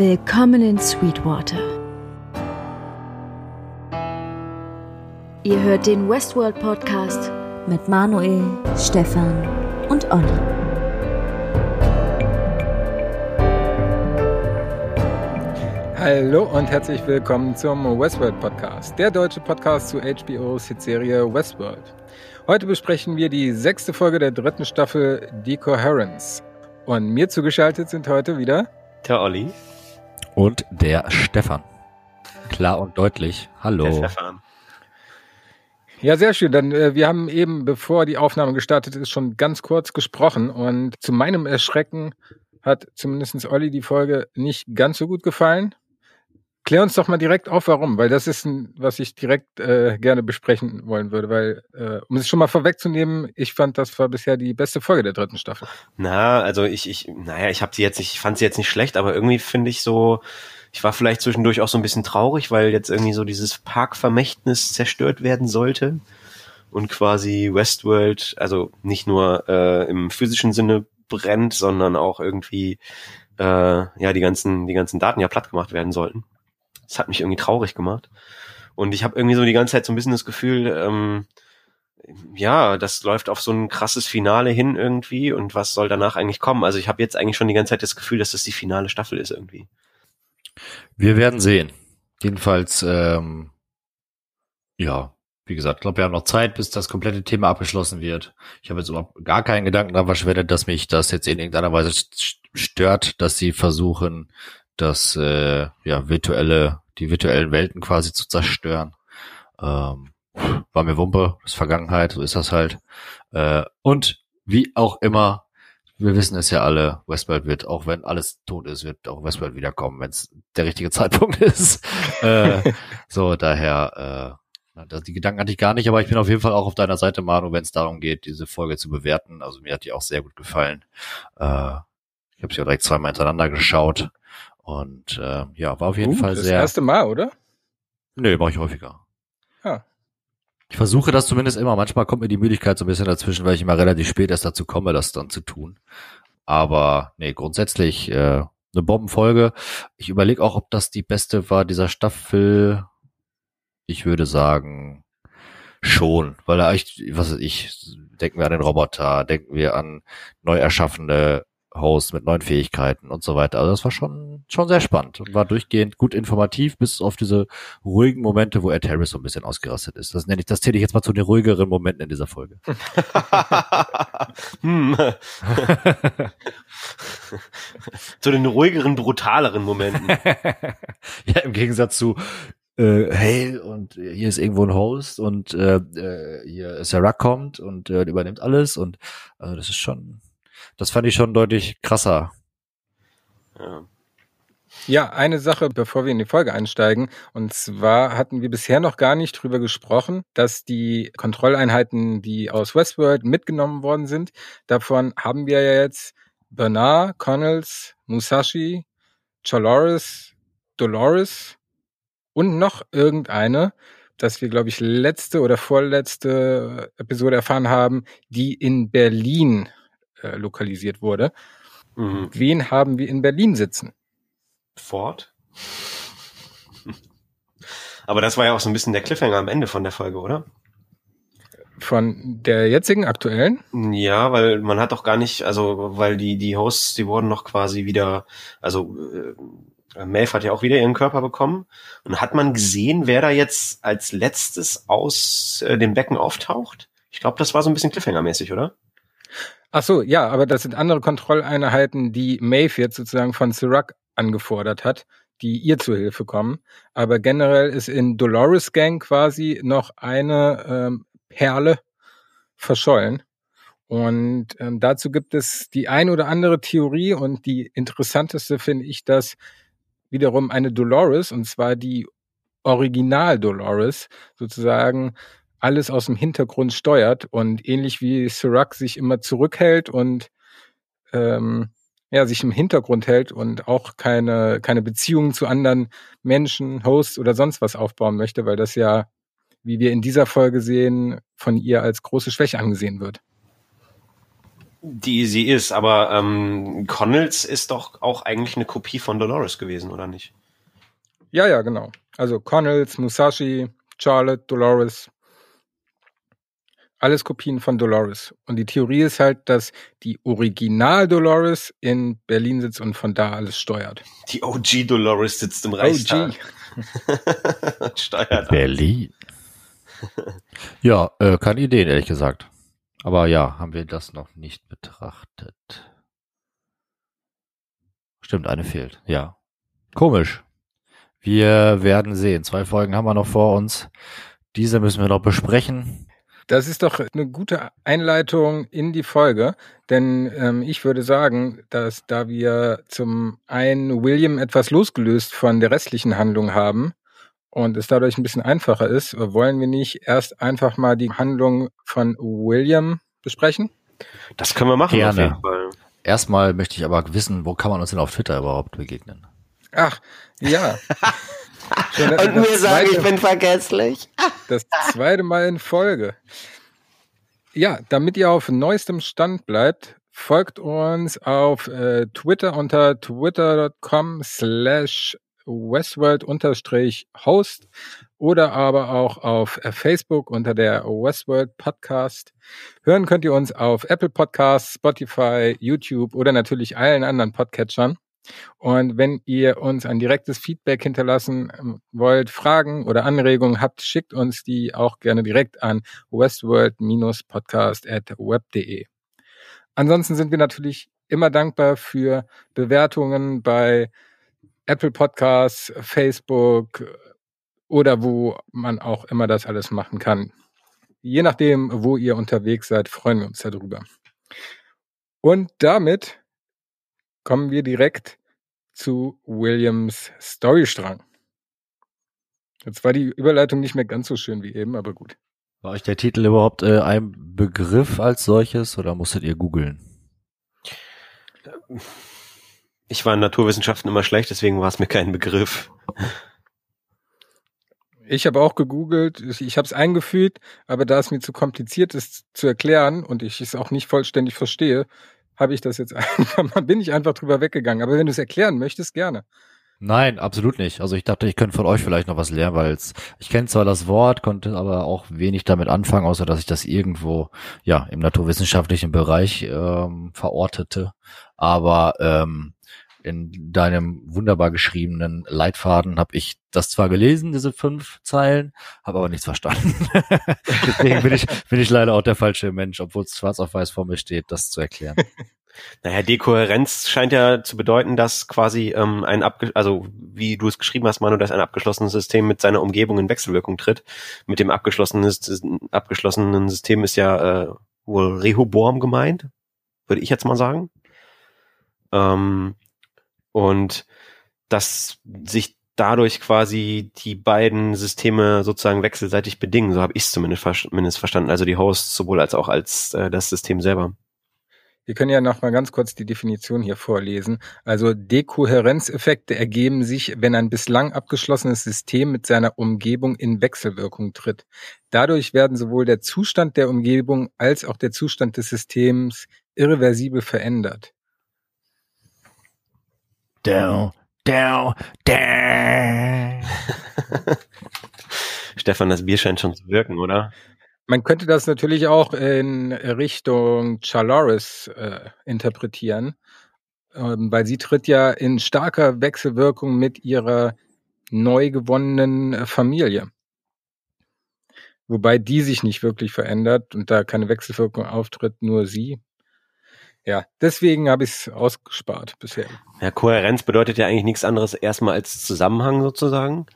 Willkommen in Sweetwater. Ihr hört den Westworld Podcast mit Manuel, Stefan und Olli. Hallo und herzlich willkommen zum Westworld Podcast, der deutsche Podcast zu HBO's Hitserie Westworld. Heute besprechen wir die sechste Folge der dritten Staffel Decoherence. Und mir zugeschaltet sind heute wieder der Olli und der Stefan. Klar und deutlich. Hallo. Der Stefan. Ja, sehr schön. Dann äh, wir haben eben, bevor die Aufnahme gestartet ist, schon ganz kurz gesprochen und zu meinem Erschrecken hat zumindest Olli die Folge nicht ganz so gut gefallen. Klär uns doch mal direkt auf, warum, weil das ist ein, was ich direkt äh, gerne besprechen wollen würde, weil, äh, um es schon mal vorwegzunehmen, ich fand, das war bisher die beste Folge der dritten Staffel. Na, also ich, ich, naja, ich habe sie jetzt, ich fand sie jetzt nicht schlecht, aber irgendwie finde ich so, ich war vielleicht zwischendurch auch so ein bisschen traurig, weil jetzt irgendwie so dieses Parkvermächtnis zerstört werden sollte und quasi Westworld, also nicht nur äh, im physischen Sinne brennt, sondern auch irgendwie äh, ja die ganzen die ganzen Daten ja platt gemacht werden sollten. Das hat mich irgendwie traurig gemacht. Und ich habe irgendwie so die ganze Zeit so ein bisschen das Gefühl, ähm, ja, das läuft auf so ein krasses Finale hin irgendwie und was soll danach eigentlich kommen? Also ich habe jetzt eigentlich schon die ganze Zeit das Gefühl, dass das die finale Staffel ist irgendwie. Wir werden sehen. Jedenfalls, ähm, ja, wie gesagt, ich glaube, wir haben noch Zeit, bis das komplette Thema abgeschlossen wird. Ich habe jetzt überhaupt gar keinen Gedanken daran verschwendet, dass mich das jetzt in irgendeiner Weise stört, dass sie versuchen, das äh, ja virtuelle, die virtuellen Welten quasi zu zerstören. Ähm, war mir Wumpe, das Vergangenheit, so ist das halt. Äh, und wie auch immer, wir wissen es ja alle, Westworld wird, auch wenn alles tot ist, wird auch Westworld wiederkommen, wenn es der richtige Zeitpunkt ist. äh, so, daher, äh, die Gedanken hatte ich gar nicht, aber ich bin auf jeden Fall auch auf deiner Seite, Manu, wenn es darum geht, diese Folge zu bewerten. Also mir hat die auch sehr gut gefallen. Äh, ich habe sie ja direkt zweimal hintereinander geschaut. Und äh, ja, war auf jeden uh, Fall das sehr. Das erste Mal, oder? Nö, mache ich häufiger. Ja. Ich versuche das zumindest immer. Manchmal kommt mir die Müdigkeit so ein bisschen dazwischen, weil ich immer relativ spät erst dazu komme, das dann zu tun. Aber nee, grundsätzlich äh, eine Bombenfolge. Ich überlege auch, ob das die beste war dieser Staffel. Ich würde sagen, schon, weil er echt, was weiß ich, denken wir an den Roboter, denken wir an neu erschaffene Host mit neuen Fähigkeiten und so weiter. Also das war schon, schon sehr spannend und war durchgehend gut informativ, bis auf diese ruhigen Momente, wo Ed Harris so ein bisschen ausgerastet ist. Das nenne ich, das zähle ich jetzt mal zu den ruhigeren Momenten in dieser Folge. hm. zu den ruhigeren, brutaleren Momenten. ja, im Gegensatz zu äh, hey, und hier ist irgendwo ein Host und äh, äh, hier Sarah kommt und äh, übernimmt alles und also das ist schon das fand ich schon deutlich krasser. Ja. Ja, eine Sache, bevor wir in die Folge einsteigen. Und zwar hatten wir bisher noch gar nicht drüber gesprochen, dass die Kontrolleinheiten, die aus Westworld mitgenommen worden sind, davon haben wir ja jetzt Bernard, Connells, Musashi, Choloris, Dolores und noch irgendeine, dass wir, glaube ich, letzte oder vorletzte Episode erfahren haben, die in Berlin äh, lokalisiert wurde. Mhm. Wen haben wir in Berlin sitzen? Ford. Aber das war ja auch so ein bisschen der Cliffhanger am Ende von der Folge, oder? Von der jetzigen aktuellen? Ja, weil man hat doch gar nicht, also weil die die Hosts, die wurden noch quasi wieder, also äh, Maeve hat ja auch wieder ihren Körper bekommen und hat man gesehen, wer da jetzt als letztes aus äh, dem Becken auftaucht? Ich glaube, das war so ein bisschen Cliffhanger-mäßig, oder? Ach so, ja, aber das sind andere Kontrolleinheiten, die jetzt sozusagen von Sirac angefordert hat, die ihr zu Hilfe kommen. Aber generell ist in Dolores Gang quasi noch eine ähm, Perle verschollen. Und ähm, dazu gibt es die ein oder andere Theorie und die interessanteste finde ich, dass wiederum eine Dolores, und zwar die Original Dolores, sozusagen alles aus dem Hintergrund steuert und ähnlich wie Sirac sich immer zurückhält und ähm, ja, sich im Hintergrund hält und auch keine, keine Beziehungen zu anderen Menschen, Hosts oder sonst was aufbauen möchte, weil das ja, wie wir in dieser Folge sehen, von ihr als große Schwäche angesehen wird. die sie ist, aber ähm, Connells ist doch auch eigentlich eine Kopie von Dolores gewesen, oder nicht? Ja, ja, genau. Also Connells, Musashi, Charlotte, Dolores. Alles Kopien von Dolores. Und die Theorie ist halt, dass die Original Dolores in Berlin sitzt und von da alles steuert. Die OG Dolores sitzt im Reichstag. OG. Steuert. Berlin. ja, äh, keine Ideen, ehrlich gesagt. Aber ja, haben wir das noch nicht betrachtet. Stimmt, eine fehlt. Ja. Komisch. Wir werden sehen. Zwei Folgen haben wir noch vor uns. Diese müssen wir noch besprechen. Das ist doch eine gute Einleitung in die Folge, denn ähm, ich würde sagen, dass da wir zum einen William etwas losgelöst von der restlichen Handlung haben und es dadurch ein bisschen einfacher ist, wollen wir nicht erst einfach mal die Handlung von William besprechen? Das können wir machen Gerne. auf jeden Fall. Erstmal möchte ich aber wissen, wo kann man uns denn auf Twitter überhaupt begegnen? Ach, ja. Schon das- Und mir sagen, ich zweite- bin vergesslich. Das zweite Mal in Folge. Ja, damit ihr auf neuestem Stand bleibt, folgt uns auf äh, Twitter unter twitter.com slash westworld-host oder aber auch auf äh, Facebook unter der Westworld Podcast. Hören könnt ihr uns auf Apple Podcasts, Spotify, YouTube oder natürlich allen anderen Podcatchern. Und wenn ihr uns ein direktes Feedback hinterlassen ähm, wollt, Fragen oder Anregungen habt, schickt uns die auch gerne direkt an westworld-podcast.web.de. Ansonsten sind wir natürlich immer dankbar für Bewertungen bei Apple Podcasts, Facebook oder wo man auch immer das alles machen kann. Je nachdem, wo ihr unterwegs seid, freuen wir uns darüber. Und damit kommen wir direkt zu Williams Storystrang. Jetzt war die Überleitung nicht mehr ganz so schön wie eben, aber gut. War euch der Titel überhaupt äh, ein Begriff als solches oder musstet ihr googeln? Ich war in Naturwissenschaften immer schlecht, deswegen war es mir kein Begriff. Ich habe auch gegoogelt, ich, ich habe es eingefügt, aber da es mir zu kompliziert ist zu erklären und ich es auch nicht vollständig verstehe, habe ich das jetzt einfach bin ich einfach drüber weggegangen. Aber wenn du es erklären möchtest, gerne. Nein, absolut nicht. Also ich dachte, ich könnte von euch vielleicht noch was lernen, weil ich kenne zwar das Wort, konnte aber auch wenig damit anfangen, außer dass ich das irgendwo ja im naturwissenschaftlichen Bereich ähm, verortete. Aber ähm, in deinem wunderbar geschriebenen Leitfaden habe ich das zwar gelesen, diese fünf Zeilen, habe aber nichts verstanden. Deswegen bin ich, bin ich leider auch der falsche Mensch, obwohl es schwarz auf weiß vor mir steht, das zu erklären. Naja, Dekohärenz scheint ja zu bedeuten, dass quasi ähm, ein abge also wie du es geschrieben hast, Manu, dass ein abgeschlossenes System mit seiner Umgebung in Wechselwirkung tritt. Mit dem abgeschlossenen, abgeschlossenen System ist ja äh, wohl Rehoboam gemeint, würde ich jetzt mal sagen. Ähm, und dass sich dadurch quasi die beiden Systeme sozusagen wechselseitig bedingen, so habe ich es zumindest, ver zumindest verstanden. Also die Hosts sowohl als auch als äh, das System selber. Wir können ja noch mal ganz kurz die Definition hier vorlesen. Also Dekohärenzeffekte ergeben sich, wenn ein bislang abgeschlossenes System mit seiner Umgebung in Wechselwirkung tritt. Dadurch werden sowohl der Zustand der Umgebung als auch der Zustand des Systems irreversibel verändert. Down, down, down. Stefan, das Bier scheint schon zu wirken, oder? Man könnte das natürlich auch in Richtung Chaloris äh, interpretieren, ähm, weil sie tritt ja in starker Wechselwirkung mit ihrer neu gewonnenen äh, Familie. Wobei die sich nicht wirklich verändert und da keine Wechselwirkung auftritt, nur sie. Ja, deswegen habe ich es ausgespart bisher. Ja, Kohärenz bedeutet ja eigentlich nichts anderes erstmal als Zusammenhang sozusagen.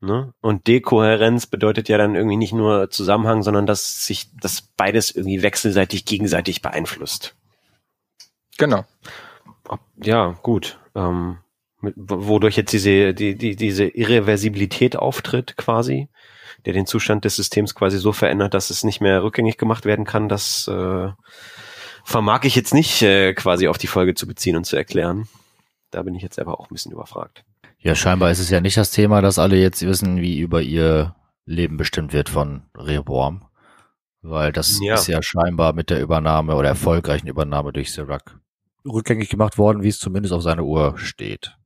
Ne? Und Dekohärenz bedeutet ja dann irgendwie nicht nur Zusammenhang, sondern dass sich das beides irgendwie wechselseitig gegenseitig beeinflusst. Genau. Ja, gut. Ähm, wodurch jetzt diese, die, die, diese Irreversibilität auftritt quasi, der den Zustand des Systems quasi so verändert, dass es nicht mehr rückgängig gemacht werden kann, das äh, vermag ich jetzt nicht äh, quasi auf die Folge zu beziehen und zu erklären. Da bin ich jetzt selber auch ein bisschen überfragt. Ja, scheinbar ist es ja nicht das Thema, dass alle jetzt wissen, wie über ihr Leben bestimmt wird von Rehoboam. Weil das Ja. ist ja scheinbar mit der Übernahme oder erfolgreichen Übernahme durch Sirac rückgängig gemacht worden, wie es zumindest auf seiner Uhr steht.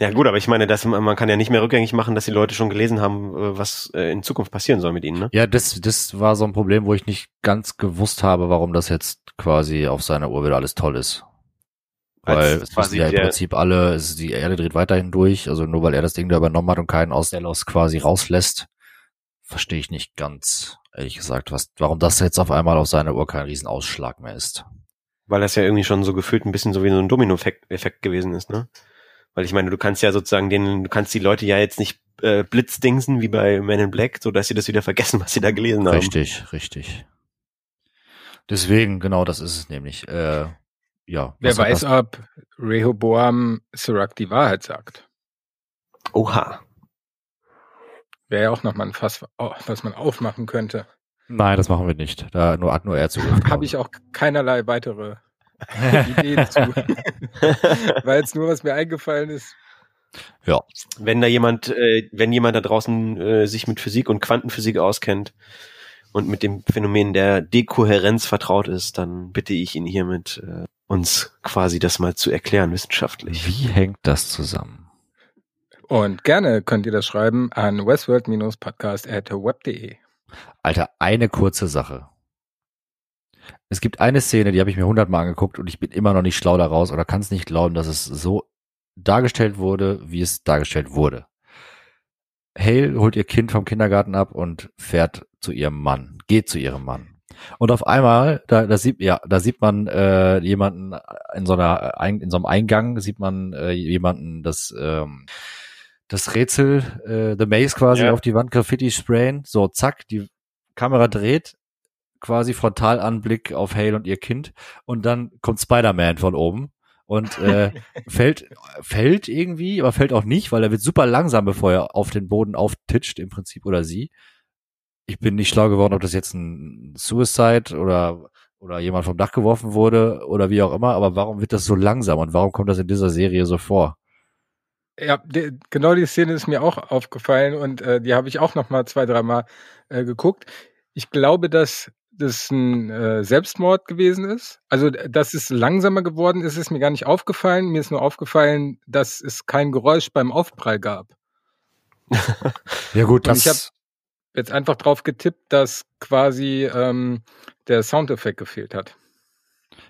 Ja gut, aber ich meine, dass man kann ja nicht mehr rückgängig machen, dass die Leute schon gelesen haben, äh, was äh, in Zukunft passieren soll mit ihnen. Ne? Ja, das, das war so ein Problem, wo ich nicht ganz gewusst habe, warum das jetzt quasi auf seiner Uhr wieder alles toll ist. Weil es wissen ja im Prinzip alle, es ist, die Erde dreht weiterhin durch, also nur weil er das Ding da übernommen hat und keinen aus Delos quasi rauslässt, verstehe ich nicht ganz, ehrlich gesagt, was, warum das jetzt auf einmal auf seiner Uhr kein Riesenausschlag mehr ist. Weil das ja irgendwie schon so gefühlt ein bisschen so wie so ein Domino-Effekt Effekt gewesen ist, ne? Weil ich meine, du kannst ja sozusagen den, du kannst die Leute ja jetzt nicht äh, blitzdingsen wie bei Men in Black, so dass sie das wieder vergessen, was sie da gelesen haben. Richtig, richtig. Deswegen, genau, das ist es nämlich. Äh, ja. Wer weiß, das- ob Rehoboam Sirac die Wahrheit sagt. Oha. Wäre ja auch nochmal ein Fass, oh, was man aufmachen könnte. Nein, das machen wir nicht. Da nur hat nur er zugehört. Habe ich auch keinerlei weitere Ideen zu. Weil jetzt nur, was mir eingefallen ist. wenn da jemand, äh, wenn jemand da draußen äh, sich mit Physik und Quantenphysik auskennt und mit dem Phänomen der Dekohärenz vertraut ist, dann bitte ich ihn hiermit, äh, uns quasi das mal zu erklären wissenschaftlich. Wie hängt das zusammen? Und gerne könnt ihr das schreiben an westworld-podcast.web.de. Alter, eine kurze Sache. Es gibt eine Szene, die habe ich mir hundertmal angeguckt und ich bin immer noch nicht schlau daraus oder kann es nicht glauben, dass es so dargestellt wurde, wie es dargestellt wurde. Hale holt ihr Kind vom Kindergarten ab und fährt zu ihrem Mann, geht zu ihrem Mann. Und auf einmal, da, da sieht ja, da sieht man äh, jemanden in so einer Ein- in so einem Eingang sieht man äh, jemanden das ähm, das Rätsel äh, The Maze quasi Ja. auf die Wand Graffiti sprayen. So zack, die Kamera dreht quasi Frontalanblick auf Hale und ihr Kind und dann kommt Spider-Man von oben und äh, fällt fällt irgendwie, aber fällt auch nicht, weil er wird super langsam, bevor er auf den Boden auftitscht im Prinzip oder sie. Ich bin nicht schlau geworden, ob das jetzt ein Suicide oder oder jemand vom Dach geworfen wurde oder wie auch immer, aber warum wird das so langsam und warum kommt das in dieser Serie so vor? Ja, die, genau die Szene ist mir auch aufgefallen und äh, die habe ich auch noch mal zwei, dreimal äh, geguckt. Ich glaube, dass das ein äh, Selbstmord gewesen ist. Also, dass es langsamer geworden ist, ist mir gar nicht aufgefallen. Mir ist nur aufgefallen, dass es kein Geräusch beim Aufprall gab. Ja gut, Und ich das Jetzt einfach drauf getippt, dass quasi ähm, der Soundeffekt gefehlt hat.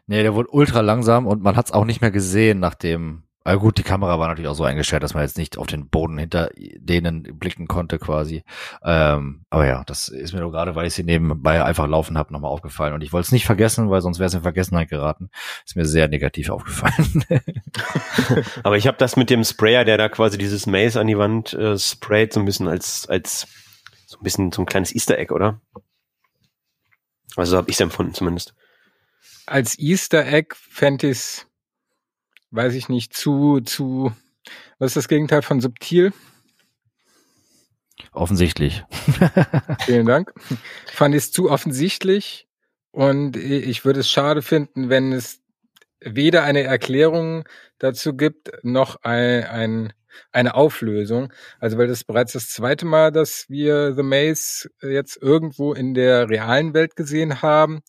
Nee, der wurde ultra langsam und man hat es auch nicht mehr gesehen, nachdem. Aber gut, die Kamera war natürlich auch so eingestellt, dass man jetzt nicht auf den Boden hinter denen blicken konnte, quasi. Ähm, aber ja, das ist mir nur gerade, weil ich sie nebenbei einfach laufen habe, nochmal aufgefallen. Und ich wollte es nicht vergessen, weil sonst wäre es in Vergessenheit geraten. Ist mir sehr negativ aufgefallen. Aber ich habe das mit dem Sprayer, der da quasi dieses Maze an die Wand äh, sprayt, so ein bisschen als, als so ein bisschen so ein kleines Easter Egg, oder? Also so habe ich es empfunden zumindest. Als Easter Egg fände ich weiß ich nicht, zu, zu, was ist das Gegenteil von subtil? Offensichtlich. Vielen Dank. Fand ich es zu offensichtlich und ich würde es schade finden, wenn es weder eine Erklärung dazu gibt, noch ein, ein, eine Auflösung. Also weil das bereits das zweite Mal, dass wir The Maze jetzt irgendwo in der realen Welt gesehen haben.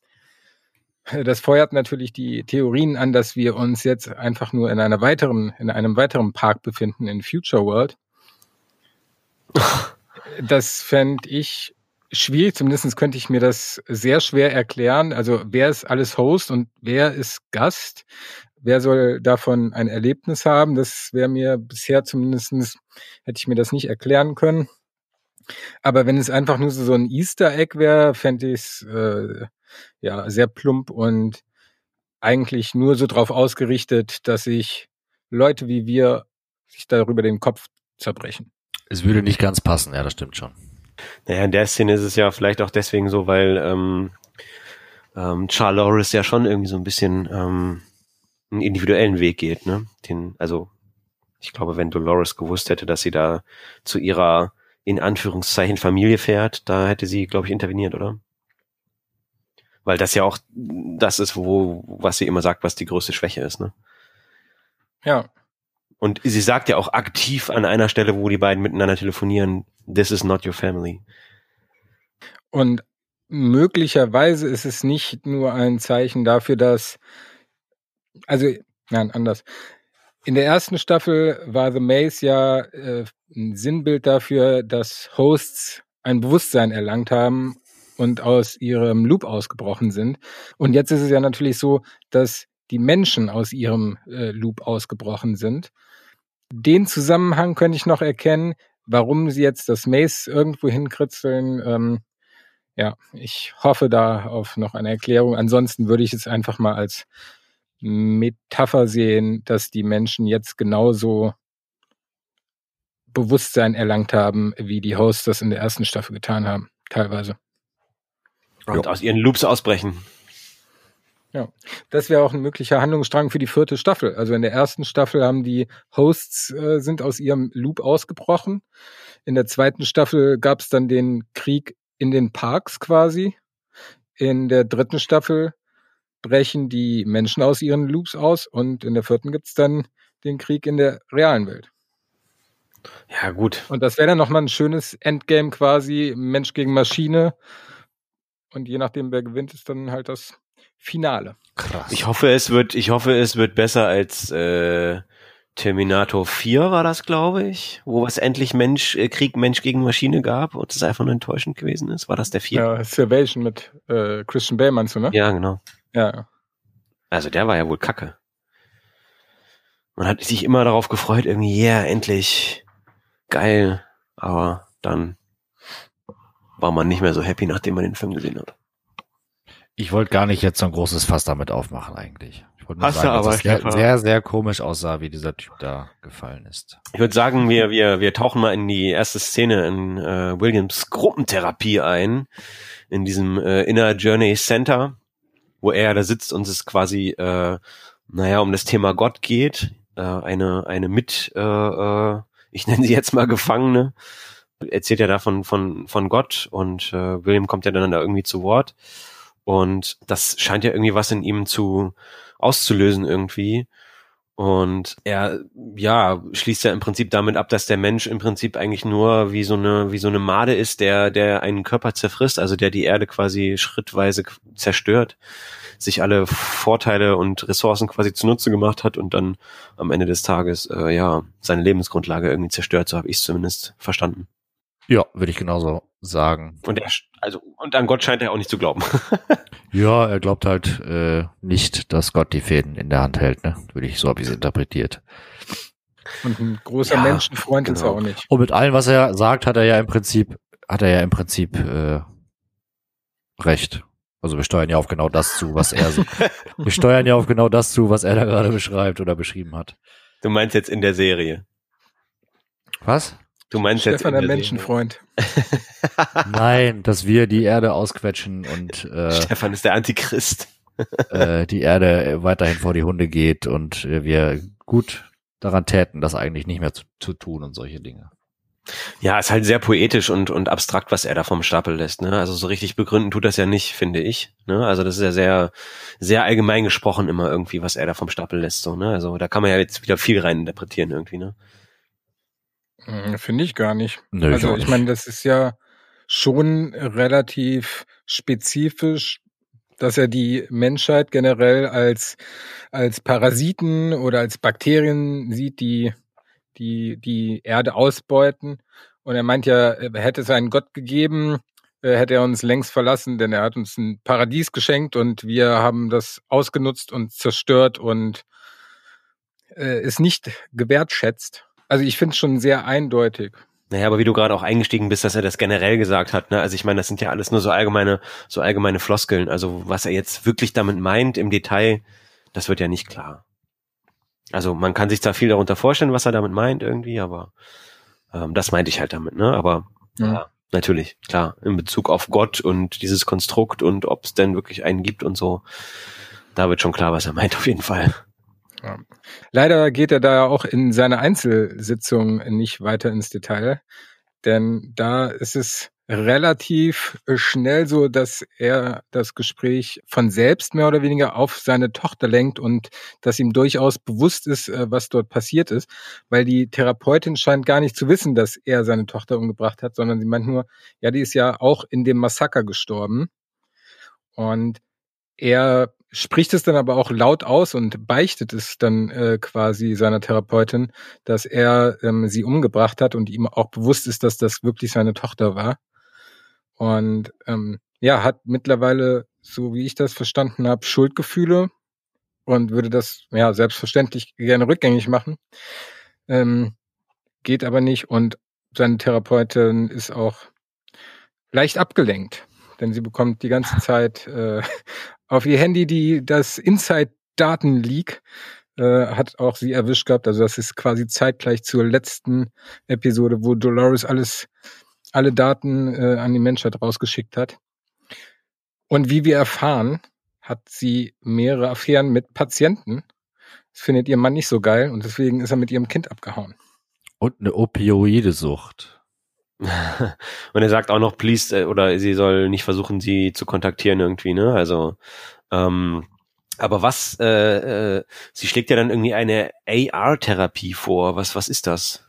Das feuert natürlich die Theorien an, dass wir uns jetzt einfach nur in einer weiteren, in einem weiteren Park befinden in Future World. Das fände ich schwierig, zumindest könnte ich mir das sehr schwer erklären. Also wer ist alles Host und wer ist Gast? Wer soll davon ein Erlebnis haben? Das wäre mir bisher zumindestens hätte ich mir das nicht erklären können. Aber wenn es einfach nur so, so ein Easter Egg wäre, fände ich es äh, ja sehr plump und eigentlich nur so drauf ausgerichtet, dass sich Leute wie wir sich darüber den Kopf zerbrechen. Es würde nicht ganz passen, ja, das stimmt schon. Naja, in der Szene ist es ja vielleicht auch deswegen so, weil ähm, ähm, Charloris ja schon irgendwie so ein bisschen ähm, einen individuellen Weg geht, ne? Den, also ich glaube, wenn Dolores gewusst hätte, dass sie da zu ihrer in Anführungszeichen Familie fährt, da hätte sie, glaube ich, interveniert, oder? Weil das ja auch das ist, wo, was sie immer sagt, was die größte Schwäche ist, ne? Ja, Und sie sagt ja auch aktiv an einer Stelle, wo die beiden miteinander telefonieren, this is not your family. Und möglicherweise ist es nicht nur ein Zeichen dafür, dass, also, nein, anders. In der ersten Staffel war The Maze ja äh, ein Sinnbild dafür, dass Hosts ein Bewusstsein erlangt haben und aus ihrem Loop ausgebrochen sind. Und jetzt ist es ja natürlich so, dass die Menschen aus ihrem äh, Loop ausgebrochen sind. Den Zusammenhang könnte ich noch erkennen, warum sie jetzt das Maze irgendwo hinkritzeln. Ähm, ja, ich hoffe da auf noch eine Erklärung. Ansonsten würde ich es einfach mal als Metapher sehen, dass die Menschen jetzt genauso Bewusstsein erlangt haben, wie die Hosts das in der ersten Staffel getan haben, teilweise. Und aus ihren Loops ausbrechen. Ja, das wäre auch ein möglicher Handlungsstrang für die vierte Staffel. Also in der ersten Staffel haben die Hosts äh, sind aus ihrem Loop ausgebrochen. In der zweiten Staffel gab es dann den Krieg in den Parks quasi. In der dritten Staffel brechen die Menschen aus ihren Loops aus und in der vierten gibt's dann den Krieg in der realen Welt. Ja, gut. Und das wäre dann nochmal ein schönes Endgame quasi, Mensch gegen Maschine. Und je nachdem, wer gewinnt, ist dann halt das Finale. Krass. Ich hoffe, es wird, ich hoffe, es wird besser als äh, Terminator 4 war das, glaube ich, wo es endlich Mensch, äh, Krieg Mensch gegen Maschine gab und es einfach nur enttäuschend gewesen ist. War das der 4? Ja, Salvation mit äh, Christian Bale meinst du, ne? Ja, genau. Ja. Also der war ja wohl kacke. Man hat sich immer darauf gefreut, irgendwie, ja, yeah, endlich geil, aber dann war man nicht mehr so happy, nachdem man den Film gesehen hat. Ich wollte gar nicht jetzt so ein großes Fass damit aufmachen eigentlich. Ich wollte nur Hast sagen, du aber, dass es sehr, sehr, sehr komisch aussah, wie dieser Typ da gefallen ist. Ich würde sagen, wir, wir, wir tauchen mal in die erste Szene in äh, Williams Gruppentherapie ein, in diesem äh, Inner Journey Center, wo er da sitzt und es quasi, äh, naja, um das Thema Gott geht. Äh, eine, eine mit, äh, äh, ich nenne sie jetzt mal Gefangene, erzählt ja davon von, von Gott und äh, William kommt ja dann da irgendwie zu Wort. Und das scheint ja irgendwie was in ihm zu auszulösen irgendwie. Und er, ja, schließt ja im Prinzip damit ab, dass der Mensch im Prinzip eigentlich nur wie so eine, wie so eine Made ist, der, der einen Körper zerfrisst, also der die Erde quasi schrittweise zerstört, sich alle Vorteile und Ressourcen quasi zunutze gemacht hat und dann am Ende des Tages, äh, ja, seine Lebensgrundlage irgendwie zerstört, so habe ich es zumindest verstanden. Ja, würde ich genauso sagen. Und er, also, und an Gott scheint er auch nicht zu glauben. Ja, er glaubt halt äh, nicht, dass Gott die Fäden in der Hand hält, ne? Würde ich so habe ich es interpretiert. Und ein großer Ja, Menschenfreund ist er genau. auch nicht. Und mit allem, was er sagt, hat er ja im Prinzip, hat er ja im Prinzip äh, recht. Also wir steuern ja auf genau das zu, was er so. wir steuern ja auf genau das zu, was er da gerade beschreibt oder beschrieben hat. Du meinst jetzt in der Serie. Was? Du meinst jetzt Stefan, in der Menschenfreund. Nein, dass wir die Erde ausquetschen und äh. Stefan ist der Antichrist. äh, die Erde weiterhin vor die Hunde geht und äh, wir gut daran täten, das eigentlich nicht mehr zu, zu tun und solche Dinge. Ja, ist halt sehr poetisch und, und abstrakt, was er da vom Stapel lässt. Ne? Also so richtig begründen tut das ja nicht, finde ich. Ne? Also das ist ja sehr, sehr allgemein gesprochen immer irgendwie, was er da vom Stapel lässt. So, ne? Also da kann man ja jetzt wieder viel rein interpretieren irgendwie. Ne? Hm, Finde ich gar nicht. Nö, ich also ich nicht. meine, das ist ja schon relativ spezifisch, dass er die Menschheit generell als, als Parasiten oder als Bakterien sieht, die die, die Erde ausbeuten. Und er meint ja, hätte es einen Gott gegeben, äh, hätte er uns längst verlassen, denn er hat uns ein Paradies geschenkt und wir haben das ausgenutzt und zerstört und äh, es nicht gewertschätzt. Also ich finde es schon sehr eindeutig. Naja, aber wie du gerade auch eingestiegen bist, dass er das generell gesagt hat, ne? Also ich meine, das sind ja alles nur so allgemeine, so allgemeine Floskeln. Also was er jetzt wirklich damit meint im Detail, das wird ja nicht klar. Also man kann sich da viel darunter vorstellen, was er damit meint irgendwie, aber ähm, das meinte ich halt damit, ne? Aber Ja. ja, natürlich, klar, in Bezug auf Gott und dieses Konstrukt und ob es denn wirklich einen gibt und so, da wird schon klar, was er meint auf jeden Fall. Ja. Leider geht er da auch in seiner Einzelsitzung nicht weiter ins Detail, denn da ist es relativ schnell so, dass er das Gespräch von selbst mehr oder weniger auf seine Tochter lenkt und dass ihm durchaus bewusst ist, äh, was dort passiert ist, weil die Therapeutin scheint gar nicht zu wissen, dass er seine Tochter umgebracht hat, sondern sie meint nur, ja, die ist ja auch in dem Massaker gestorben. Und er spricht es dann aber auch laut aus und beichtet es dann äh, quasi seiner Therapeutin, dass er ähm, sie umgebracht hat und ihm auch bewusst ist, dass das wirklich seine Tochter war. Und ähm, ja, hat mittlerweile, so wie ich das verstanden habe, Schuldgefühle und würde das ja selbstverständlich gerne rückgängig machen. Ähm, geht aber nicht und seine Therapeutin ist auch leicht abgelenkt, denn sie bekommt die ganze Zeit äh, auf ihr Handy die das Inside-Daten-Leak äh, hat auch sie erwischt gehabt. Also das ist quasi zeitgleich zur letzten Episode, wo Dolores alles alle Daten äh, an die Menschheit rausgeschickt hat. Und wie wir erfahren, hat sie mehrere Affären mit Patienten. Das findet ihr Mann nicht so geil und deswegen ist er mit ihrem Kind abgehauen. Und eine Opioide-Sucht. Und er sagt auch noch, please, äh, oder sie soll nicht versuchen, sie zu kontaktieren irgendwie, ne? Also, ähm, aber was, äh, äh, sie schlägt ja dann irgendwie eine AR-Therapie vor. Was, was ist das?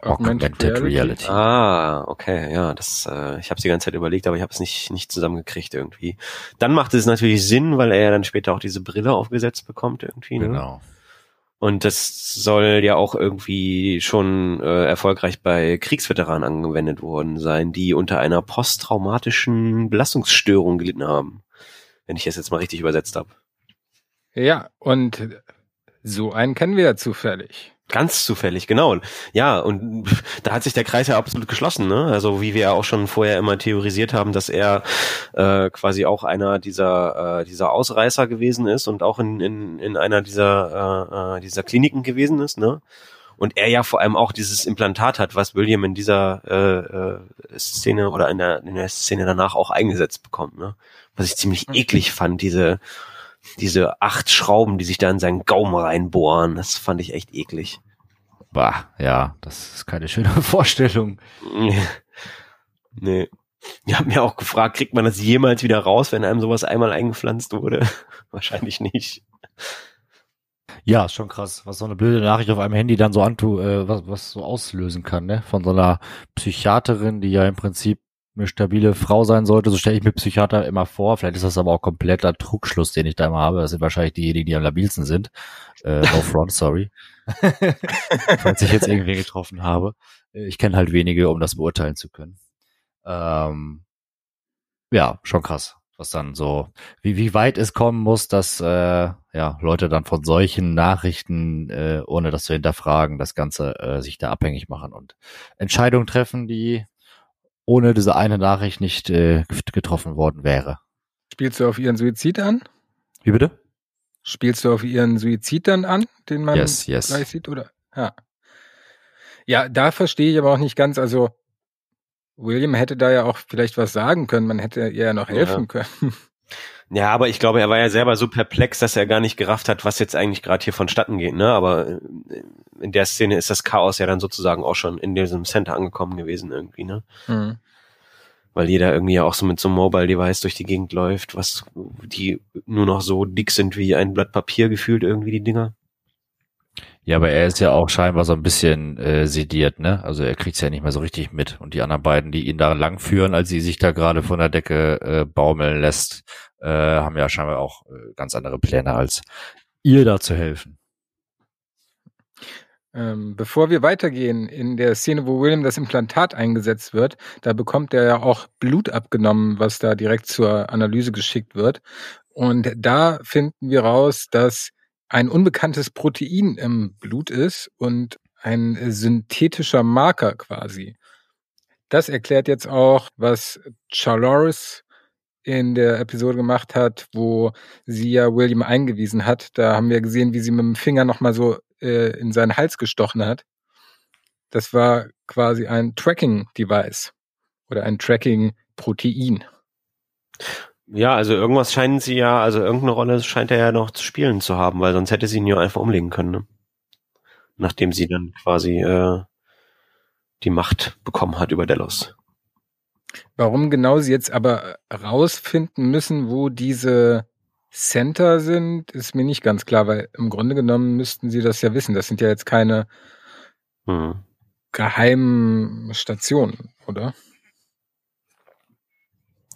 Augmented, Reality. Reality. Ah, okay, ja, das, äh, ich habe die ganze Zeit überlegt, aber ich habe es nicht nicht zusammengekriegt irgendwie. Dann macht es natürlich Sinn, weil er ja dann später auch diese Brille aufgesetzt bekommt irgendwie. Ne? Genau. Und das soll ja auch irgendwie schon äh, erfolgreich bei Kriegsveteranen angewendet worden sein, die unter einer posttraumatischen Belastungsstörung gelitten haben. Wenn ich das jetzt mal richtig übersetzt habe. Ja, und so einen kennen wir ja zufällig. Ganz zufällig, genau. Ja, und da hat sich der Kreis ja absolut geschlossen, ne? Also wie wir ja auch schon vorher immer theorisiert haben, dass er äh, quasi auch einer dieser äh, dieser Ausreißer gewesen ist und auch in, in, in einer dieser äh, äh, dieser Kliniken gewesen ist, ne? Und er ja vor allem auch dieses Implantat hat, was William in dieser äh, äh, Szene oder in der, in der Szene danach auch eingesetzt bekommt, ne? Was ich ziemlich mhm. eklig fand, diese diese acht Schrauben, die sich da in seinen Gaumen reinbohren, das fand ich echt eklig. Bah, ja, das ist keine schöne Vorstellung. nee. Ich habe mir auch gefragt, kriegt man das jemals wieder raus, wenn einem sowas einmal eingepflanzt wurde? Wahrscheinlich nicht. Ja, ist schon krass, was so eine blöde Nachricht auf einem Handy dann so antu, äh, was, was so auslösen kann, ne? Von so einer Psychiaterin, die ja im Prinzip eine stabile Frau sein sollte, so stelle ich mir Psychiater immer vor. Vielleicht ist das aber auch kompletter Trugschluss, den ich da immer habe. Das sind wahrscheinlich diejenigen, die am labilsten sind. Äh, no front, sorry. Falls ich jetzt irgendwie getroffen habe. Ich kenne halt wenige, um das beurteilen zu können. Ähm, ja, schon krass, was dann so, wie, wie weit es kommen muss, dass äh, ja Leute dann von solchen Nachrichten, äh, ohne das zu hinterfragen, das Ganze äh, sich da abhängig machen und Entscheidungen treffen, die ohne diese eine Nachricht nicht äh, getroffen worden wäre. Spielst du auf ihren Suizid an? Wie bitte? Spielst du auf ihren Suizid dann an, den man yes, yes. gleich sieht, oder? Ja. Ja, da verstehe ich aber auch nicht ganz, also William hätte da ja auch vielleicht was sagen können, man hätte ihr ja noch helfen ja. können. Ja, aber ich glaube, er war ja selber so perplex, dass er gar nicht gerafft hat, was jetzt eigentlich gerade hier vonstatten geht, ne? Aber äh, in der Szene ist das Chaos ja dann sozusagen auch schon in diesem Center angekommen gewesen irgendwie, ne? Mhm. Weil jeder irgendwie ja auch so mit so einem Mobile-Device durch die Gegend läuft, was die nur noch so dick sind wie ein Blatt Papier gefühlt irgendwie die Dinger. Ja, aber er ist ja auch scheinbar so ein bisschen äh, sediert, ne? Also er kriegt's ja nicht mehr so richtig mit. Und die anderen beiden, die ihn da langführen, als sie sich da gerade von der Decke äh, baumeln lässt, äh, haben ja scheinbar auch äh, ganz andere Pläne, als ihr da zu helfen. Ähm, bevor wir weitergehen, in der Szene, wo William das Implantat eingesetzt wird, da bekommt er ja auch Blut abgenommen, was da direkt zur Analyse geschickt wird. Und da finden wir raus, dass ein unbekanntes Protein im Blut ist und ein synthetischer Marker quasi. Das erklärt jetzt auch, was Charloris in der Episode gemacht hat, wo sie ja William eingewiesen hat. Da haben wir gesehen, wie sie mit dem Finger nochmal so äh, in seinen Hals gestochen hat. Das war quasi ein Tracking-Device oder ein Tracking-Protein. Ja, also irgendwas scheinen sie ja, also irgendeine Rolle scheint er ja noch zu spielen zu haben, weil sonst hätte sie ihn ja einfach umlegen können, ne? Nachdem sie dann quasi äh, die Macht bekommen hat über Delos. Warum genau sie jetzt aber rausfinden müssen, wo diese Center sind, ist mir nicht ganz klar, weil im Grunde genommen müssten sie das ja wissen. Das sind ja jetzt keine hm. geheimen Stationen, oder?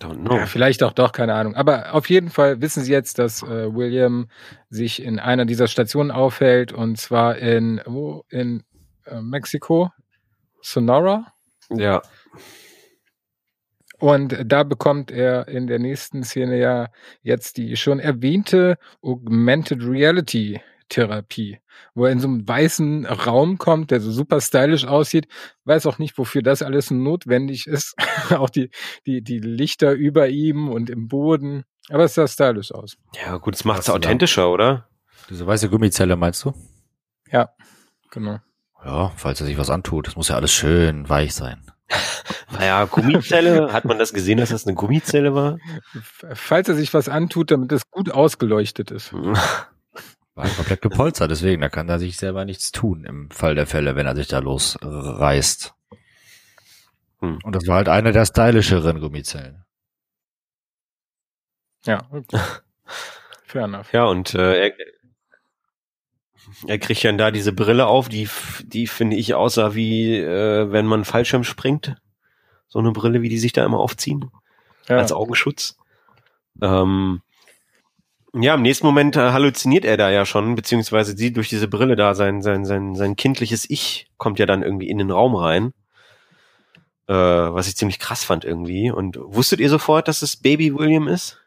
Don't know. Ja, vielleicht auch doch, keine Ahnung. Aber auf jeden Fall wissen Sie jetzt, dass äh, William sich in einer dieser Stationen aufhält und zwar in wo in äh, Mexiko, Sonora. Ja. Und da bekommt er in der nächsten Szene ja jetzt die schon erwähnte Augmented Reality Therapie, wo er in so einem weißen Raum kommt, der so super stylisch aussieht. Weiß auch nicht, wofür das alles notwendig ist. auch die, die, die Lichter über ihm und im Boden. Aber es sah stylisch aus. Ja, gut, es macht es authentischer, oder? Diese weiße Gummizelle meinst du? Ja, genau. Ja, falls er sich was antut. Das muss ja alles schön weich sein. Naja, Gummizelle, hat man das gesehen, dass das eine Gummizelle war? Falls er sich was antut, damit es gut ausgeleuchtet ist. War komplett gepolstert, deswegen, da kann er sich selber nichts tun im Fall der Fälle, wenn er sich da losreißt. Hm. Und das war halt eine der stylischeren Gummizellen. Ja, fair enough. Ja, und äh, er, er kriegt ja da diese Brille auf, die, die finde ich aussah wie, äh, wenn man Fallschirm springt. So eine Brille, wie die sich da immer aufziehen, Ja. als Augenschutz. Ähm, ja, im nächsten Moment äh, halluziniert er da ja schon, beziehungsweise sieht durch diese Brille da sein, sein, sein, sein kindliches Ich kommt ja dann irgendwie in den Raum rein. Äh, was ich ziemlich krass fand irgendwie. Und wusstet ihr sofort, dass es Baby William ist?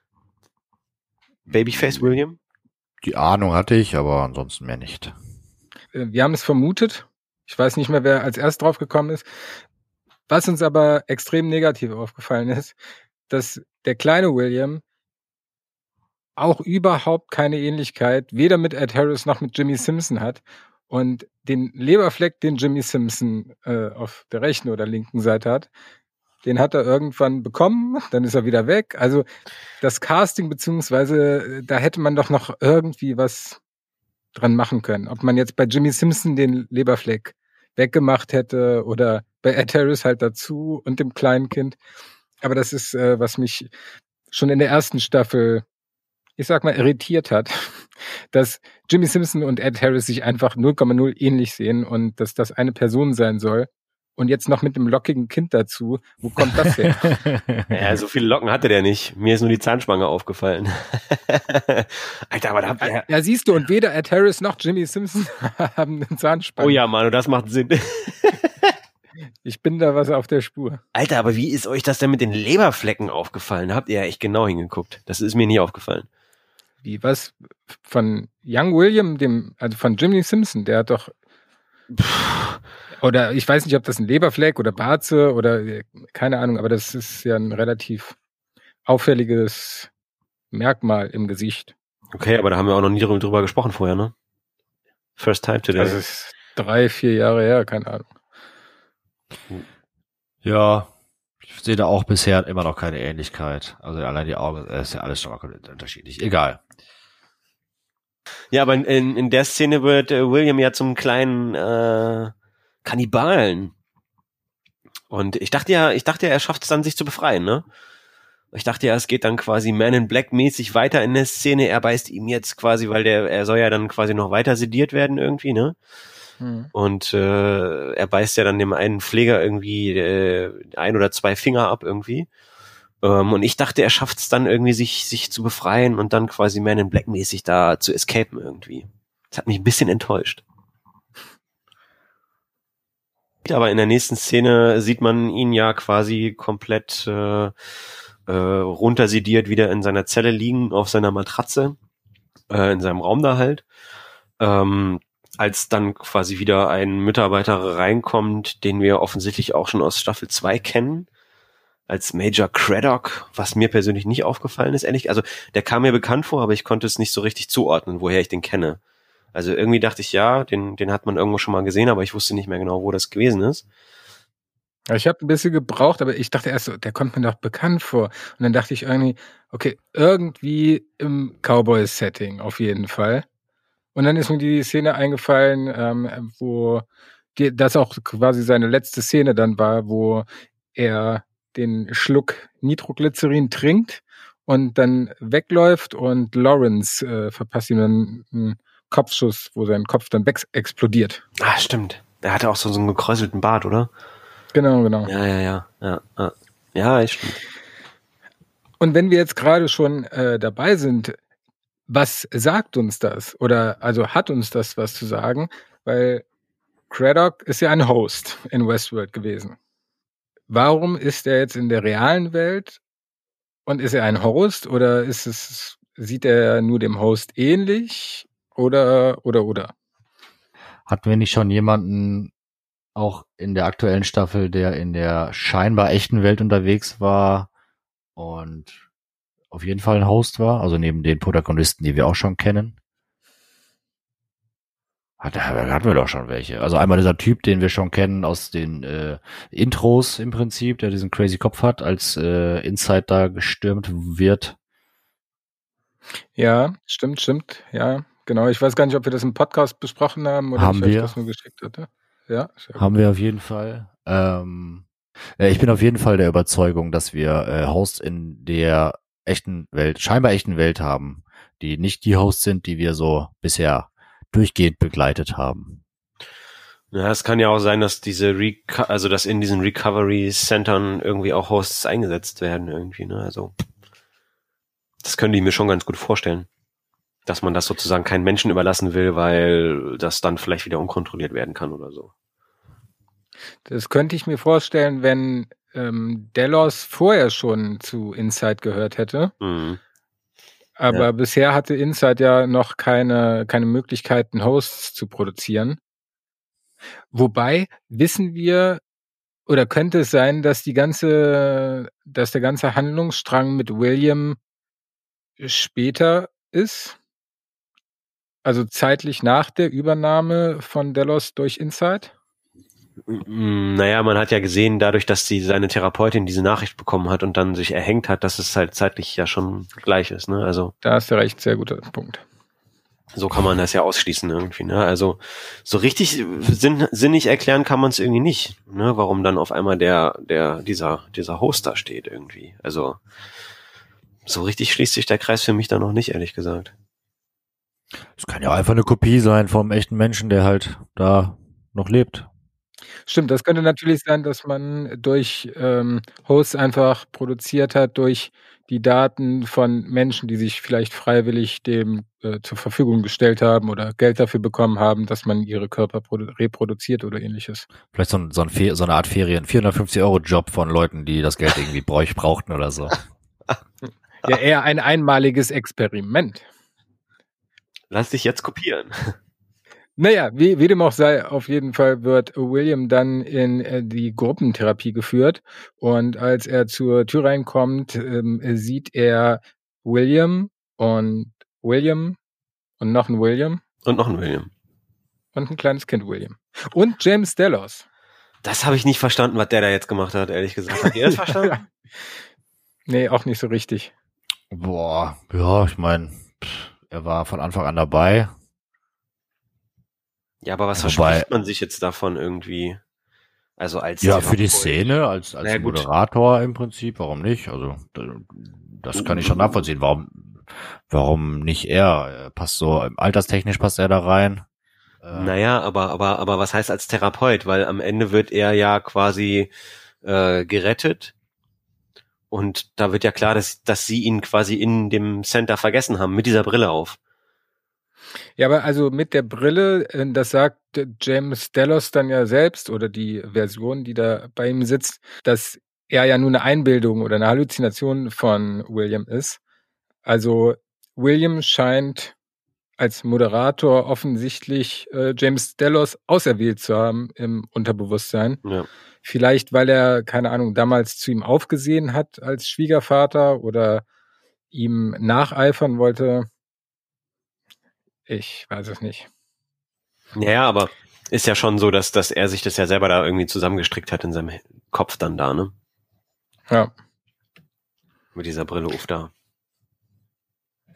Babyface William? Die Ahnung hatte ich, aber ansonsten mehr nicht. Äh, wir haben es vermutet. Ich weiß nicht mehr, wer als erst drauf gekommen ist. Was uns aber extrem negativ aufgefallen ist, dass der kleine William auch überhaupt keine Ähnlichkeit weder mit Ed Harris noch mit Jimmy Simpson hat. Und den Leberfleck, den Jimmy Simpson äh, auf der rechten oder linken Seite hat, den hat er irgendwann bekommen, dann ist er wieder weg. Also das Casting beziehungsweise äh, da hätte man doch noch irgendwie was dran machen können. Ob man jetzt bei Jimmy Simpson den Leberfleck weggemacht hätte oder bei Ed Harris halt dazu und dem kleinen Kind. Aber das ist, äh, was mich schon in der ersten Staffel, ich sag mal, irritiert hat, dass Jimmy Simpson und Ed Harris sich einfach 0,0 ähnlich sehen und dass das eine Person sein soll. Und jetzt noch mit dem lockigen Kind dazu. Wo kommt das her? Ja, so viele Locken hatte der nicht. Mir ist nur die Zahnspange aufgefallen. Alter, aber da habt ihr... Ja, siehst du, und weder Ed Harris noch Jimmy Simpson haben einen Zahnspann. Oh ja, Manu, das macht Sinn. Ich bin da was auf der Spur. Alter, aber wie ist euch das denn mit den Leberflecken aufgefallen? Da habt ihr ja echt genau hingeguckt. Das ist mir nie aufgefallen. Wie was von Young William, dem, also von Jimmy Simpson, der hat doch oder ich weiß nicht, ob das ein Leberfleck oder Barze oder keine Ahnung, aber das ist ja ein relativ auffälliges Merkmal im Gesicht. Okay, aber da haben wir auch noch nie drüber, gesprochen vorher, ne? First time today. Es ist drei, vier Jahre her, keine Ahnung. Ja, sehe da auch bisher immer noch keine Ähnlichkeit. Also allein die Augen, äh, ist ja alles schon mal unterschiedlich. Egal. ja, aber in, in der Szene wird äh, William ja zum kleinen äh, Kannibalen. Und ich dachte ja, ich dachte ja, er schafft es dann, sich zu befreien, ne? Ich dachte ja, es geht dann quasi Man in Black mäßig weiter in der Szene. Er beißt ihm jetzt quasi, weil der, er soll ja dann quasi noch weiter sediert werden irgendwie, ne? Hm. Und äh, er beißt ja dann dem einen Pfleger irgendwie äh, ein oder zwei Finger ab irgendwie. Ähm, und ich dachte, er schafft es dann irgendwie, sich, sich zu befreien und dann quasi Man in Black mäßig da zu escapen irgendwie. Das hat mich ein bisschen enttäuscht. Aber in der nächsten Szene sieht man ihn ja quasi komplett äh, äh, runtersediert wieder in seiner Zelle liegen, auf seiner Matratze, äh, in seinem Raum da halt. Ähm, als dann quasi wieder ein Mitarbeiter reinkommt, den wir offensichtlich auch schon aus Staffel 2 kennen, als Major Craddock, was mir persönlich nicht aufgefallen ist, ehrlich. Also der kam mir bekannt vor, aber ich konnte es nicht so richtig zuordnen, woher ich den kenne. Also irgendwie dachte ich, ja, den, den hat man irgendwo schon mal gesehen, aber ich wusste nicht mehr genau, wo das gewesen ist. Ich habe ein bisschen gebraucht, aber ich dachte erst so, der kommt mir doch bekannt vor. Und dann dachte ich irgendwie, okay, irgendwie im Cowboy-Setting auf jeden Fall. Und dann ist mir die Szene eingefallen, ähm, wo die, das auch quasi seine letzte Szene dann war, wo er den Schluck Nitroglycerin trinkt und dann wegläuft und Lawrence äh, verpasst ihm dann einen Kopfschuss, wo sein Kopf dann weg explodiert. Ah, stimmt. Der hatte auch so, so einen gekräuselten Bart, oder? Genau, genau. Ja, ja, ja, ja, ja. Ja, ist stimmt. Und wenn wir jetzt gerade schon äh, dabei sind, was sagt uns das? Oder also hat uns das was zu sagen? Weil Craddock ist ja ein Host in Westworld gewesen. Warum ist er jetzt in der realen Welt und ist er ein Host oder ist es, sieht er nur dem Host ähnlich oder, oder, oder? Hatten wir nicht schon jemanden auch in der aktuellen Staffel, der in der scheinbar echten Welt unterwegs war und auf jeden Fall ein Host war, also neben den Protagonisten, die wir auch schon kennen? Hat, hatten wir doch schon welche. Also einmal dieser Typ, den wir schon kennen aus den äh, Intros im Prinzip, der diesen crazy Kopf hat, als äh, Inside da gestürmt wird. Ja, stimmt, stimmt. Ja, genau. Ich weiß gar nicht, ob wir das im Podcast besprochen haben oder haben ich wir. das nur geschickt hatte. Ja, haben wir auf jeden Fall. Ähm, äh, ich bin auf jeden Fall der Überzeugung, dass wir äh, Hosts in der echten Welt, scheinbar echten Welt haben, die nicht die Hosts sind, die wir so bisher durchgehend begleitet haben. Ja, es kann ja auch sein, dass diese Reco also dass in diesen Recovery Centern irgendwie auch Hosts eingesetzt werden irgendwie, ne? Also das könnte ich mir schon ganz gut vorstellen, dass man das sozusagen keinen Menschen überlassen will, weil das dann vielleicht wieder unkontrolliert werden kann oder so. Das könnte ich mir vorstellen, wenn ähm, Delos vorher schon zu Inside gehört hätte. Mhm. Aber Ja. bisher hatte Inside ja noch keine, keine Möglichkeiten, Hosts zu produzieren. Wobei wissen wir oder könnte es sein, dass die ganze, dass der ganze Handlungsstrang mit William später ist? Also zeitlich nach der Übernahme von Delos durch Inside? Mm, Naja, man hat ja gesehen, dadurch, dass sie seine Therapeutin diese Nachricht bekommen hat und dann sich erhängt hat, dass es halt zeitlich ja schon gleich ist, ne? Also Da hast du recht, sehr guter Punkt. so kann man das ja ausschließen irgendwie, ne? Also so richtig sinn, sinnig erklären kann man es irgendwie nicht, ne? Warum dann auf einmal der, der, dieser, dieser Host da steht irgendwie. Also so richtig schließt sich der Kreis für mich da noch nicht, ehrlich gesagt. Es kann ja einfach eine Kopie sein vom echten Menschen, der halt da noch lebt. Stimmt, das könnte natürlich sein, dass man durch ähm, Hosts einfach produziert hat, durch die Daten von Menschen, die sich vielleicht freiwillig dem äh, zur Verfügung gestellt haben oder Geld dafür bekommen haben, dass man ihre Körper produ- reproduziert oder ähnliches. Vielleicht so, ein, so, ein, so eine Art Ferien, 450 Euro Job von Leuten, die das Geld irgendwie bräuch, brauchten oder so. Ja, eher ein einmaliges Experiment. Lass dich jetzt kopieren. Naja, wie, wie dem auch sei, auf jeden Fall wird William dann in äh, die Gruppentherapie geführt und als er zur Tür reinkommt, ähm, sieht er William und William und noch ein William Und noch ein William. und ein kleines Kind William. Und James Delos. Das habe ich nicht verstanden, was der da jetzt gemacht hat, ehrlich gesagt. Habt ihr das verstanden? Nee, auch nicht so richtig. Boah, ja, ich meine, er war von Anfang an dabei. Ja, aber was Wobei- verspricht man sich jetzt davon irgendwie? Also als Ja, für die? Szene, als, als Na ja, gut. Moderator im Prinzip, warum nicht? Also, das kann ich schon nachvollziehen. Warum, warum nicht er? Er Passt so, alterstechnisch passt er da rein. Äh, Naja, aber, aber, aber was heißt als Therapeut? Weil am Ende wird er ja quasi äh, gerettet. Und da wird ja klar, dass, dass sie ihn quasi in dem Center vergessen haben, mit dieser Brille auf. Ja, aber also mit der Brille, äh, das sagt äh, James Delos dann ja selbst oder die Version, die da bei ihm sitzt, dass er ja nur eine Einbildung oder eine Halluzination von William ist. Also William scheint als Moderator offensichtlich äh, James Delos auserwählt zu haben im Unterbewusstsein. Ja. Vielleicht, weil er, keine Ahnung, damals zu ihm aufgesehen hat als Schwiegervater oder ihm nacheifern wollte. Ich weiß es nicht. Naja, aber ist ja schon so, dass, dass er sich das ja selber da irgendwie zusammengestrickt hat in seinem Kopf dann da, ne? Ja. Mit dieser Brille auf da.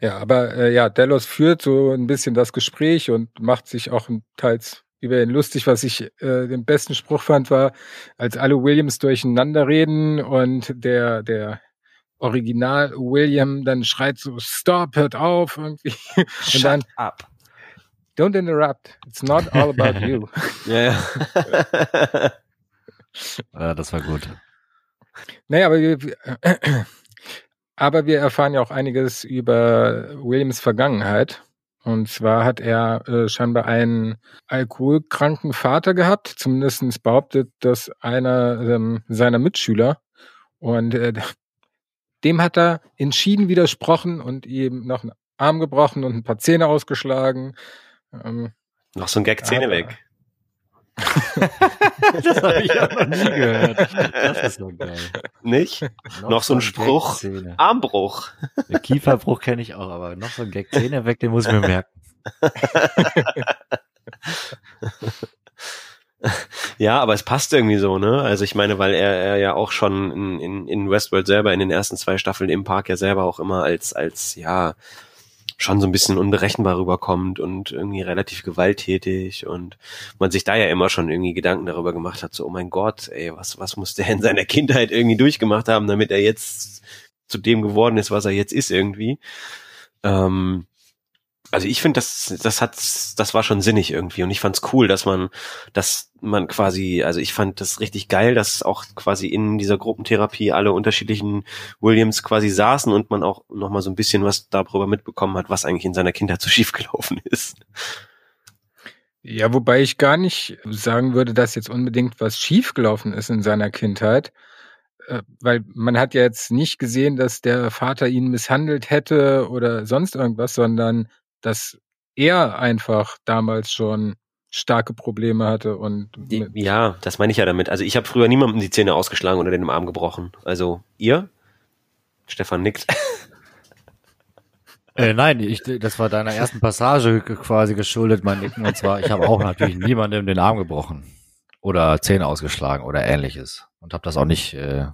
Ja, aber äh, ja, Delos führt so ein bisschen das Gespräch und macht sich auch teils über ihn lustig. Was ich äh, den besten Spruch fand, war, als alle Williams durcheinander reden und der, der Original William dann schreit so, stop, hört auf irgendwie. Und dann, up. don't interrupt, it's not all about you. Ja, ja. äh, das war gut. Naja, aber wir, aber wir erfahren ja auch einiges über Williams Vergangenheit. Und zwar hat er äh, scheinbar einen alkoholkranken Vater gehabt. Zumindest behauptet das einer ähm, seiner Mitschüler. Und äh, dem hat er entschieden widersprochen und ihm noch einen Arm gebrochen und ein paar Zähne ausgeschlagen. Ähm, noch so ein Gag Zähne weg. das habe ich auch noch nie gehört. Das ist so geil. Nicht? Noch, noch so ein Spruch. Armbruch. Der Kieferbruch kenne ich auch, aber noch so ein Gag Zähne weg, den muss ich mir merken. ja, aber es passt irgendwie so, ne? Also ich meine, weil er, er ja auch schon in, in, in Westworld selber in den ersten zwei Staffeln im Park ja selber auch immer als, als, ja, schon so ein bisschen unberechenbar rüberkommt und irgendwie relativ gewalttätig und man sich da ja immer schon irgendwie Gedanken darüber gemacht hat, so, oh mein Gott, ey, was, was muss der in seiner Kindheit irgendwie durchgemacht haben, damit er jetzt zu dem geworden ist, was er jetzt ist irgendwie. Ähm, also ich finde, das, das hat, das war schon sinnig irgendwie und ich fand's cool, dass man, dass man quasi, also ich fand das richtig geil, dass auch quasi in dieser Gruppentherapie alle unterschiedlichen Williams quasi saßen und man auch noch mal so ein bisschen was darüber mitbekommen hat, was eigentlich in seiner Kindheit so schief gelaufen ist. Ja, wobei ich gar nicht sagen würde, dass jetzt unbedingt was schiefgelaufen ist in seiner Kindheit, äh, weil man hat ja jetzt nicht gesehen, dass der Vater ihn misshandelt hätte oder sonst irgendwas, sondern dass er einfach damals schon starke Probleme hatte und ja, das meine ich ja damit. Also ich habe früher niemandem die Zähne ausgeschlagen oder den Arm gebrochen. Also ihr? Stefan nickt. Äh, nein, ich, das war deiner ersten Passage quasi geschuldet, mein Nicken. Und zwar, ich habe auch natürlich niemandem den Arm gebrochen oder Zähne ausgeschlagen oder ähnliches. Und habe das auch nicht, äh,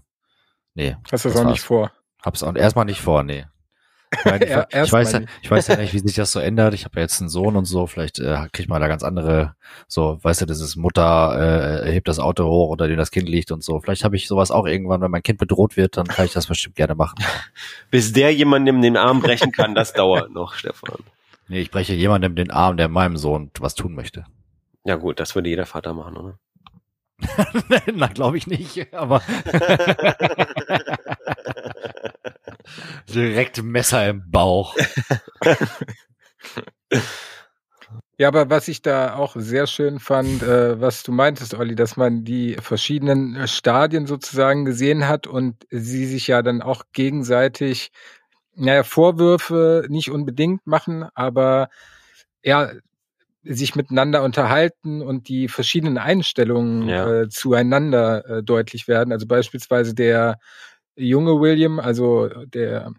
nee. Hast du das, auch nicht vor? Hab's auch erstmal nicht vor, nee. Ich, meine, ich, ich, weiß ja, ich weiß ja nicht, wie sich das so ändert. Ich habe ja jetzt einen Sohn und so. Vielleicht äh, kriegt man da ganz andere, so, weißt du, das ist Mutter äh, hebt das Auto hoch, unter dem das Kind liegt und so. Vielleicht habe ich sowas auch irgendwann, wenn mein Kind bedroht wird, dann kann ich das bestimmt gerne machen. Bis der jemandem den Arm brechen kann, das dauert noch, Stefan. Nee, ich breche jemandem den Arm, der meinem Sohn was tun möchte. Ja gut, das würde jeder Vater machen, oder? Na, glaube ich nicht, aber direkt Messer im Bauch. Ja, aber was ich da auch sehr schön fand, äh, was du meintest, Olli, dass man die verschiedenen Stadien sozusagen gesehen hat und sie sich ja dann auch gegenseitig, naja, Vorwürfe nicht unbedingt machen, aber ja, sich miteinander unterhalten und die verschiedenen Einstellungen ja. äh, zueinander äh, deutlich werden. Also beispielsweise der junge William, also der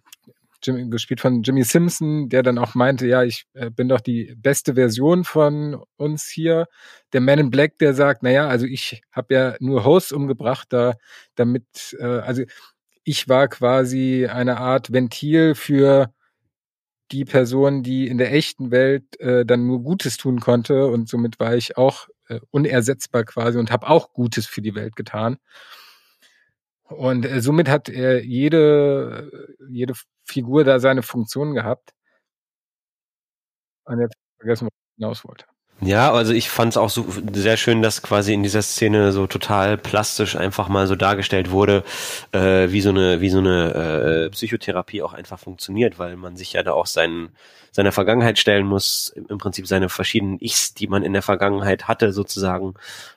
Jimmy, gespielt von Jimmy Simpson, der dann auch meinte, ja, ich äh, bin doch die beste Version von uns hier. Der Man in Black, der sagt, naja, also ich habe ja nur Hosts umgebracht, da, damit, äh, also ich war quasi eine Art Ventil für die Person, die in der echten Welt äh, dann nur Gutes tun konnte und somit war ich auch äh, unersetzbar quasi und habe auch Gutes für die Welt getan. Und äh, somit hat er jede, jede Figur da seine Funktion gehabt. Und jetzt vergessen, was ich hinaus wollte. Ja, also ich fand es auch so sehr schön, dass quasi in dieser Szene so total plastisch einfach mal so dargestellt wurde, äh, wie so eine wie so eine äh, Psychotherapie auch einfach funktioniert, weil man sich ja da auch seinen seiner Vergangenheit stellen muss, im Prinzip seine verschiedenen Ichs, die man in der Vergangenheit hatte, sozusagen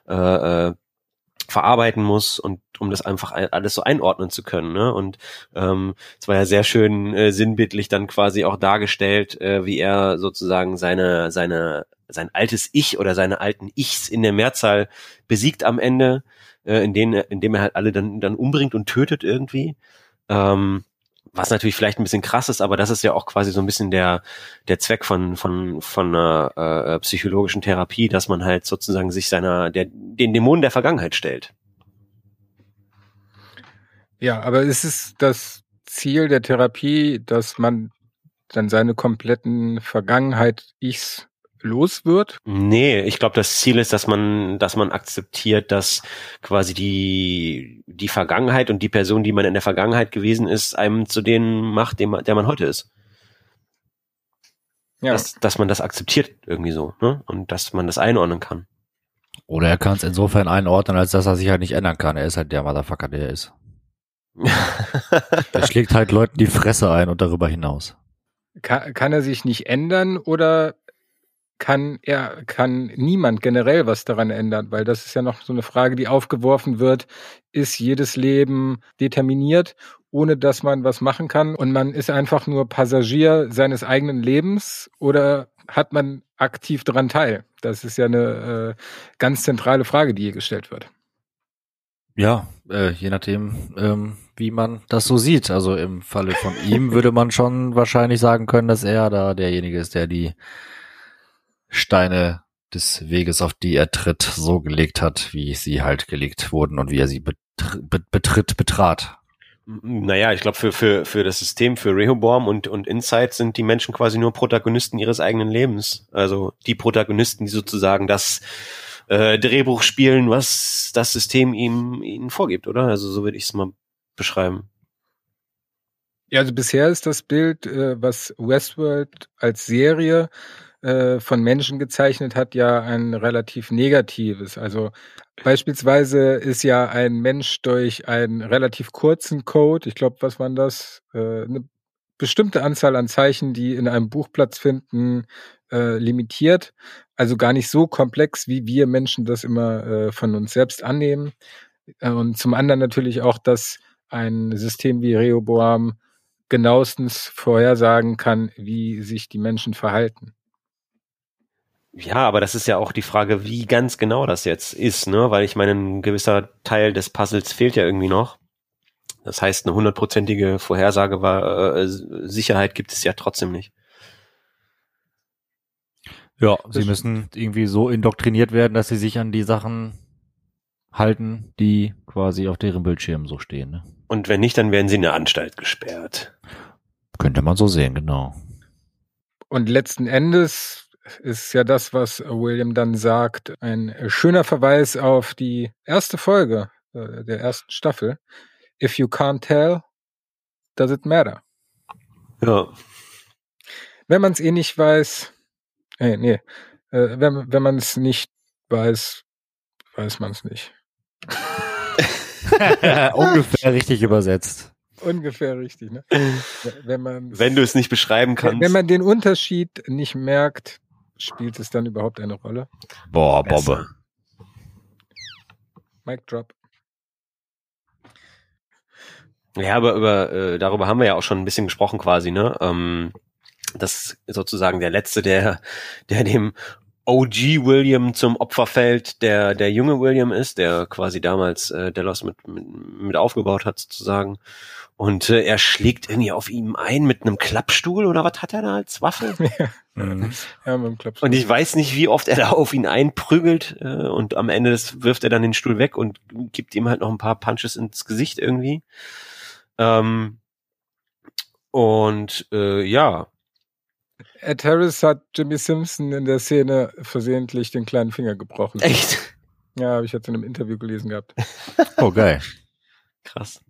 äh, äh, verarbeiten muss und um das einfach alles so einordnen zu können. Ne? Und ähm, es war ja sehr schön äh, sinnbildlich dann quasi auch dargestellt, äh, wie er sozusagen seine seine sein altes Ich oder seine alten Ichs in der Mehrzahl besiegt am Ende, äh, in denen, indem er halt alle dann dann umbringt und tötet irgendwie. Ähm, was natürlich vielleicht ein bisschen krass ist, aber das ist ja auch quasi so ein bisschen der der Zweck von von von einer äh, psychologischen Therapie, dass man halt sozusagen sich seiner der den Dämonen der Vergangenheit stellt. Ja, aber ist es das Ziel der Therapie, dass man dann seine kompletten Vergangenheit Ichs los wird? Nee, ich glaube, das Ziel ist, dass man, dass man akzeptiert, dass quasi die, die Vergangenheit und die Person, die man in der Vergangenheit gewesen ist, einem zu denen macht, dem, der man heute ist. Ja. Dass, dass man das akzeptiert irgendwie so, ne? Und dass man das einordnen kann. Oder er kann es insofern einordnen, als dass er sich halt nicht ändern kann. Er ist halt der Motherfucker, der er ist. Der schlägt halt Leuten die Fresse ein und darüber hinaus. Kann, kann er sich nicht ändern oder kann er, kann niemand generell was daran ändern? Weil das ist ja noch so eine Frage, die aufgeworfen wird. Ist jedes Leben determiniert, ohne dass man was machen kann? Und man ist einfach nur Passagier seines eigenen Lebens oder hat man aktiv daran teil? Das ist ja eine äh, ganz zentrale Frage, die hier gestellt wird. Ja, äh, je nachdem, ähm, wie man das so sieht. Also im Falle von ihm würde man schon wahrscheinlich sagen können, dass er da derjenige ist, der die Steine des Weges, auf die er tritt, so gelegt hat, wie sie halt gelegt wurden und wie er sie betr betritt, betrat. Naja, ich glaube, für, für, für das System, für Rehoboam und, und Insight sind die Menschen quasi nur Protagonisten ihres eigenen Lebens. Also die Protagonisten, die sozusagen das äh, Drehbuch spielen, was das System ihm ihnen vorgibt, oder? Also so würde ich es mal beschreiben. Ja, also bisher ist das Bild, äh, was Westworld als Serie äh, von Menschen gezeichnet hat, ja ein relativ negatives. Also beispielsweise ist ja ein Mensch durch einen relativ kurzen Code, ich glaube, was waren das, äh, eine bestimmte Anzahl an Zeichen, die in einem Buch Platz finden, äh, limitiert. Also gar nicht so komplex, wie wir Menschen das immer von uns selbst annehmen. Und zum anderen natürlich auch, dass ein System wie Rehoboam genauestens vorhersagen kann, wie sich die Menschen verhalten. Ja, aber das ist ja auch die Frage, wie ganz genau das jetzt ist, ne? Weil ich meine, ein gewisser Teil des Puzzles fehlt ja irgendwie noch. Das heißt, eine hundertprozentige Vorhersage war, äh, Sicherheit gibt es ja trotzdem nicht. Ja, sie müssen irgendwie so indoktriniert werden, dass sie sich an die Sachen halten, die quasi auf deren Bildschirmen so stehen. Ne? Und wenn nicht, dann werden sie in eine Anstalt gesperrt. Könnte man so sehen, genau. Und letzten Endes ist ja das, was William dann sagt, ein schöner Verweis auf die erste Folge äh, der ersten Staffel. If you can't tell, does it matter? Ja. Wenn man es eh nicht weiß, äh, nee, äh, wenn, wenn man es nicht weiß, weiß man es nicht. Ungefähr richtig übersetzt. Ungefähr richtig, ne? Wenn, man wenn du es nicht beschreiben kannst. Wenn man den Unterschied nicht merkt, spielt es dann überhaupt eine Rolle? Boah, Bobbe. Mic drop. Ja, aber über äh, darüber haben wir ja auch schon ein bisschen gesprochen quasi, ne? Ähm, das sozusagen der letzte, der der dem OG William zum Opfer fällt, der der junge William ist, der quasi damals äh, Delos mit, mit, mit aufgebaut hat sozusagen. Und äh, er schlägt irgendwie auf ihm ein mit einem Klappstuhl oder was hat er da als Waffe? ja, mhm. ja mit dem Klappstuhl. Und ich weiß nicht, wie oft er da auf ihn einprügelt äh, und am Ende des wirft er dann den Stuhl weg und gibt ihm halt noch ein paar Punches ins Gesicht irgendwie. Ähm, und äh, ja, Ed Harris hat Jimmy Simpson in der Szene versehentlich den kleinen Finger gebrochen. Echt? Ja, habe ich jetzt in einem Interview gelesen gehabt. Oh, geil. Krass.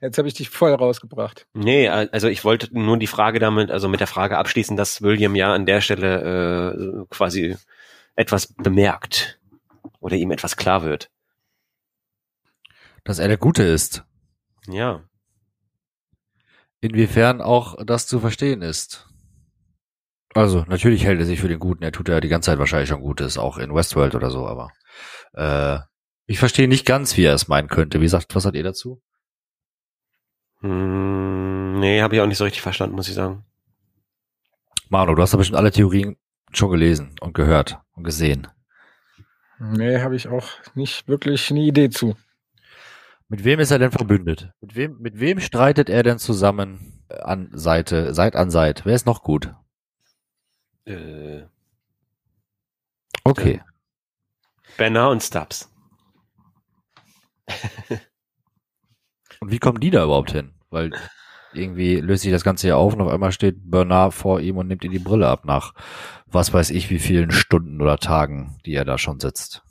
Jetzt habe ich dich voll rausgebracht. Nee, also ich wollte nur die Frage damit, also mit der Frage abschließen, dass William ja an der Stelle äh, quasi etwas bemerkt oder ihm etwas klar wird. Dass er der Gute ist. Ja. Inwiefern auch das zu verstehen ist. Also, natürlich hält er sich für den Guten. Er tut ja die ganze Zeit wahrscheinlich schon Gutes, auch in Westworld oder so, aber äh, ich verstehe nicht ganz, wie er es meinen könnte. Wie sagt, was hat ihr dazu? Hm, nee, habe ich auch nicht so richtig verstanden, muss ich sagen. Manu, du hast aber schon alle Theorien schon gelesen und gehört und gesehen. Nee, habe ich auch nicht wirklich eine Idee zu. Mit wem ist er denn verbündet? Mit wem, mit wem streitet er denn zusammen an Seite, Seit an Seit? Wer ist noch gut? Äh, Okay. Banner und Stubbs. Und wie kommen die da überhaupt hin? Weil irgendwie löst sich das Ganze ja auf und auf einmal steht Bernard vor ihm und nimmt ihm die Brille ab nach was weiß ich wie vielen Stunden oder Tagen, die er da schon sitzt.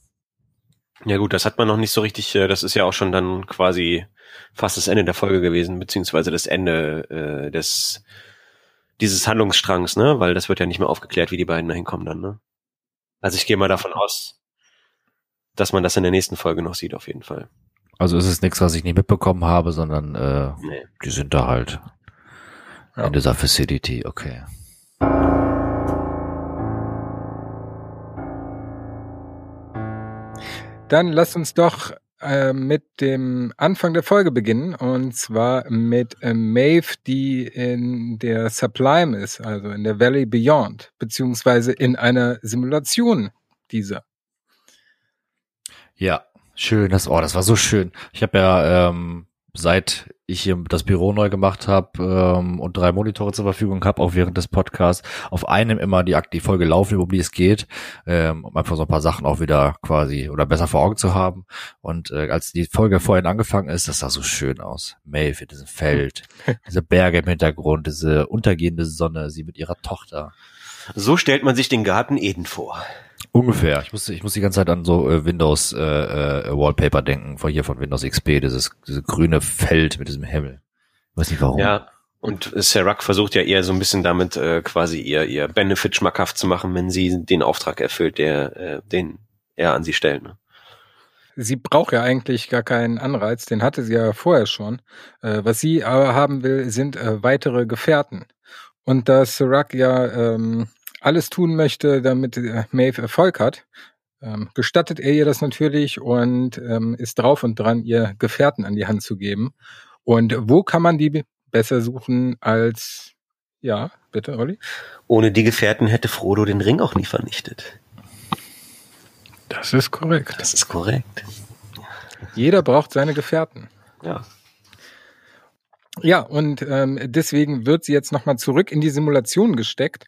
Ja gut, das hat man noch nicht so richtig, äh, das ist ja auch schon dann quasi fast das Ende der Folge gewesen, beziehungsweise das Ende äh, des dieses Handlungsstrangs, ne? Weil das wird ja nicht mehr aufgeklärt, wie die beiden da hinkommen dann, ne? Also ich gehe mal davon aus, dass man das in der nächsten Folge noch sieht, auf jeden Fall. Also ist es nichts, was ich nicht mitbekommen habe, sondern äh, Nee. die sind da halt Ja. in dieser Facility, okay. Dann lasst uns doch äh, mit dem Anfang der Folge beginnen und zwar mit äh, Maeve, die in der Sublime ist, also in der Valley Beyond, beziehungsweise in einer Simulation dieser. Ja, schön, das, oh, das war so schön. Ich habe ja, ähm, seit ich hier das Büro neu gemacht habe ähm, und drei Monitore zur Verfügung habe, auch während des Podcasts, auf einem immer die, die Folge laufen, über die es geht, ähm, um einfach so ein paar Sachen auch wieder quasi oder besser vor Augen zu haben. Und äh, als die Folge vorhin angefangen ist, das sah so schön aus. Maeve in diesem Feld, diese Berge im Hintergrund, diese untergehende Sonne, sie mit ihrer Tochter. So stellt man sich den Garten Eden vor. Ungefähr. Ich muss, ich muss die ganze Zeit an so äh, Windows äh, äh, Wallpaper denken, von hier von Windows XP, dieses, dieses grüne Feld mit diesem Himmel. Ich weiß nicht warum. Ja. Und Serac versucht ja eher so ein bisschen damit äh, quasi ihr, ihr Benefit schmackhaft zu machen, wenn sie den Auftrag erfüllt, der, äh, den er an sie stellt. Ne? Sie braucht ja eigentlich gar keinen Anreiz, den hatte sie ja vorher schon. Äh, was sie aber haben will, sind äh, weitere Gefährten. Und da Serac ja ähm, alles tun möchte, damit äh, Maeve Erfolg hat, ähm, gestattet er ihr das natürlich und ähm, ist drauf und dran, ihr Gefährten an die Hand zu geben. Und wo kann man die besser suchen als, ja, bitte, Olli? Ohne die Gefährten hätte Frodo den Ring auch nie vernichtet. Das ist korrekt. Das ist korrekt. Jeder braucht seine Gefährten. Ja. Ja, und ähm, deswegen wird sie jetzt nochmal zurück in die Simulation gesteckt.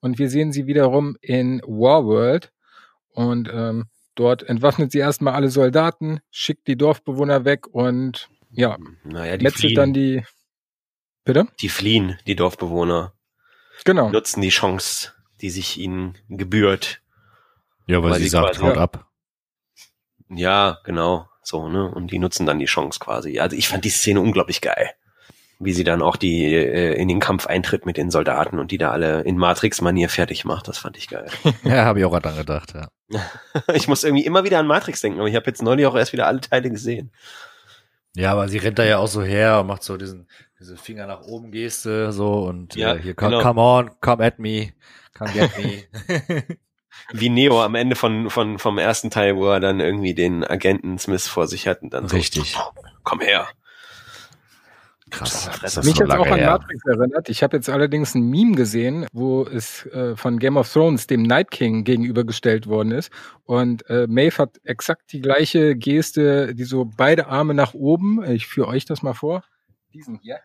Und wir sehen sie wiederum in Warworld. Und ähm, dort entwaffnet sie erstmal alle Soldaten, schickt die Dorfbewohner weg und ja, Naja, die fliehen. dann die. Bitte? die fliehen, die Dorfbewohner. Genau. Nutzen die Chance, die sich ihnen gebührt. Ja, weil, Weil sie sie sagt, quasi- haut ab. Ja, genau. So, ne? Und die nutzen dann die Chance quasi. Also ich fand die Szene unglaublich geil. Wie sie dann auch die äh, in den Kampf eintritt mit den Soldaten und die da alle in Matrix-Manier fertig macht. Das fand ich geil. Ja, habe ich auch dran gedacht, ja. ich muss irgendwie immer wieder an Matrix denken, aber ich habe jetzt neulich auch erst wieder alle Teile gesehen. Ja, aber sie rennt da ja auch so her und macht so diesen, diese Finger nach oben Geste, so und Ja, äh, hier, come, genau. come on, come at me, come get me. Wie Neo am Ende von, von, vom ersten Teil, wo er dann irgendwie den Agenten Smith vor sich hat und dann Richtig. so, komm her. Krass. Das ist Mich so jetzt auch lange an her. Matrix erinnert. Ich habe jetzt allerdings ein Meme gesehen, wo es äh, von Game of Thrones dem Night King gegenübergestellt worden ist. Und äh, Maeve hat exakt die gleiche Geste, die so beide Arme nach oben. Ich führe euch das mal vor. Diesen hier.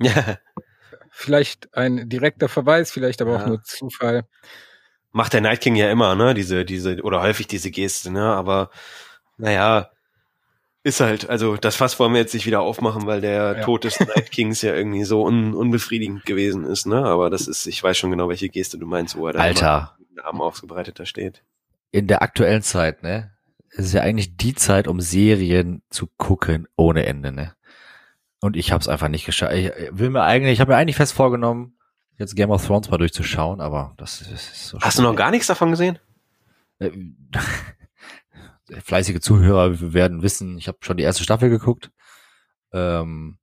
Ja, Vielleicht ein direkter Verweis, vielleicht aber auch Ja. nur Zufall. macht der Night King ja immer, ne? Diese, diese, oder häufig diese Geste, ne? Aber naja, ist halt, also das Fass wollen wir jetzt nicht wieder aufmachen, weil der Ja. Tod des Night Kings ja irgendwie so un, unbefriedigend gewesen ist, ne? Aber das ist, ich weiß schon genau, welche Geste du meinst, wo er da Alter, den Armen ausgebreitet da steht. in der aktuellen Zeit, ne? Es ist ja eigentlich die Zeit, um Serien zu gucken ohne Ende, ne? Und ich habe es einfach nicht geschafft. Ich äh, will mir eigentlich, ich habe mir eigentlich fest vorgenommen, jetzt Game of Thrones mal durchzuschauen, aber das ist, so Hast du noch schwierig. gar nichts davon gesehen? Fleißige Zuhörer werden wissen, ich habe schon die erste Staffel geguckt, ähm,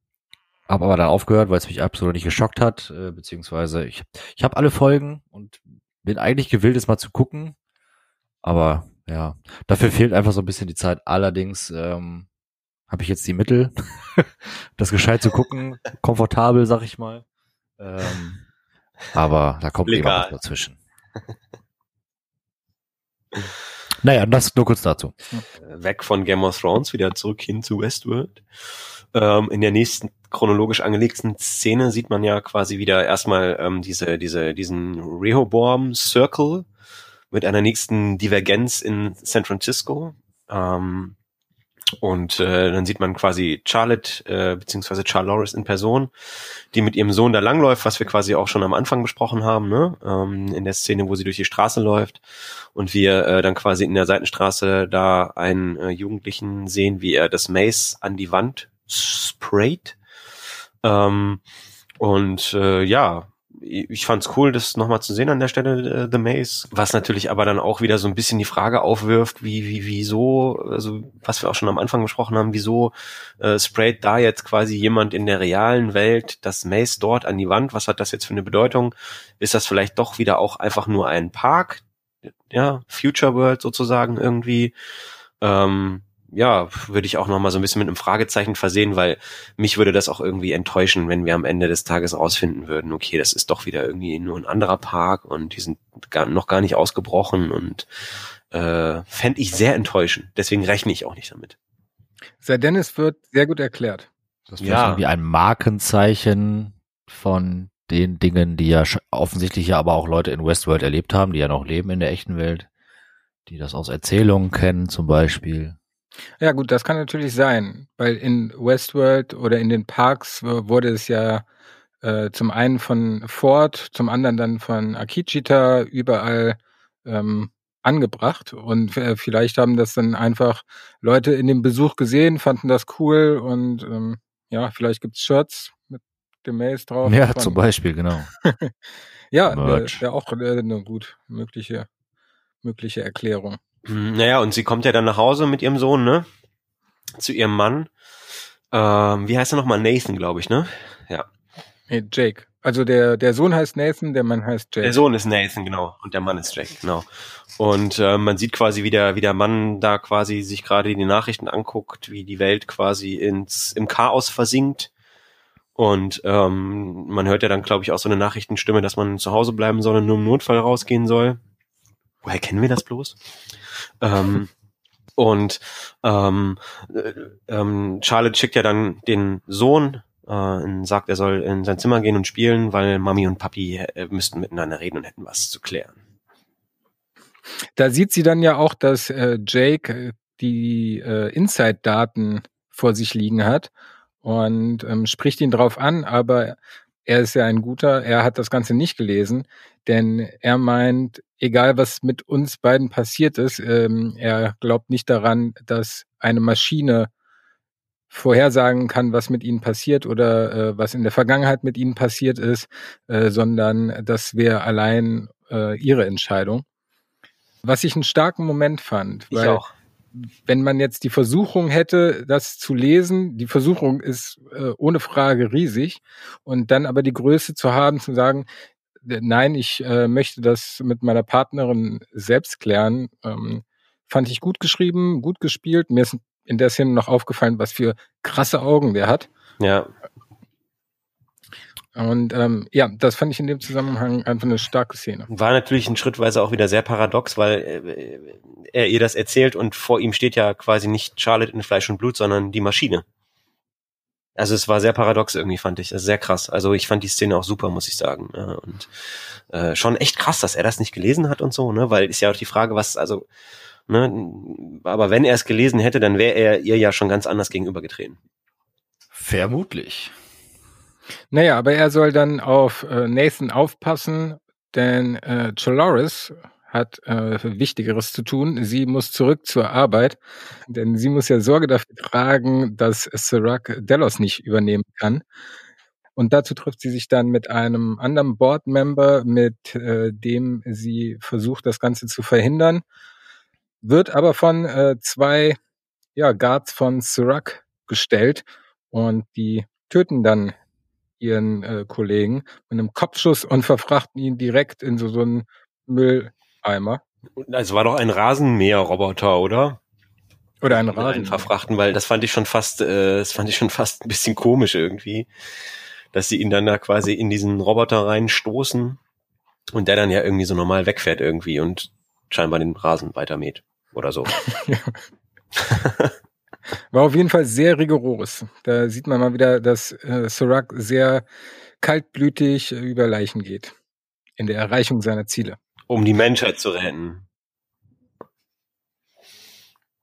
habe aber dann aufgehört, weil es mich absolut nicht geschockt hat, äh, beziehungsweise ich, ich habe alle Folgen und bin eigentlich gewillt, es mal zu gucken, aber ja, dafür fehlt einfach so ein bisschen die Zeit. Allerdings ähm, habe ich jetzt die Mittel, das gescheit zu gucken, komfortabel, sag ich mal. Ähm, aber da kommt Legal. immer was dazwischen. Naja, das nur kurz dazu. Äh, Weg von Game of Thrones, wieder zurück hin zu Westworld. Ähm, in der nächsten chronologisch angelegten Szene sieht man ja quasi wieder erstmal ähm, diese, diese, diesen Rehoboam Circle mit einer nächsten Divergenz in San Francisco. Ähm, und äh, dann sieht man quasi Charlotte äh, beziehungsweise Charloris in Person, die mit ihrem Sohn da langläuft, was wir quasi auch schon am Anfang besprochen haben, ne? ähm, in der Szene, wo sie durch die Straße läuft und wir äh, dann quasi in der Seitenstraße da einen äh, Jugendlichen sehen, wie er das Mace an die Wand sprayt. Ähm, und äh, ja, ich fand's cool, das nochmal zu sehen an der Stelle, äh, The Maze. Was natürlich aber dann auch wieder so ein bisschen die Frage aufwirft, wie, wie, wieso, also was wir auch schon am Anfang besprochen haben, wieso äh, sprayt da jetzt quasi jemand in der realen Welt das Maze dort an die Wand? Was hat das jetzt für eine Bedeutung? Ist das vielleicht doch wieder auch einfach nur ein Park? Ja, Future World sozusagen irgendwie. Ähm, ja, würde ich auch noch mal so ein bisschen mit einem Fragezeichen versehen, weil mich würde das auch irgendwie enttäuschen, wenn wir am Ende des Tages rausfinden würden, okay, das ist doch wieder irgendwie nur ein anderer Park und die sind gar, noch gar nicht ausgebrochen und äh, fände ich sehr enttäuschend. Deswegen rechne ich auch nicht damit. Sir Dennis wird sehr gut erklärt. Das ist ja. irgendwie ein Markenzeichen von den Dingen, die ja offensichtlich ja aber auch Leute in Westworld erlebt haben, die ja noch leben in der echten Welt, die das aus Erzählungen kennen zum Beispiel. Ja gut, das kann natürlich sein, weil in Westworld oder in den Parks wurde es ja äh, zum einen von Ford, zum anderen dann von Akichita überall ähm, angebracht und äh, vielleicht haben das dann einfach Leute in dem Besuch gesehen, fanden das cool und ähm, ja, vielleicht gibt's Shirts mit dem Maze drauf. Ja, zum Beispiel, genau. ja, wäre wär auch äh, eine gut mögliche mögliche Erklärung. Naja, und sie kommt ja dann nach Hause mit ihrem Sohn, ne? Zu ihrem Mann. Ähm, wie heißt er nochmal? Nathan, glaube ich, ne? Ja. Nee, Jake. Also der, der Sohn heißt Nathan, der Mann heißt Jake. Der Sohn ist Nathan, genau. Und der Mann ist Jake, genau. Und äh, man sieht quasi, wie der, wie der Mann da quasi sich gerade die Nachrichten anguckt, wie die Welt quasi ins, im Chaos versinkt. Und ähm, man hört ja dann, glaube ich, auch so eine Nachrichtenstimme, dass man zu Hause bleiben soll und nur im Notfall rausgehen soll. Woher kennen wir das bloß? Ähm, und ähm, äh, ähm, Charlotte schickt ja dann den Sohn äh, und sagt, er soll in sein Zimmer gehen und spielen, weil Mami und Papi äh, müssten miteinander reden und hätten was zu klären. Da sieht sie dann ja auch, dass äh, Jake äh, die äh, Inside-Daten vor sich liegen hat und ähm, spricht ihn drauf an, aber er ist ja ein guter, er hat das Ganze nicht gelesen, denn er meint, egal was mit uns beiden passiert ist, ähm, er glaubt nicht daran, dass eine Maschine vorhersagen kann, was mit ihnen passiert oder äh, was in der Vergangenheit mit ihnen passiert ist, äh, sondern das wäre allein äh, ihre Entscheidung. Was ich einen starken Moment fand, ich weil auch wenn man jetzt die Versuchung hätte, das zu lesen, die Versuchung ist äh, ohne Frage riesig und dann aber die Größe zu haben, zu sagen, nein, ich äh, möchte das mit meiner Partnerin selbst klären, ähm, fand ich gut geschrieben, gut gespielt. Mir ist in der Szene noch aufgefallen, was für krasse Augen der hat. Ja. Und ähm, ja, das fand ich in dem Zusammenhang einfach eine starke Szene. War natürlich ein Schrittweise auch wieder sehr paradox, weil äh, er ihr das erzählt und vor ihm steht ja quasi nicht Charlotte in Fleisch und Blut, sondern die Maschine. Also es war sehr paradox irgendwie, fand ich. Also sehr krass. Also ich fand die Szene auch super, muss ich sagen. Und äh, schon echt krass, dass er das nicht gelesen hat und so, ne? Weil ist ja auch die Frage, was, also, ne, aber wenn er es gelesen hätte, dann wäre er ihr ja schon ganz anders gegenübergetreten. Vermutlich. Naja, aber er soll dann auf äh, Nathan aufpassen, denn äh, Choloris hat äh, Wichtigeres zu tun. Sie muss zurück zur Arbeit, denn sie muss ja Sorge dafür tragen, dass Sirac Delos nicht übernehmen kann. Und dazu trifft sie sich dann mit einem anderen Board-Member, mit äh, dem sie versucht, das Ganze zu verhindern, wird aber von äh, zwei ja, Guards von Sirac gestellt und die töten dann ihren äh, Kollegen mit einem Kopfschuss und verfrachten ihn direkt in so, so einen Mülleimer. Es war doch ein Rasenmäherroboter, oder? Oder ein Rasen. verfrachten, weil das fand ich schon fast, äh, das fand ich schon fast ein bisschen komisch irgendwie, dass sie ihn dann da quasi in diesen Roboter reinstoßen und der dann ja irgendwie so normal wegfährt irgendwie und scheinbar den Rasen weitermäht oder so. War auf jeden Fall sehr rigoros. Da sieht man mal wieder, dass äh, Sirac sehr kaltblütig über Leichen geht in der Erreichung seiner Ziele. Um die Menschheit zu retten.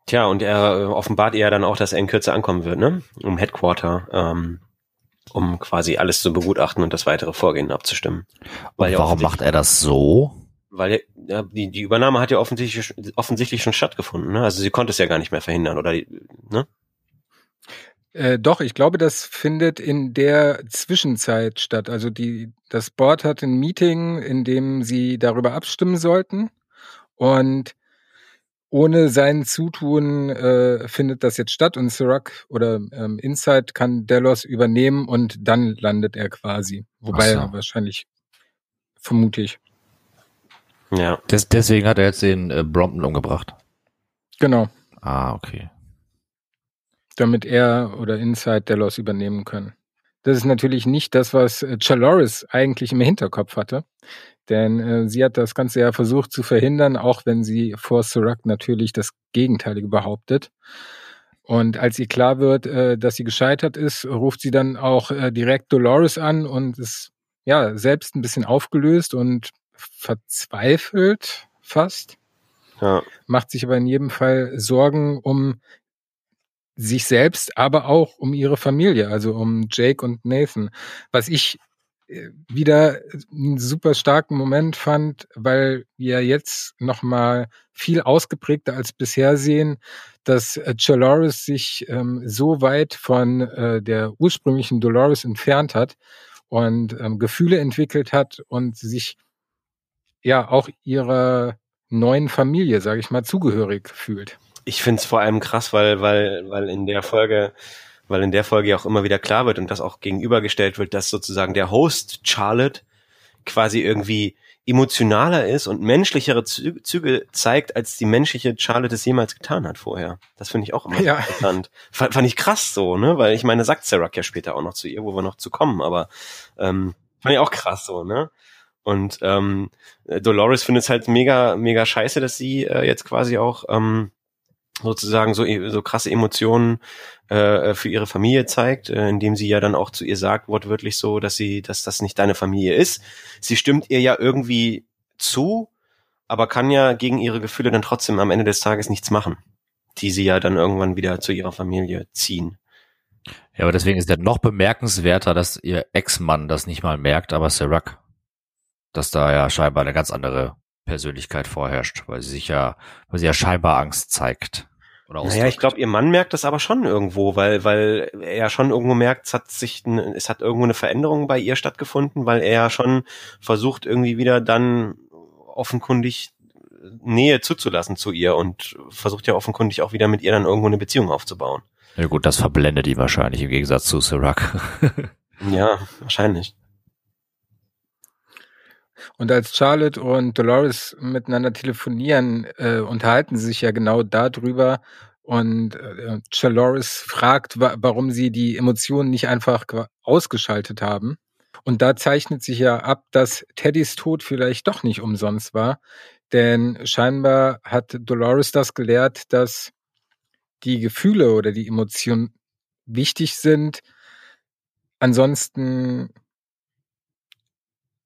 Tja, und er äh, offenbart ihr dann auch, dass er in Kürze ankommen wird, ne? Um Headquarter, ähm, um quasi alles zu begutachten und das weitere Vorgehen abzustimmen. Weil warum macht er das so? Weil ja, die, die Übernahme hat ja offensichtlich, offensichtlich schon stattgefunden. Ne? Also sie konnte es ja gar nicht mehr verhindern, oder? Ne? Äh, doch, ich glaube, das findet in der Zwischenzeit statt. Also die, das Board hat ein Meeting, in dem sie darüber abstimmen sollten. Und ohne sein Zutun äh, findet das jetzt statt und Sirac oder ähm, Inside kann Delos übernehmen und dann landet er quasi. Wobei so. er wahrscheinlich, vermute ich. Ja. Des, deswegen hat er jetzt den äh, Brompton umgebracht. Genau. Ah, okay. Damit er oder Inside Delos übernehmen können. Das ist natürlich nicht das, was äh, Chaloris eigentlich im Hinterkopf hatte, denn äh, sie hat das Ganze ja versucht zu verhindern, auch wenn sie vor Sirac natürlich das Gegenteilige behauptet. Und als ihr klar wird, äh, dass sie gescheitert ist, ruft sie dann auch äh, direkt Dolores an und ist ja selbst ein bisschen aufgelöst und verzweifelt fast Ja. macht sich aber in jedem Fall Sorgen um sich selbst, aber auch um ihre Familie, also um Jake und Nathan. Was ich äh, wieder einen super starken Moment fand, weil wir jetzt nochmal viel ausgeprägter als bisher sehen, dass äh, Dolores sich ähm, so weit von äh, der ursprünglichen Dolores entfernt hat und ähm, Gefühle entwickelt hat und sich ja auch ihrer neuen Familie, sage ich mal, zugehörig fühlt. Ich find's vor allem krass, weil, weil, weil in der Folge, weil in der Folge ja auch immer wieder klar wird und das auch gegenübergestellt wird, dass sozusagen der Host Charlotte quasi irgendwie emotionaler ist und menschlichere Zü Züge zeigt, als die menschliche Charlotte es jemals getan hat vorher. Das finde ich auch immer Ja. interessant. Fand, fand ich krass so, ne? Weil ich meine, sagt Sarah ja später auch noch zu ihr, wo wir noch zu kommen, aber ähm, fand ich auch krass so, ne? Und ähm, Dolores findet es halt mega, mega scheiße, dass sie äh, jetzt quasi auch ähm, sozusagen so, so krasse Emotionen äh, für ihre Familie zeigt, äh, indem sie ja dann auch zu ihr sagt, wortwörtlich so, dass sie, dass das nicht deine Familie ist. Sie stimmt ihr ja irgendwie zu, aber kann ja gegen ihre Gefühle dann trotzdem am Ende des Tages nichts machen, die sie ja dann irgendwann wieder zu ihrer Familie ziehen. Ja, aber deswegen ist ja noch bemerkenswerter, dass ihr Ex-Mann das nicht mal merkt, aber Serac, dass da ja scheinbar eine ganz andere Persönlichkeit vorherrscht, weil sie sich ja, weil sie ja scheinbar Angst zeigt. Oder Naja, ich glaube, ihr Mann merkt das aber schon irgendwo, weil, weil er ja schon irgendwo merkt, es hat sich, es hat irgendwo eine Veränderung bei ihr stattgefunden, weil er ja schon versucht, irgendwie wieder dann offenkundig Nähe zuzulassen zu ihr und versucht ja offenkundig auch wieder mit ihr dann irgendwo eine Beziehung aufzubauen. Ja gut, das verblendet ihn wahrscheinlich im Gegensatz zu Serac. Ja, wahrscheinlich. Und als Charlotte und Dolores miteinander telefonieren, äh, unterhalten sie sich ja genau darüber. Und äh, Dolores fragt, wa warum sie die Emotionen nicht einfach ausgeschaltet haben. Und da zeichnet sich ja ab, dass Teddys Tod vielleicht doch nicht umsonst war. Denn scheinbar hat Dolores das gelehrt, dass die Gefühle oder die Emotionen wichtig sind. Ansonsten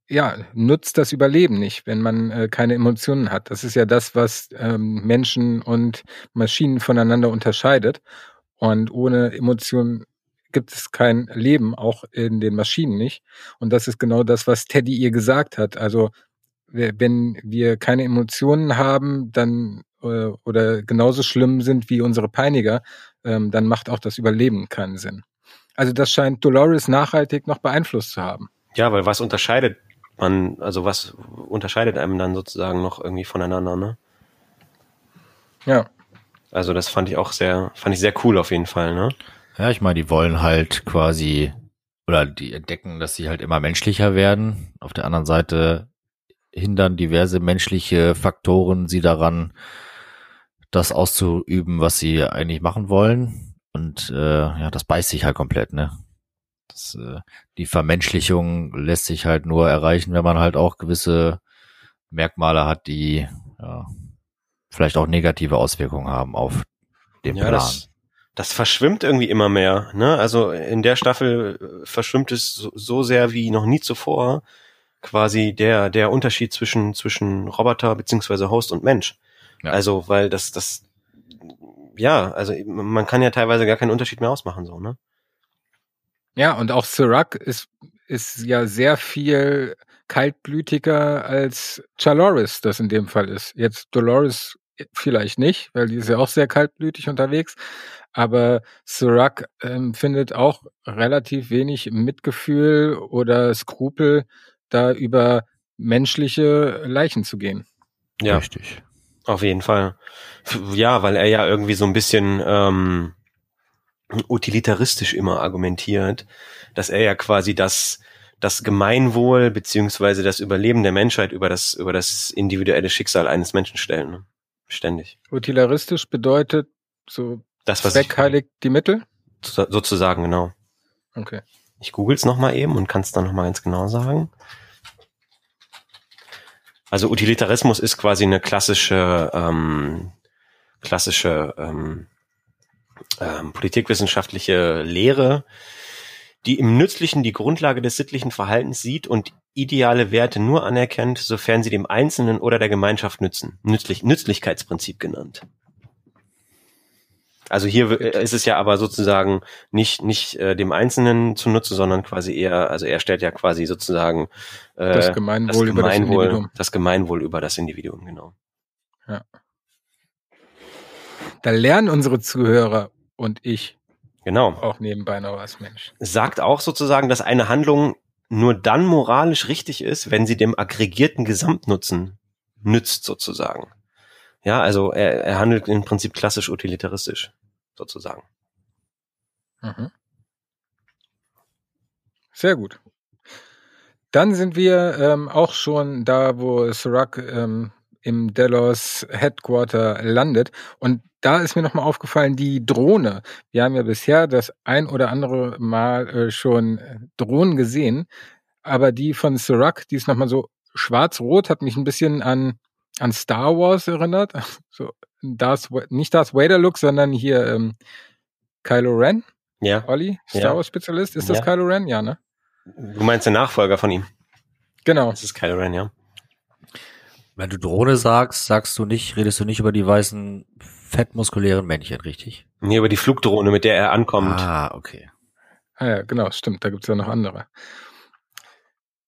ja, nutzt das Überleben nicht, wenn man äh, keine Emotionen hat. Das ist ja das, was ähm, Menschen und Maschinen voneinander unterscheidet. Und ohne Emotionen gibt es kein Leben, auch in den Maschinen nicht. Und das ist genau das, was Teddy ihr gesagt hat. Also we- wenn wir keine Emotionen haben, dann äh, oder genauso schlimm sind wie unsere Peiniger, ähm, dann macht auch das Überleben keinen Sinn. Also das scheint Dolores nachhaltig noch beeinflusst zu haben. Ja, weil was unterscheidet man, also was unterscheidet einem dann sozusagen noch irgendwie voneinander, ne? Ja. Also das fand ich auch sehr, fand ich sehr cool auf jeden Fall, ne? Ja, ich meine, die wollen halt quasi oder die entdecken, dass sie halt immer menschlicher werden. Auf der anderen Seite hindern diverse menschliche Faktoren sie daran, das auszuüben, was sie eigentlich machen wollen. Und äh, ja, das beißt sich halt komplett, ne? Das, äh, die Vermenschlichung lässt sich halt nur erreichen, wenn man halt auch gewisse Merkmale hat, die ja, vielleicht auch negative Auswirkungen haben auf den Ja, Plan. das, das verschwimmt irgendwie immer mehr. Ne? Also in der Staffel äh, verschwimmt es so, so sehr wie noch nie zuvor quasi der der Unterschied zwischen zwischen Roboter beziehungsweise Host und Mensch. Ja. Also weil das das ja also man kann ja teilweise gar keinen Unterschied mehr ausmachen so ne. Ja, und auch Sirac ist, ist ja sehr viel kaltblütiger als Chaloris das in dem Fall ist. Jetzt Dolores vielleicht nicht, weil die ist ja auch sehr kaltblütig unterwegs. Aber Serac ähm, findet auch relativ wenig Mitgefühl oder Skrupel, da über menschliche Leichen zu gehen. Ja, Richtig. auf jeden Fall. Ja, weil er ja irgendwie so ein bisschen ähm, utilitaristisch immer argumentiert, dass er ja quasi das das Gemeinwohl beziehungsweise das Überleben der Menschheit über das über das individuelle Schicksal eines Menschen stellen. Ne? Ständig. Utilitaristisch bedeutet so Das was Zweck heiligt die Mittel? so- sozusagen genau. Okay. Ich google's noch mal eben und kann es dann noch mal ganz genau sagen. Also Utilitarismus ist quasi eine klassische ähm, klassische ähm, ähm, politikwissenschaftliche Lehre, die im Nützlichen die Grundlage des sittlichen Verhaltens sieht und ideale Werte nur anerkennt, sofern sie dem Einzelnen oder der Gemeinschaft nützen. Nützlich, Nützlichkeitsprinzip genannt. Also hier äh, ist es ja aber sozusagen nicht nicht äh, dem Einzelnen zunutze, sondern quasi eher, also er stellt ja quasi sozusagen äh, Das Gemeinwohl über das Gemeinwohl, Individuum. das Gemeinwohl über das Individuum, genau. Da lernen unsere Zuhörer und ich Genau. auch nebenbei noch was, Mensch. sagt auch sozusagen, dass eine Handlung nur dann moralisch richtig ist, wenn sie dem aggregierten Gesamtnutzen nützt sozusagen. Ja, also er, er handelt im Prinzip klassisch utilitaristisch sozusagen. Mhm. Sehr gut. Dann sind wir ähm, auch schon da, wo Serac ähm, im Delos Headquarter landet. Und da ist mir nochmal aufgefallen, die Drohne. Wir haben ja bisher das ein oder andere Mal äh, schon äh, Drohnen gesehen, aber die von Serac, die ist nochmal so schwarz-rot, hat mich ein bisschen an, an Star Wars erinnert. So Darth, Wa- nicht Darth Vader Look, sondern hier ähm, Kylo Ren. Ja. Olli, Star Ja. Wars Spezialist, ist das Ja. Kylo Ren? Ja, ne? Du meinst den Nachfolger von ihm? Genau. Das ist Kylo Ren, ja. Wenn du Drohne sagst, sagst du nicht, redest du nicht über die weißen, fettmuskulären Männchen, richtig? Nee, über die Flugdrohne, mit der er ankommt. Ah, okay. Ah ja, genau, stimmt. Da gibt's ja noch andere.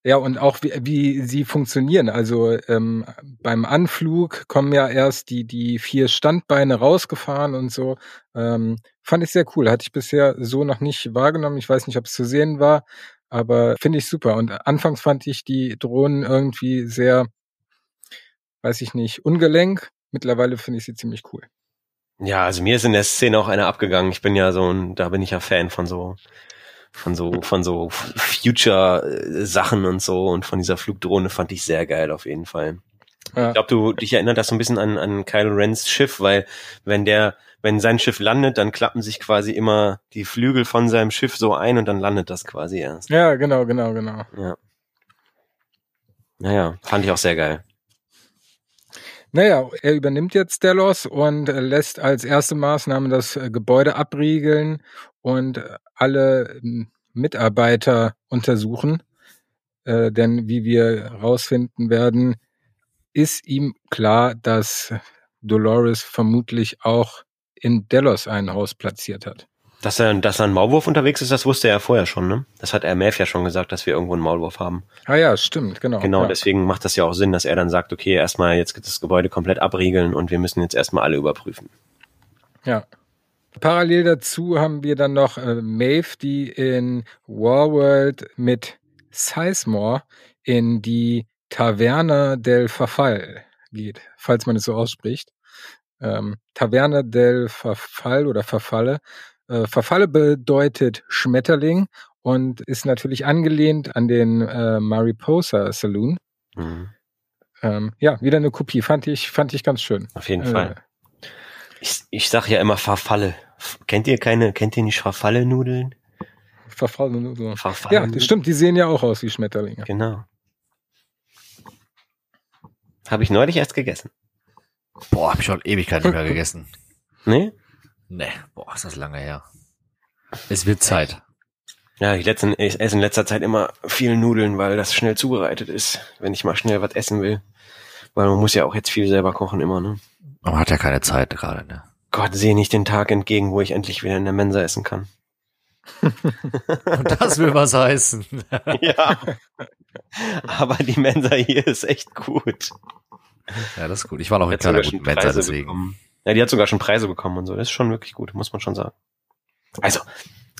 Ja, und auch wie, wie sie funktionieren. Also ähm, beim Anflug kommen ja erst die, die vier Standbeine rausgefahren und so. Ähm, fand ich sehr cool. Hatte ich bisher so noch nicht wahrgenommen. Ich weiß nicht, ob es zu sehen war, aber finde ich super. Und anfangs fand ich die Drohnen irgendwie sehr, weiß ich nicht, ungelenk. Mittlerweile finde ich sie ziemlich cool. Ja, also mir ist in der Szene auch einer abgegangen. Ich bin ja so ein, da bin ich ja Fan von so, von so, von so Future-Sachen und so und von dieser Flugdrohne fand ich sehr geil auf jeden Fall. Ja. Ich glaube, du dich erinnert das so ein bisschen an, an Kylo Rens Schiff, weil wenn der, wenn sein Schiff landet, dann klappen sich quasi immer die Flügel von seinem Schiff so ein und dann landet das quasi erst. Ja, genau, genau, genau. Ja. Naja, fand ich auch sehr geil. Naja, er übernimmt jetzt Delos und äh, lässt als erste Maßnahme das äh, Gebäude abriegeln und äh, alle ähm, Mitarbeiter untersuchen. Äh, denn wie wir herausfinden werden, ist ihm klar, dass Dolores vermutlich auch in Delos ein Haus platziert hat. Dass er, dass er ein Maulwurf unterwegs ist, das wusste er vorher schon, ne? Das hat er Mav ja schon gesagt, dass wir irgendwo einen Maulwurf haben. Ah ja, stimmt, genau. Genau, ja. deswegen macht das ja auch Sinn, dass er dann sagt, okay, erstmal jetzt das Gebäude komplett abriegeln und wir müssen jetzt erstmal alle überprüfen. Ja. Parallel dazu haben wir dann noch äh, Maeve, die in Warworld mit Sizemore in die Taverna del Verfall geht, falls man es so ausspricht. Ähm, Taverna del Verfall oder Verfalle. Äh, Verfalle bedeutet Schmetterling und ist natürlich angelehnt an den äh, Mariposa Saloon. Mhm. Ähm, ja, wieder eine Kopie, fand ich, fand ich ganz schön. Auf jeden Äh, Fall. Ich, ich sag ja immer Verfalle. Kennt ihr keine, kennt ihr nicht Verfalle-Nudeln? Verfall, so. Verfalle Ja, das stimmt, die sehen ja auch aus wie Schmetterlinge. Genau. Habe ich neulich erst gegessen. Boah, hab ich schon Ewigkeit nicht mehr gegessen. Nee? Nee, boah, ist das lange her. Es wird Zeit. Ja, ich, letzten, ich esse in letzter Zeit immer viel Nudeln, weil das schnell zubereitet ist, wenn ich mal schnell was essen will. Weil man muss ja auch jetzt viel selber kochen immer, ne? Man hat ja keine Zeit gerade, ne? Gott, sehe nicht den Tag entgegen, wo ich endlich wieder in der Mensa essen kann. Und das will was heißen. ja. Aber die Mensa hier ist echt gut. Ja, das ist gut. Ich war noch in keiner guten Mensa, deswegen. bekommen. Ja, die hat sogar schon Preise bekommen und so. Das ist schon wirklich gut, muss man schon sagen. Also,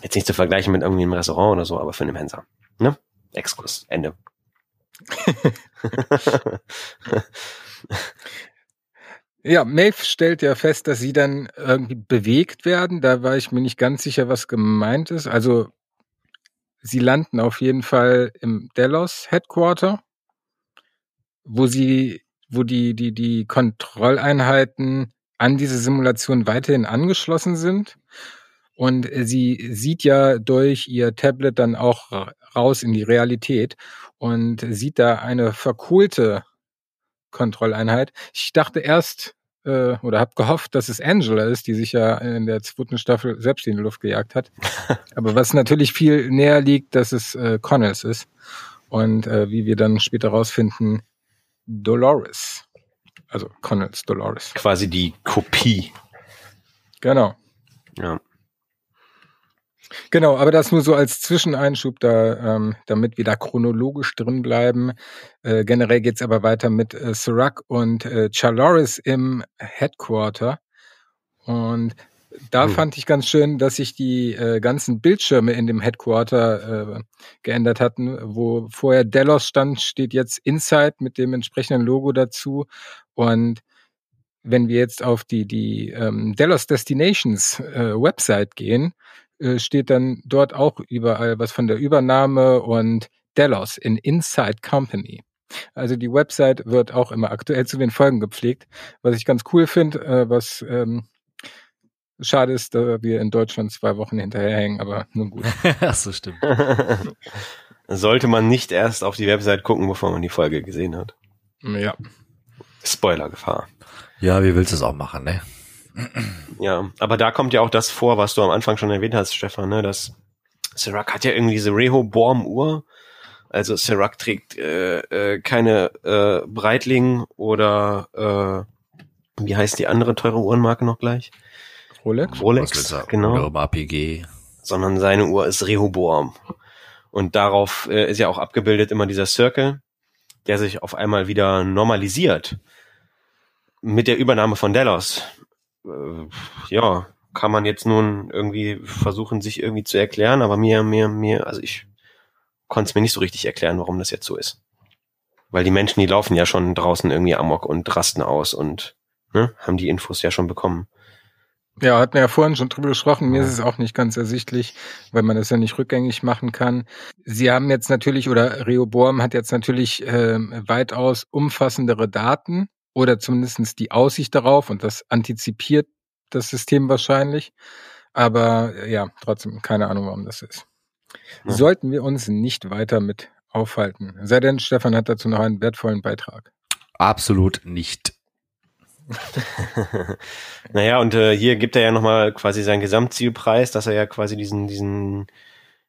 jetzt nicht zu vergleichen mit irgendwie einem Restaurant oder so, aber für eine Mensa. Ne? Exkurs. Ende. Ja, Maeve stellt ja fest, dass sie dann irgendwie bewegt werden. Da war ich mir nicht ganz sicher, was gemeint ist. Also sie landen auf jeden Fall im Delos Headquarter, wo sie, wo die, die, die Kontrolleinheiten an diese Simulation weiterhin angeschlossen sind. Und sie sieht ja durch ihr Tablet dann auch ra- raus in die Realität und sieht da eine verkohlte Kontrolleinheit. Ich dachte erst äh, oder habe gehofft, dass es Angela ist, die sich ja in der zweiten Staffel selbst in die Luft gejagt hat. Aber was natürlich viel näher liegt, dass es äh, Connors ist. Und äh, wie wir dann später rausfinden, Dolores. Also Connors Dolores. Quasi die Kopie. Genau. Ja. Genau, aber das nur so als Zwischeneinschub, da, ähm, damit wir da chronologisch drin bleiben. Äh, generell geht's aber weiter mit äh, Serac und äh, Chaloris im Headquarter. Und da Hm. fand ich ganz schön, dass sich die äh, ganzen Bildschirme in dem Headquarter äh, geändert hatten. Wo vorher Delos stand, steht jetzt Inside mit dem entsprechenden Logo dazu. Und wenn wir jetzt auf die, die ähm, Delos Destinations äh, Website gehen, äh, steht dann dort auch überall was von der Übernahme und Delos in Inside Company. Also die Website wird auch immer aktuell zu den Folgen gepflegt, was ich ganz cool finde, äh, was ähm, schade ist, da wir in Deutschland zwei Wochen hinterherhängen, aber nun gut. Ach so, stimmt. Sollte man nicht erst auf die Website gucken, bevor man die Folge gesehen hat. Ja. Spoilergefahr. Ja, wie willst du es auch machen, ne? Ja, aber da kommt ja auch das vor, was du am Anfang schon erwähnt hast, Stefan, ne, dass Serac hat ja irgendwie diese Rehoboam-Uhr. Also Serac trägt äh, äh, keine äh, Breitling oder äh, wie heißt die andere teure Uhrenmarke noch gleich? Rolex? Rolex, genau. APG. Sondern seine Uhr ist Rehoboam. Und darauf äh, ist ja auch abgebildet immer dieser Circle, der sich auf einmal wieder normalisiert. Mit der Übernahme von Delos. Äh, ja, kann man jetzt nun irgendwie versuchen, sich irgendwie zu erklären, aber mir, mir, mir, also ich konnte es mir nicht so richtig erklären, warum das jetzt so ist. Weil die Menschen, die laufen ja schon draußen irgendwie amok und rasten aus und ne, haben die Infos ja schon bekommen. Ja, hatten wir ja vorhin schon drüber gesprochen. Mir ist es auch nicht ganz ersichtlich, weil man das ja nicht rückgängig machen kann. Sie haben jetzt natürlich, oder Rehoboam hat jetzt natürlich ähm, weitaus umfassendere Daten oder zumindestens die Aussicht darauf und das antizipiert das System wahrscheinlich. Aber äh, ja, trotzdem keine Ahnung, warum das ist. Ja. Sollten wir uns nicht weiter mit aufhalten. Sei denn, Stefan hat dazu noch einen wertvollen Beitrag. Absolut nicht. naja, und äh, hier gibt er ja nochmal quasi seinen Gesamtzielpreis, dass er ja quasi diesen, diesen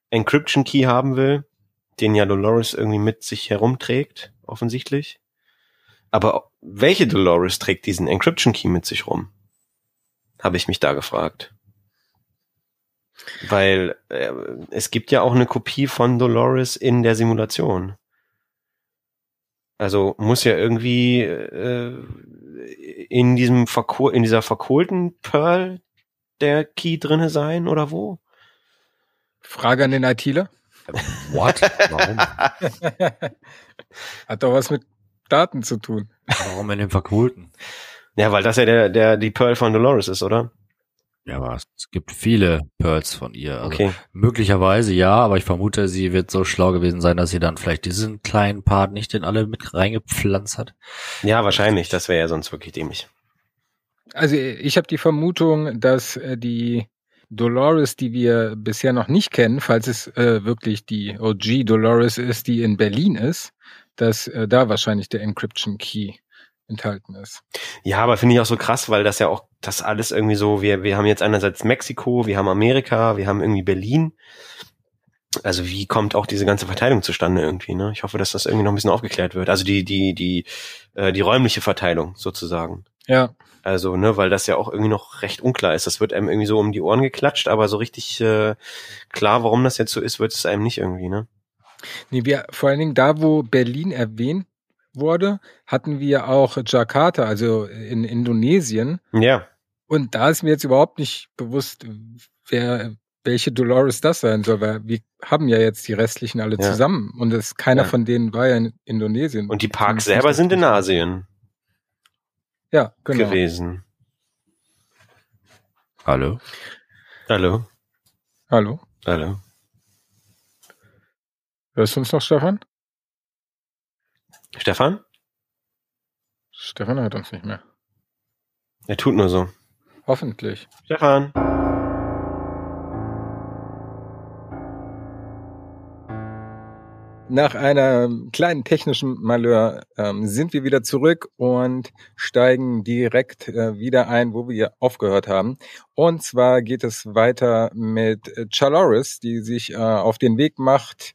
Encryption Key haben will, den ja Dolores irgendwie mit sich herumträgt, offensichtlich. Aber welche Dolores trägt diesen Encryption Key mit sich rum? Habe ich mich da gefragt. Weil äh, es gibt ja auch eine Kopie von Dolores in der Simulation. Also muss ja irgendwie äh, in diesem Verkohl in dieser verkohlten Pearl der Key drinne sein oder wo? Frage an den ITler. What? Warum? Hat doch was mit Daten zu tun. Warum in dem Verkohlten? Ja, weil das ja der der die Pearl von Dolores ist, oder? Ja, aber es gibt viele Pearls von ihr. Also Okay. Möglicherweise ja, aber ich vermute, sie wird so schlau gewesen sein, dass sie dann vielleicht diesen kleinen Part nicht in alle mit reingepflanzt hat. Ja, wahrscheinlich. Das wäre ja sonst wirklich dämlich. Also ich habe die Vermutung, dass äh, die Dolores, die wir bisher noch nicht kennen, falls es äh, wirklich die OG Dolores ist, die in Berlin ist, dass äh, da wahrscheinlich der Encryption Key enthalten ist. Ja, aber finde ich auch so krass, weil das ja auch das alles irgendwie so, wir, wir haben jetzt einerseits Mexiko, wir haben Amerika, wir haben irgendwie Berlin. Also wie kommt auch diese ganze Verteilung zustande irgendwie, ne? Ich hoffe, dass das irgendwie noch ein bisschen aufgeklärt wird. Also die, die, die, äh, die räumliche Verteilung sozusagen. Ja, Also, ne, weil das ja auch irgendwie noch recht unklar ist. Das wird einem irgendwie so um die Ohren geklatscht, aber so richtig äh, klar, warum das jetzt so ist, wird es einem nicht irgendwie, ne? nee, wir vor allen Dingen da, wo Berlin erwähnt wurde, hatten wir auch Jakarta, also in Indonesien. Ja. Und da ist mir jetzt überhaupt nicht bewusst, wer, welche Dolores das sein soll, weil wir haben ja jetzt die restlichen alle Ja. zusammen und es, keiner Ja. von denen war ja in Indonesien. Und die Parks selber sind in. Asien Ja, genau. gewesen. Hallo? Hallo? Hallo? Hallo? Hörst du uns noch, Stefan? Stefan? Stefan hört uns nicht mehr. Er tut nur so. Hoffentlich. Stefan? Nach einer kleinen technischen Malheur ähm, sind wir wieder zurück und steigen direkt äh, wieder ein, wo wir aufgehört haben. Und zwar geht es weiter mit Chaloris, die sich äh, auf den Weg macht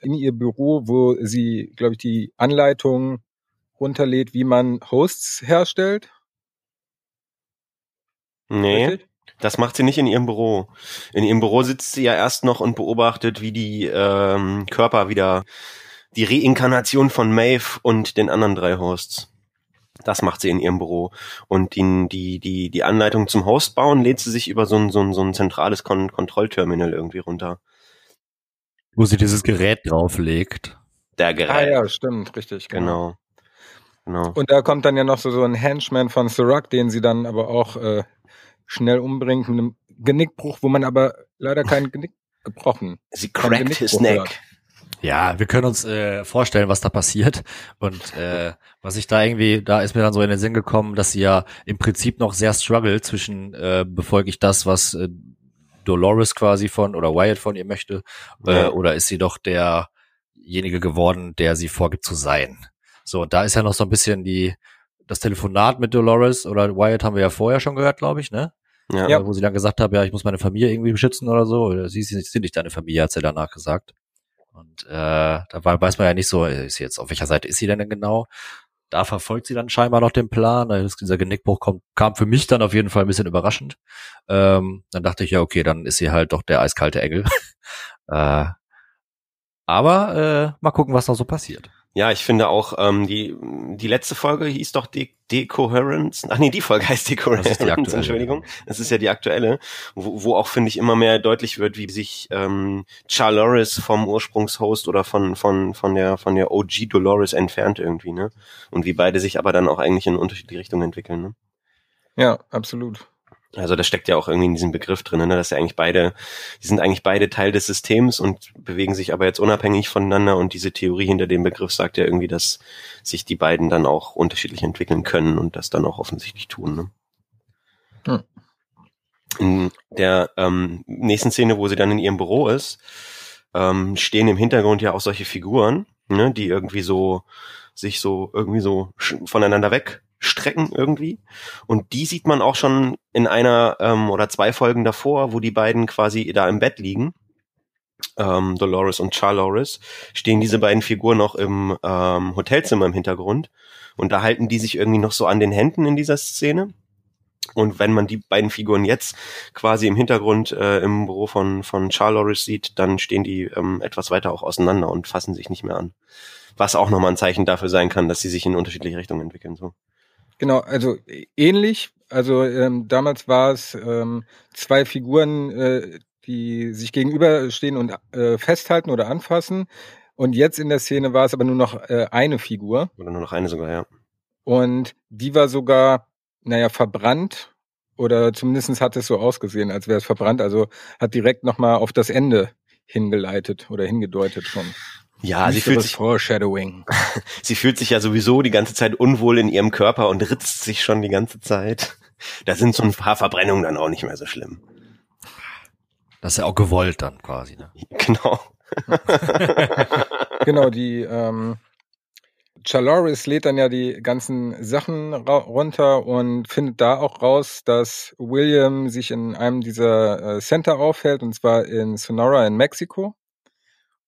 in ihr Büro, wo sie, glaube ich, die Anleitung runterlädt, wie man Hosts herstellt. Nee. Richtig? Das macht sie nicht in ihrem Büro. In ihrem Büro sitzt sie ja erst noch und beobachtet, wie die ähm, Körper wieder die Reinkarnation von Maeve und den anderen drei Hosts. Das macht sie in ihrem Büro. Und die, die, die, die Anleitung zum Host bauen lädt sie sich über so ein, so ein, so ein zentrales Kon Kontrollterminal irgendwie runter. Wo sie dieses Gerät drauflegt. Der Gerät. Ah ja, stimmt, richtig. Genau. Genau. Und da kommt dann ja noch so, so ein Henchman von Sirac, den sie dann aber auch äh, schnell umbringt mit einem Genickbruch, wo man aber leider kein Genick gebrochen. Sie cracked his neck. hat. Ja, wir können uns äh, vorstellen, was da passiert. Und äh, was ich da irgendwie, da ist mir dann so in den Sinn gekommen, dass sie ja im Prinzip noch sehr struggle zwischen äh, befolge ich das, was äh, Dolores quasi von oder Wyatt von ihr möchte, äh, Ja. oder ist sie doch derjenige geworden, der sie vorgibt zu sein. So, und da ist ja noch so ein bisschen die das Telefonat mit Dolores oder Wyatt haben wir ja vorher schon gehört, glaube ich, ne? Ja. Ja. Wo sie dann gesagt hat, ja, ich muss meine Familie irgendwie beschützen oder so. Oder sie sind nicht deine Familie, hat sie danach gesagt. Und äh, da weiß man ja nicht so, ist sie jetzt, auf welcher Seite ist sie denn, denn genau? Da verfolgt sie dann scheinbar noch den Plan. Dieser Genickbruch kommt, kam für mich dann auf jeden Fall ein bisschen überraschend. Ähm, dann dachte ich, ja, okay, dann ist sie halt doch der eiskalte Engel. äh, aber äh, mal gucken, was noch so passiert. Ja, ich finde auch, ähm, die, die letzte Folge hieß doch De Decoherence. Ach nee, die Folge heißt Decoherence. Entschuldigung. Das ist ja die aktuelle, wo, wo auch, finde ich, immer mehr deutlich wird, wie sich ähm, Charloris vom Ursprungshost oder von, von, von der, von der OG Dolores entfernt irgendwie, ne? Und wie beide sich aber dann auch eigentlich in unterschiedliche Richtungen entwickeln, ne? Ja, absolut. Also das steckt ja auch irgendwie in diesem Begriff drin, ne? dass ja eigentlich beide, die sind eigentlich beide Teil des Systems und bewegen sich aber jetzt unabhängig voneinander und diese Theorie hinter dem Begriff sagt ja irgendwie, dass sich die beiden dann auch unterschiedlich entwickeln können und das dann auch offensichtlich tun. Ne? Hm. In der ähm, nächsten Szene, wo sie dann in ihrem Büro ist, ähm, stehen im Hintergrund ja auch solche Figuren, ne, die irgendwie so sich so irgendwie so voneinander wegstrecken irgendwie. Und die sieht man auch schon in einer ähm, oder zwei Folgen davor, wo die beiden quasi da im Bett liegen. Ähm, Dolores und Charloris stehen diese beiden Figuren noch im ähm, Hotelzimmer im Hintergrund und da halten die sich irgendwie noch so an den Händen in dieser Szene. Und wenn man die beiden Figuren jetzt quasi im Hintergrund äh, im Büro von, von Charloris sieht, dann stehen die ähm, etwas weiter auch auseinander und fassen sich nicht mehr an. Was auch nochmal ein Zeichen dafür sein kann, dass sie sich in unterschiedliche Richtungen entwickeln. So. Genau, also äh, ähnlich. Also ähm, damals war es ähm, zwei Figuren, äh, die sich gegenüberstehen und äh, festhalten oder anfassen. Und jetzt in der Szene war es aber nur noch äh, eine Figur. Oder nur noch eine sogar, ja. Und die war sogar, naja, verbrannt. Oder zumindest hat es so ausgesehen, als wäre es verbrannt. Also hat direkt nochmal auf das Ende hingeleitet oder hingedeutet schon. Ja, sie fühlt, sich, Foreshadowing. sie fühlt sich ja sowieso die ganze Zeit unwohl in ihrem Körper und ritzt sich schon die ganze Zeit. Da sind so ein paar Verbrennungen dann auch nicht mehr so schlimm. Das ist ja auch gewollt dann quasi. Ne? Genau. genau, die ähm, Chaloris lädt dann ja die ganzen Sachen ra runter und findet da auch raus, dass William sich in einem dieser äh, Center aufhält, und zwar in Sonora in Mexiko.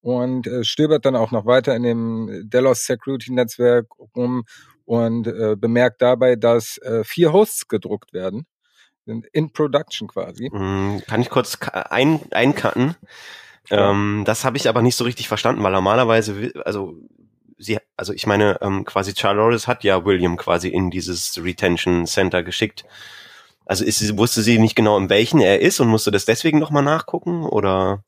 Und äh, stöbert dann auch noch weiter in dem Delos Security Netzwerk rum und äh, bemerkt dabei, dass äh, vier Hosts gedruckt werden. Sind in Production quasi. Mm, Kann ich kurz ein, eincutten? Ja. Ähm, das habe ich aber nicht so richtig verstanden, weil normalerweise, also sie, also ich meine, ähm, quasi Charlotte hat ja William quasi in dieses Retention Center geschickt. Also ist, sie- wusste sie nicht genau, in welchen er ist und musste das deswegen nochmal nachgucken oder?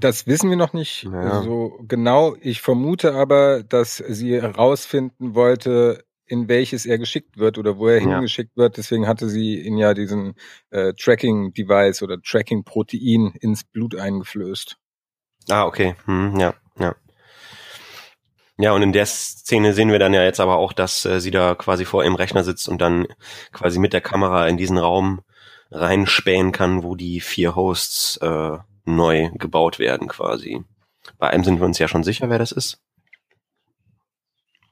Das wissen wir noch nicht Ja. so genau. Ich vermute aber, dass sie herausfinden wollte, in welches er geschickt wird oder wo er Ja. hingeschickt wird. Deswegen hatte sie ihn ja diesen äh, Tracking-Device oder Tracking-Protein ins Blut eingeflößt. Ah, okay. Hm, ja, ja. Ja, und in der Szene sehen wir dann ja jetzt aber auch, dass äh, sie da quasi vor ihrem Rechner sitzt und dann quasi mit der Kamera in diesen Raum reinspähen kann, wo die vier Hosts äh, neu gebaut werden quasi. Bei einem sind wir uns ja schon sicher, wer das ist.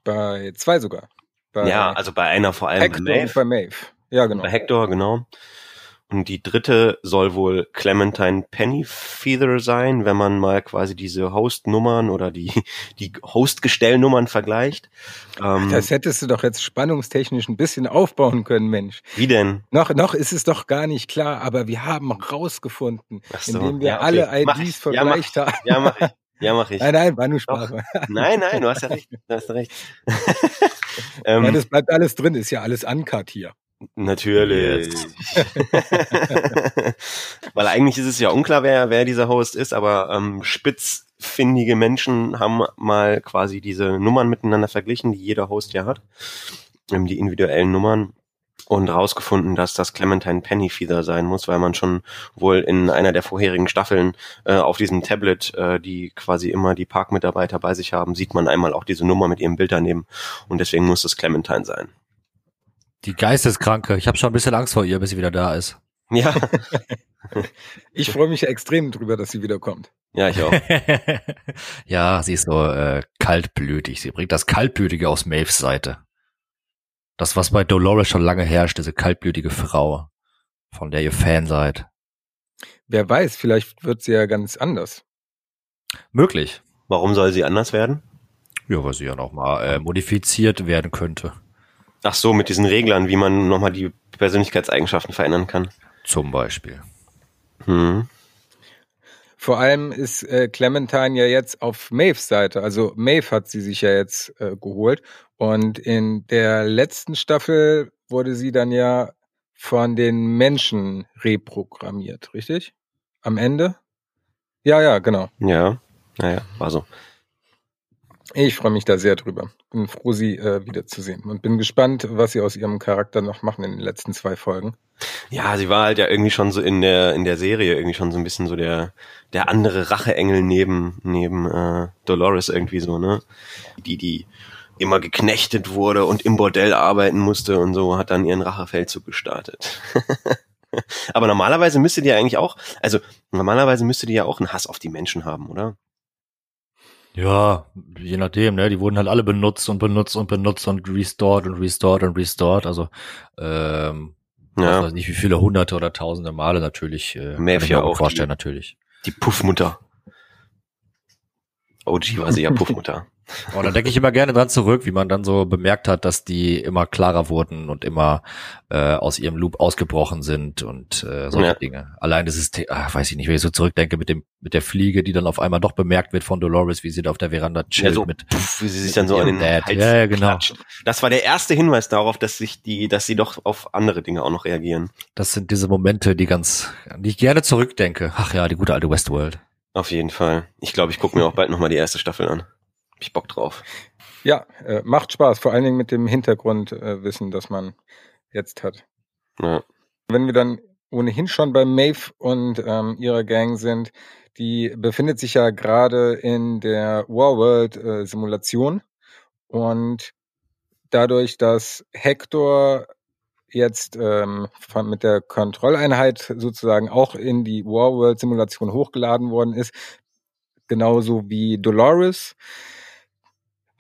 Bei zwei sogar. Bei ja, also bei einer vor allem Hector bei Maeve. bei Maeve. Ja, genau. Bei Hector, genau. Und die dritte soll wohl Clementine Pennyfeather sein, wenn man mal quasi diese Host-Nummern oder die, die Host-Gestellnummern vergleicht. Ähm, Das hättest du doch jetzt spannungstechnisch ein bisschen aufbauen können, Mensch. wie denn? Noch, noch ist es doch gar nicht klar, aber wir haben rausgefunden, so, indem wir ja, okay. alle IDs ich. Ja, vergleicht haben. Ja, mach ich. Ja, mach ich. Nein, nein, war nur Spaß. Nein, nein, du hast ja recht. Du hast recht. Ähm, das bleibt alles drin, ist ja alles uncut hier. Natürlich. Weil eigentlich ist es ja unklar, wer, wer dieser Host ist, aber ähm, spitzfindige Menschen haben mal quasi diese Nummern miteinander verglichen, die jeder Host ja hat. Ähm, die individuellen Nummern. Und rausgefunden, dass das Clementine Pennyfeather sein muss, weil man schon wohl in einer der vorherigen Staffeln äh, auf diesem Tablet, äh, die quasi immer die Parkmitarbeiter bei sich haben, sieht man einmal auch diese Nummer mit ihrem Bild daneben. Und deswegen muss das Clementine sein. Die Geisteskranke. Ich habe schon ein bisschen Angst vor ihr, bis sie wieder da ist. Ja, Ich freue mich extrem drüber, dass sie wiederkommt. ja, ich auch. ja, sie ist so äh, kaltblütig. Sie bringt das Kaltblütige aus Maves Seite. Das, was bei Dolores schon lange herrscht, diese kaltblütige Frau, von der ihr Fan seid. Wer weiß, vielleicht wird sie ja ganz anders. Möglich. Warum soll sie anders werden? Ja, weil sie ja nochmal äh, modifiziert werden könnte. Ach so, mit diesen Reglern, wie man nochmal die Persönlichkeitseigenschaften verändern kann. Zum Beispiel. Hm. Vor allem ist äh, Clementine ja jetzt auf Maves Seite. Also Maeve hat sie sich ja jetzt äh, geholt. Und in der letzten Staffel wurde sie dann ja von den Menschen reprogrammiert, richtig? Am Ende? Ja, ja, genau. Ja, naja, war so. Ich freue mich da sehr drüber. Bin froh, sie äh, wiederzusehen und bin gespannt, was sie aus ihrem Charakter noch machen in den letzten zwei Folgen. Ja, sie war halt ja irgendwie schon so in der in der Serie irgendwie schon so ein bisschen so der der andere Racheengel neben neben äh, Dolores irgendwie so, ne? Die die immer geknechtet wurde und im Bordell arbeiten musste und so hat dann ihren Rachefeldzug gestartet. Aber normalerweise müsste die ja eigentlich auch, also normalerweise müsste die ja auch einen Hass auf die Menschen haben, oder? Ja, je nachdem, ne? Die wurden halt alle benutzt und benutzt und benutzt und restored und restored und restored. Also ähm, ich Ja, weiß nicht, wie viele hunderte oder tausende Male natürlich. Äh, kann ich ja mir gut auch, vorstellen, die- natürlich. die Puffmutter. OG war sie ja Puffmutter. Aber da denke ich immer gerne dran zurück, wie man dann so bemerkt hat, dass die immer klarer wurden und immer äh, aus ihrem Loop ausgebrochen sind und äh, solche Ja. Dinge. Allein das ist, ach, weiß ich nicht, wenn ich so zurückdenke mit dem mit der Fliege, die dann auf einmal doch bemerkt wird von Dolores, wie sie da auf der Veranda Ja, chillt so, mit. puff, wie sie sich dann so an den Dad. Hals Ja, ja, genau. klatscht. Das war der erste Hinweis darauf, dass sich die, dass sie doch auf andere Dinge auch noch reagieren. Das sind diese Momente, die ganz, an die ich gerne zurückdenke. Ach ja, die gute alte Westworld. Auf jeden Fall. Ich glaube, ich gucke mir auch bald nochmal die erste Staffel an. Hab ich Bock drauf. Ja, äh, macht Spaß, vor allen Dingen mit dem Hintergrundwissen, äh, Wissen, das man jetzt hat. Ja. Wenn wir dann ohnehin schon bei Maeve und ähm, ihrer Gang sind, die befindet sich ja gerade in der Warworld äh, Simulation und dadurch, dass Hector jetzt ähm, von, mit der Kontrolleinheit sozusagen auch in die Warworld Simulation hochgeladen worden ist, genauso wie Dolores,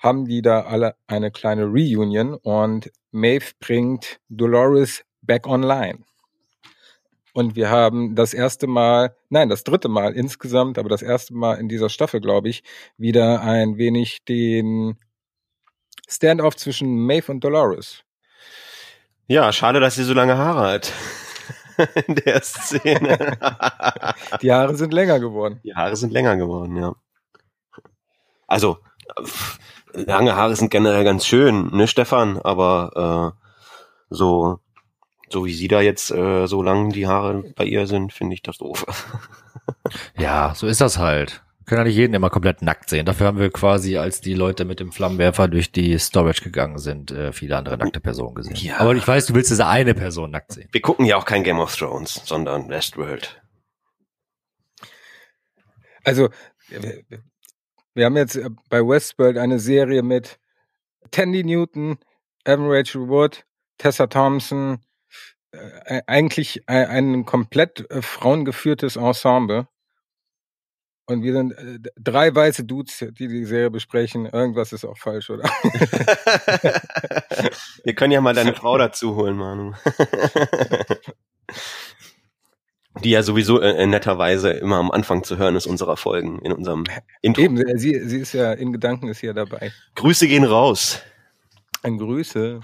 haben die da alle eine kleine Reunion und Maeve bringt Dolores back online. Und wir haben das erste Mal, nein, das dritte Mal insgesamt, aber das erste Mal in dieser Staffel, glaube ich, wieder ein wenig den Standoff zwischen Maeve und Dolores. Ja, schade, dass sie so lange Haare hat. In der Szene. Die Haare sind länger geworden. Die Haare sind länger geworden, ja. Also, Lange Haare sind generell ganz schön, ne, Stefan? Aber äh, so, so wie sie da jetzt äh, so lang die Haare bei ihr sind, finde ich das doof. Ja, so ist das halt. Wir können ja nicht jeden immer komplett nackt sehen. Dafür haben wir quasi, als die Leute mit dem Flammenwerfer durch die Storage gegangen sind, äh, viele andere nackte Personen gesehen. Ja. Aber ich weiß, du willst diese eine Person nackt sehen. Wir gucken ja auch kein Game of Thrones, sondern Westworld. Also, wir, haben jetzt äh, bei Westworld eine Serie mit Tandy Newton, Evan Rachel Wood, Tessa Thompson, äh, eigentlich ein, ein komplett äh, frauengeführtes Ensemble. Und wir sind äh, drei weiße Dudes, die die Serie besprechen. Irgendwas ist auch falsch, oder? Wir können ja mal deine Frau dazu holen, Manu. Die ja sowieso äh, netterweise immer am Anfang zu hören ist unserer Folgen in unserem Intro. Eben, äh, sie, sie ist ja in Gedanken ist ja dabei. Grüße gehen raus. Ein Grüße.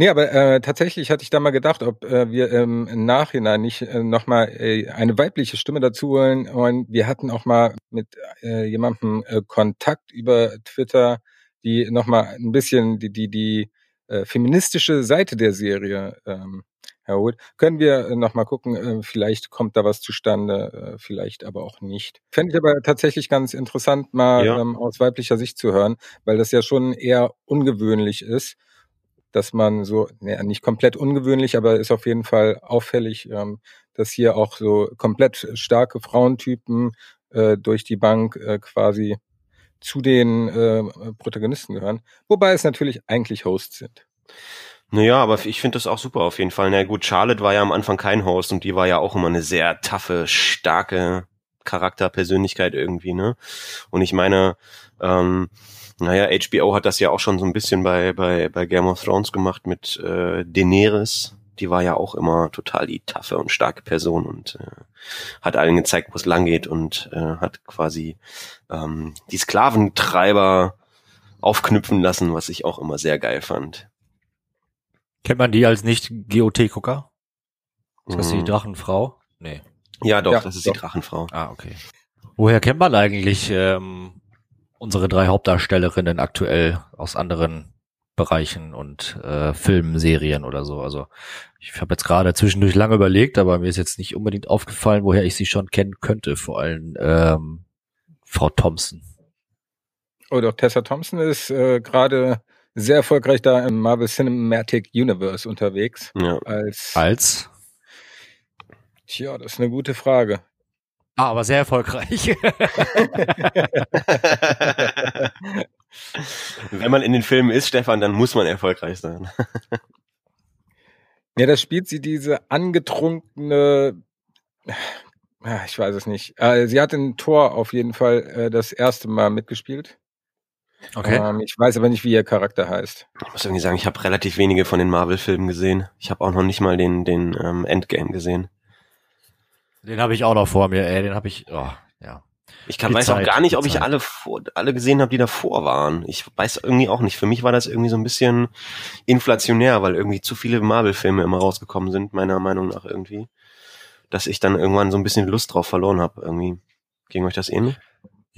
Nee, aber äh, tatsächlich hatte ich da mal gedacht, ob äh, wir ähm, im Nachhinein nicht äh, nochmal äh, eine weibliche Stimme dazu holen. Und wir hatten auch mal mit äh, jemandem äh, Kontakt über Twitter, die nochmal ein bisschen die, die, die äh, feministische Seite der Serie ähm, erholt. Können wir äh, nochmal gucken, äh, vielleicht kommt da was zustande, äh, vielleicht aber auch nicht. Fände ich aber tatsächlich ganz interessant, mal Ja. ähm, aus weiblicher Sicht zu hören, weil das ja schon eher ungewöhnlich ist dass man so, ne, nicht komplett ungewöhnlich, aber ist auf jeden Fall auffällig, ähm, dass hier auch so komplett starke Frauentypen äh, durch die Bank äh, quasi zu den äh, Protagonisten gehören. Wobei es natürlich eigentlich Hosts sind. Naja, aber ich finde das auch super auf jeden Fall. Na gut, Charlotte war ja am Anfang kein Host und die war ja auch immer eine sehr taffe, starke Charakterpersönlichkeit irgendwie, ne? Und ich meine, ähm, naja, HBO hat das ja auch schon so ein bisschen bei, bei, bei Game of Thrones gemacht mit äh, Daenerys. Die war ja auch immer total die taffe und starke Person und äh, hat allen gezeigt, wo es lang geht und äh, hat quasi ähm, die Sklaventreiber aufknüpfen lassen, was ich auch immer sehr geil fand. Kennt man die als nicht GOT-Gucker? Ist das die Mhm. Drachenfrau? Nee. Ja, doch, Ja, das ist doch. die Drachenfrau. Ah, okay. Woher kennt man eigentlich ähm, unsere drei Hauptdarstellerinnen aktuell aus anderen Bereichen und äh, Filmen, Serien oder so? Also ich habe jetzt gerade zwischendurch lange überlegt, aber mir ist jetzt nicht unbedingt aufgefallen, woher ich sie schon kennen könnte. Vor allem ähm, Frau Thompson. Oh doch, Tessa Thompson ist äh, gerade sehr erfolgreich da im Marvel Cinematic Universe unterwegs. Ja. Als, Als? tja, das ist eine gute Frage. Ah, aber sehr erfolgreich. Wenn man in den Filmen ist, Stefan, dann muss man erfolgreich sein. Ja, da spielt sie diese angetrunkene, ja, ich weiß es nicht. Äh, sie hat in Tor auf jeden Fall äh, das erste Mal mitgespielt. Okay. Ähm, ich weiß aber nicht, wie ihr Charakter heißt. Ich muss irgendwie sagen, ich habe relativ wenige von den Marvel-Filmen gesehen. Ich habe auch noch nicht mal den, den ähm, Endgame gesehen. Den habe ich auch noch vor mir, ey. Den habe ich, oh, ja. Ich kann, weiß Zeit, auch gar nicht, ob ich alle vor, alle gesehen habe, die davor waren. Ich weiß irgendwie auch nicht. Für mich war das irgendwie so ein bisschen inflationär, weil irgendwie zu viele Marvel-Filme immer rausgekommen sind, meiner Meinung nach irgendwie. Dass ich dann irgendwann so ein bisschen Lust drauf verloren habe. Irgendwie. Ging euch das ähnlich?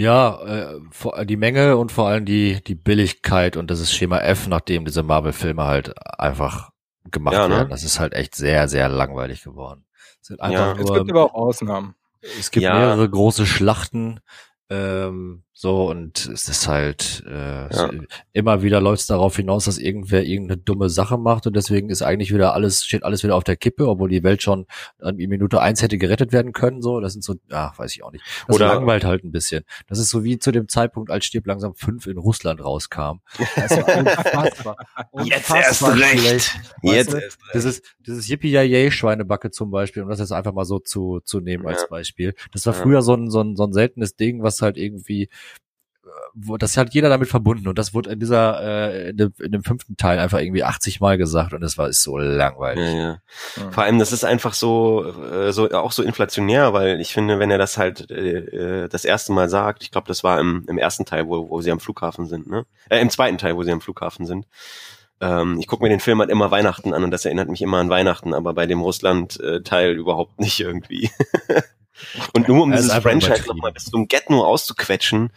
Ja, äh, vor, die Menge und vor allem die, die Billigkeit und das ist Schema F, nachdem diese Marvel-Filme halt einfach gemacht Ja, ne? werden. Das ist halt echt sehr, sehr langweilig geworden. Es sind einfach Es nur, gibt aber auch Ausnahmen. es gibt Ja. mehrere große Schlachten, ähm, so und es ist halt äh, es, immer wieder läuft es darauf hinaus, dass irgendwer irgendeine dumme Sache macht und deswegen ist eigentlich wieder alles steht alles wieder auf der Kippe, obwohl die Welt schon an Minute eins hätte gerettet werden können. So, das sind so, ja, weiß ich auch nicht. Das Oder- langweilt halt ein bisschen. Das ist so wie zu dem Zeitpunkt, als Stirb langsam fünf in Russland rauskam. Das war unfassbar, Jetzt unfassbar erst recht. Jetzt erst recht. Dieses, dieses Yippie-Yay-Schweinebacke zum Beispiel, um das jetzt einfach mal so zu, zu nehmen als Ja. Beispiel. Das war Ja. früher so ein, so ein, so ein seltenes Ding, was halt irgendwie, wo, das hat jeder damit verbunden und das wurde in dieser, äh, in dem, in dem fünften Teil einfach irgendwie 80 Mal gesagt und das war, ist so langweilig. Ja, ja. Ja. Vor allem, das ist einfach so, äh, so auch so inflationär, weil ich finde, wenn er das halt äh, äh, das erste Mal sagt, ich glaube, das war im, im ersten Teil, wo, wo sie am Flughafen sind, ne? Äh, Im zweiten Teil, wo sie am Flughafen sind. Ähm, ich gucke mir den Film halt immer Weihnachten an und das erinnert mich immer an Weihnachten, aber bei dem Russland-Teil überhaupt nicht irgendwie. Und nur um dieses Franchise nochmal bis zum Get nur auszuquetschen.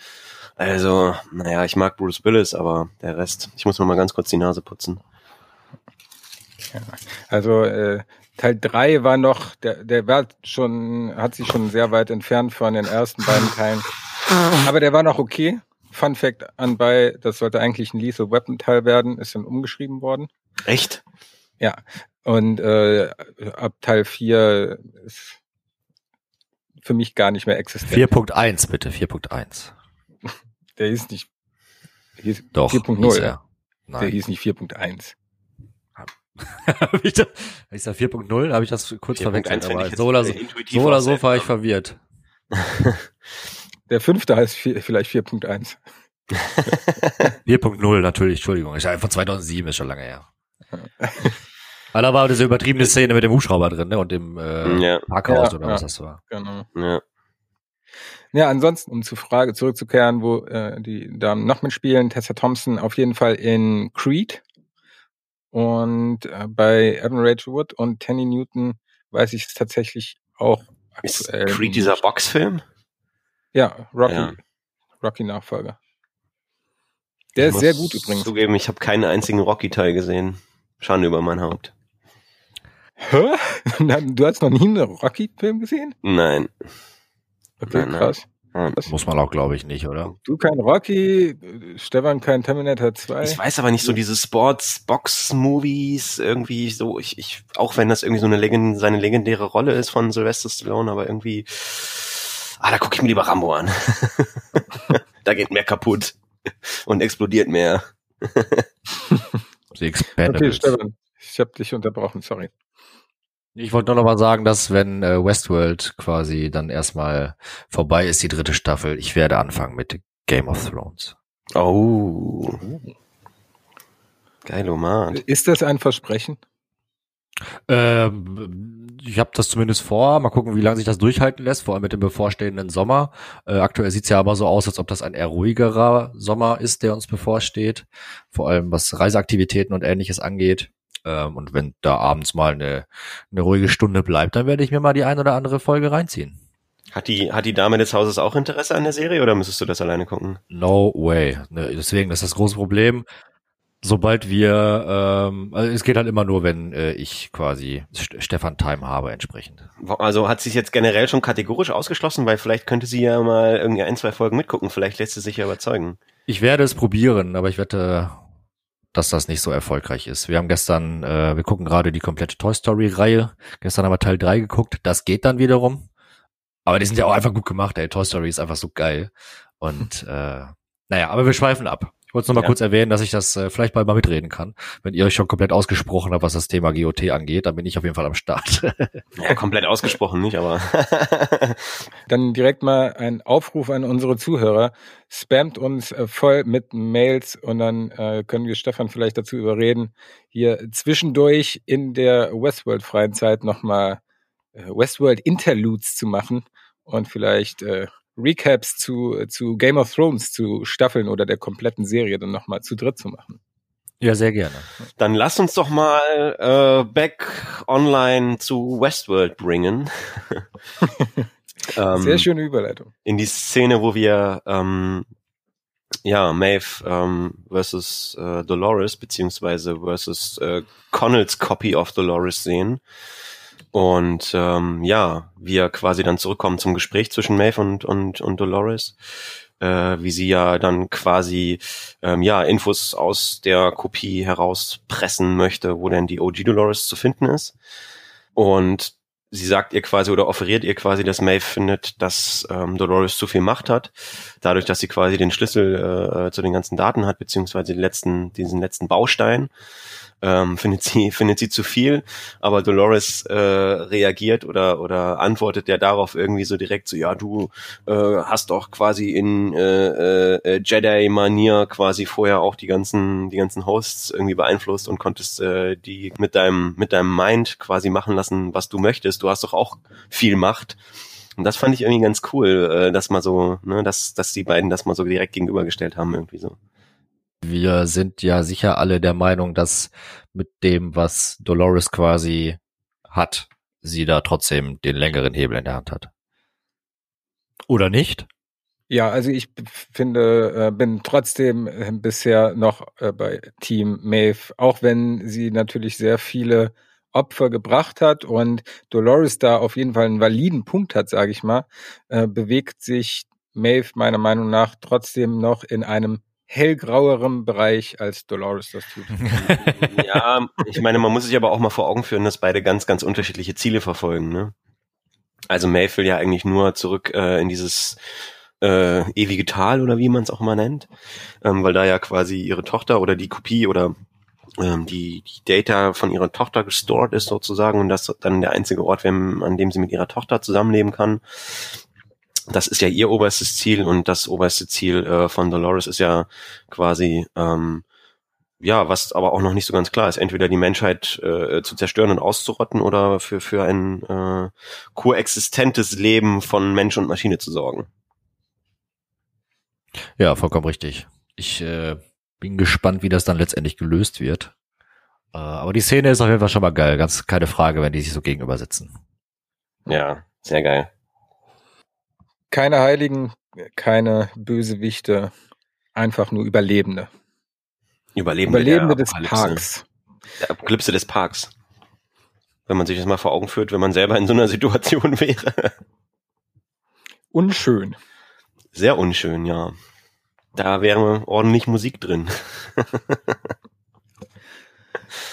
Also, naja, ich mag Bruce Willis, aber der Rest, ich muss mir mal ganz kurz die Nase putzen. Also äh, Teil 3 war noch, der, der war schon, hat sich schon sehr weit entfernt von den ersten beiden Teilen. Aber der war noch okay. Fun Fact anbei, das sollte eigentlich ein Lethal Weapon Teil werden, ist dann umgeschrieben worden. Echt? Ja. Und äh, ab Teil 4 ist für mich gar nicht mehr existent. 4.1 bitte, 4.1. Der hieß nicht hieß Doch, 4.0. hieß er. Der Nein. hieß nicht 4.1. Hab ich da, ich sag 4.0, habe ich das kurz 4.1 verwechselt. Aber ich so oder so, intuitiv so oder so war ich verwirrt. Der fünfte heißt vi- vielleicht 4.1. 4.0 natürlich, Entschuldigung. Ist ja von 2007, ist schon lange her. Aber da war diese übertriebene Szene mit dem Hubschrauber drin, ne? Und dem äh, Ja, Parkhaus Ja, oder ja. was das war. Genau. ja. Ja, ansonsten, um zur Frage zurückzukehren, wo äh, die Damen noch mitspielen, Tessa Thompson auf jeden Fall in Creed und äh, bei Evan Rachel Wood und Tanny Newton weiß ich es tatsächlich auch Ist aktuell. Creed dieser. Boxfilm? Ja, Rocky, Ja. Rocky Nachfolger. Der ist Ich sehr muss gut übrigens. Zugeben, ich habe keinen einzigen Rocky-Teil gesehen. Schande über mein Haupt. Hä? Du hast noch nie einen Rocky-Film gesehen? Nein. Okay, Nein, nein. krass. nein. Muss man auch, glaube ich, nicht, oder? Du kein Rocky, Stefan kein Terminator 2. Ich weiß aber nicht so diese Sports-Box-Movies irgendwie so, ich, ich, auch wenn das irgendwie so eine Legend, seine legendäre Rolle ist von Sylvester Stallone, aber irgendwie, ah, da gucke ich mir lieber Rambo an. da geht mehr kaputt und explodiert mehr. Okay. Stefan, ich habe dich unterbrochen, sorry. Ich wollte nur noch mal sagen, dass wenn äh, Westworld quasi dann erstmal vorbei ist, die dritte Staffel, ich werde anfangen mit Game of Thrones. Oh. Geilomat. Ist das ein Versprechen? Ähm, ich habe das zumindest vor. Mal gucken, wie lange sich das durchhalten lässt, vor allem mit dem bevorstehenden Sommer. Äh, aktuell sieht's ja aber so aus, als ob das ein eher ruhigerer Sommer ist, der uns bevorsteht. Vor allem was Reiseaktivitäten und ähnliches angeht. Ähm, und wenn da abends mal eine, eine ruhige Stunde bleibt, dann werde ich mir mal die ein oder andere Folge reinziehen. Hat die, hat die Dame des Hauses auch Interesse an der Serie oder müsstest du das alleine gucken? No way. Ne, deswegen das ist das große Problem. Sobald wir, ähm, also es geht halt immer nur, wenn äh, ich quasi St Stefan Time habe entsprechend. Also hat sie es jetzt generell schon kategorisch ausgeschlossen, weil vielleicht könnte sie ja mal irgendwie ein, zwei Folgen mitgucken. Vielleicht lässt sie sich ja überzeugen. Ich werde es probieren, aber ich wette, dass das nicht so erfolgreich ist. Wir haben gestern, äh, wir gucken gerade die komplette Toy Story Reihe. Gestern haben wir Teil 3 geguckt. Das geht dann wiederum. Aber die sind ja auch einfach gut gemacht, ey. Toy Story ist einfach so geil. Und äh, naja, aber wir schweifen ab. Ich wollte noch mal Ja. kurz erwähnen, dass ich das äh, vielleicht bald mal mitreden kann. Wenn ihr euch schon komplett ausgesprochen habt, was das Thema GOT angeht, dann bin ich auf jeden Fall am Start. Ja, komplett ausgesprochen nicht, aber Dann direkt mal ein Aufruf an unsere Zuhörer. Spamt uns äh, voll mit Mails und dann äh, können wir Stefan vielleicht dazu überreden, hier zwischendurch in der Westworld-freien Zeit nochmal äh, Westworld-Interludes zu machen und vielleicht äh, Recaps zu, zu Game of Thrones, zu Staffeln oder der kompletten Serie dann nochmal zu dritt zu machen. ja, sehr gerne. dann lass uns doch mal äh, back online zu Westworld bringen. ähm, Sehr schöne Überleitung. in die Szene, wo wir ähm, ja Maeve ähm, versus äh, Dolores beziehungsweise versus äh, Connells Copy of Dolores sehen und ähm, ja wir quasi dann zurückkommen zum Gespräch zwischen Maeve und und und Dolores äh, wie sie ja dann quasi ähm, ja Infos aus der Kopie herauspressen möchte, wo denn die OG Dolores zu finden ist. Und sie sagt ihr quasi oder offeriert ihr quasi, dass Maeve findet, dass ähm, Dolores zu viel Macht hat, dadurch, dass sie quasi den Schlüssel äh, äh, zu den ganzen Daten hat, beziehungsweise den letzten, diesen letzten Baustein, ähm, findet sie findet sie zu viel, aber Dolores äh, reagiert oder oder antwortet ja darauf irgendwie so direkt so, ja du äh, hast doch quasi in äh, äh, Jedi-Manier quasi vorher auch die ganzen die ganzen Hosts irgendwie beeinflusst und konntest äh, die mit deinem mit deinem Mind quasi machen lassen, was du möchtest. Du hast doch auch viel Macht. Und das fand ich irgendwie ganz cool, äh, dass mal so, ne, dass dass die beiden das mal so direkt gegenübergestellt haben irgendwie so. Wir sind ja sicher alle der Meinung, dass mit dem, was Dolores quasi hat, sie da trotzdem den längeren Hebel in der Hand hat. Oder nicht? Ja, also ich finde, äh, bin trotzdem äh, bisher noch bei Team Maeve, auch wenn sie natürlich sehr viele Opfer gebracht hat und Dolores da auf jeden Fall einen validen Punkt hat, sage ich mal, äh, bewegt sich Maeve meiner Meinung nach trotzdem noch in einem hellgraueren Bereich, als Dolores das tut. Ja, ich meine, man muss sich aber auch mal vor Augen führen, dass beide ganz, ganz unterschiedliche Ziele verfolgen. Ne? Also Maeve will ja eigentlich nur zurück äh, in dieses äh, ewige Tal oder wie man es auch immer nennt, ähm, weil da ja quasi ihre Tochter oder die Kopie oder die, die Data von ihrer Tochter gestored ist sozusagen und das dann der einzige Ort, an dem sie mit ihrer Tochter zusammenleben kann. Das ist ja ihr oberstes Ziel und das oberste Ziel äh, von Dolores ist ja quasi ähm, ja, was aber auch noch nicht so ganz klar ist, entweder die Menschheit äh, zu zerstören und auszurotten oder für, für ein äh, koexistentes Leben von Mensch und Maschine zu sorgen. Ja, vollkommen richtig. Ich äh, bin gespannt, wie das dann letztendlich gelöst wird. Äh, aber die Szene ist auf jeden Fall schon mal geil, ganz keine Frage, wenn die sich so gegenübersetzen. Ja, sehr geil. Keine Heiligen, keine Bösewichte, einfach nur Überlebende. Überlebende, Überlebende des Apokalypse. Parks. Der Apokalypse des Parks. Wenn man sich das mal vor Augen führt, wenn man selber in so einer Situation wäre. Unschön. Sehr unschön, ja. Da wäre ordentlich Musik drin.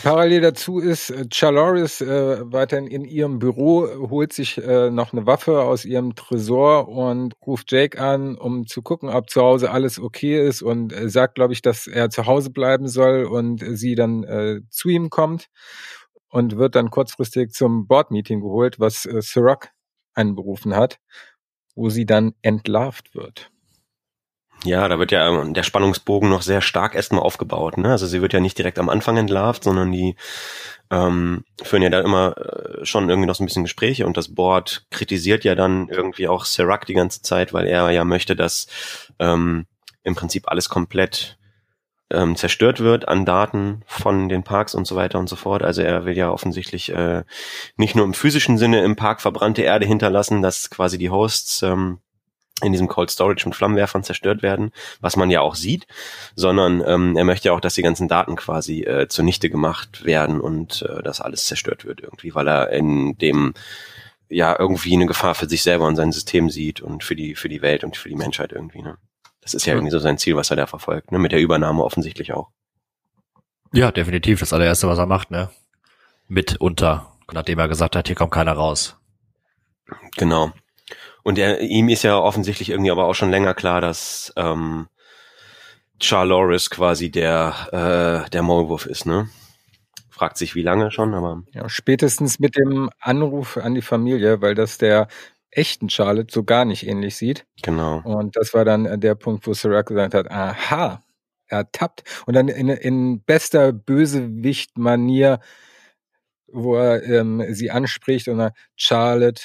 Parallel dazu ist äh, Chaloris äh, weiterhin in ihrem Büro, holt sich äh, noch eine Waffe aus ihrem Tresor und ruft Jake an, um zu gucken, ob zu Hause alles okay ist und äh, sagt, glaube ich, dass er zu Hause bleiben soll und sie dann äh, zu ihm kommt und wird dann kurzfristig zum Board-Meeting geholt, was äh, Sirac einberufen hat, wo sie dann entlarvt wird. Ja, da wird ja ähm, der Spannungsbogen noch sehr stark erstmal aufgebaut. Ne? Also sie wird ja nicht direkt am Anfang entlarvt, sondern die ähm, führen ja da immer äh, schon irgendwie noch so ein bisschen Gespräche und das Board kritisiert ja dann irgendwie auch Serac die ganze Zeit, weil er ja möchte, dass ähm, im Prinzip alles komplett ähm, zerstört wird an Daten von den Parks und so weiter und so fort. Also er will ja offensichtlich äh, nicht nur im physischen Sinne im Park verbrannte Erde hinterlassen, dass quasi die Hosts ähm, in diesem Cold Storage mit Flammenwerfern zerstört werden, was man ja auch sieht, sondern ähm, er möchte ja auch, dass die ganzen Daten quasi äh, zunichte gemacht werden und äh, dass alles zerstört wird irgendwie, weil er in dem ja irgendwie eine Gefahr für sich selber und sein System sieht und für die für die Welt und für die Menschheit irgendwie. Ne? Das ist ja irgendwie so sein Ziel, was er da verfolgt, ne? mit der Übernahme offensichtlich auch. Ja, definitiv das allererste, was er macht, ne? Mitunter, nachdem er gesagt hat, hier kommt keiner raus. Genau. Und er, ihm ist ja offensichtlich irgendwie aber auch schon länger klar, dass ähm, Charloris quasi der äh, der Maulwurf ist, ne? Fragt sich, wie lange schon, aber Ja, spätestens mit dem Anruf an die Familie, weil das der echten Charlotte so gar nicht ähnlich sieht. genau. Und das war dann der Punkt, wo Sirac gesagt hat, aha, ertappt. Und dann in, in bester Bösewicht-Manier, wo er ähm, sie anspricht und dann, Charlotte,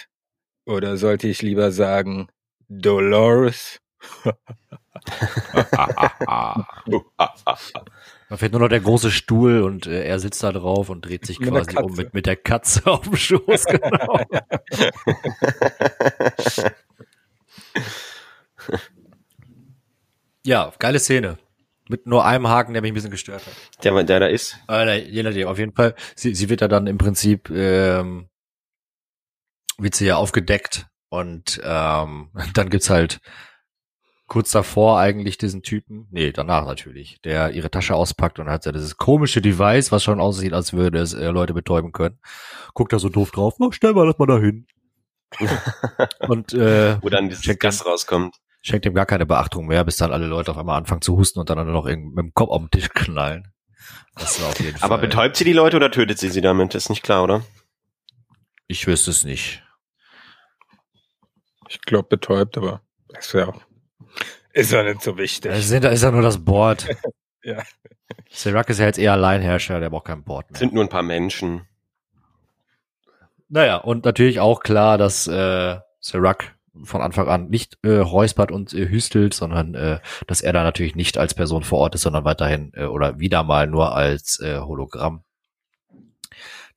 oder sollte ich lieber sagen, Dolores? Da fehlt nur noch der große Stuhl und äh, er sitzt da drauf und dreht sich Mit quasi um mit, mit der Katze auf dem Schoß. Genau. ja, geile Szene. Mit nur einem Haken, der mich ein bisschen gestört hat. Der, der da ist. Äh, nein, je nachdem, auf jeden Fall. Sie, sie wird ja dann im Prinzip, ähm, wird sie ja aufgedeckt und ähm, dann gibt's halt kurz davor eigentlich diesen Typen, nee, danach natürlich, der ihre Tasche auspackt und hat ja dieses komische Device, was schon aussieht, als würde es äh, Leute betäuben können. Guckt da so doof drauf, oh, stell mal das mal da hin. und äh, Wo dann dieses Gas rauskommt. schenkt ihm gar keine Beachtung mehr, bis dann alle Leute auf einmal anfangen zu husten und dann noch irgendwie mit dem Kopf auf den Tisch knallen. Das war auf jeden Aber Fall. betäubt sie die Leute oder tötet sie sie damit? Ist nicht klar, oder? Ich wüsste es nicht. Ich glaube betäubt, aber ist ja auch, ist ja nicht so wichtig. Da ist, da ist ja nur das Board. Ja. Serac ist ja jetzt eher Alleinherrscher, der braucht kein Board mehr. Sind nur ein paar Menschen. Naja, und natürlich auch klar, dass äh, Serac von Anfang an nicht äh, räuspert und äh, hüstelt, sondern äh, dass er da natürlich nicht als Person vor Ort ist, sondern weiterhin äh, oder wieder mal nur als äh, Hologramm.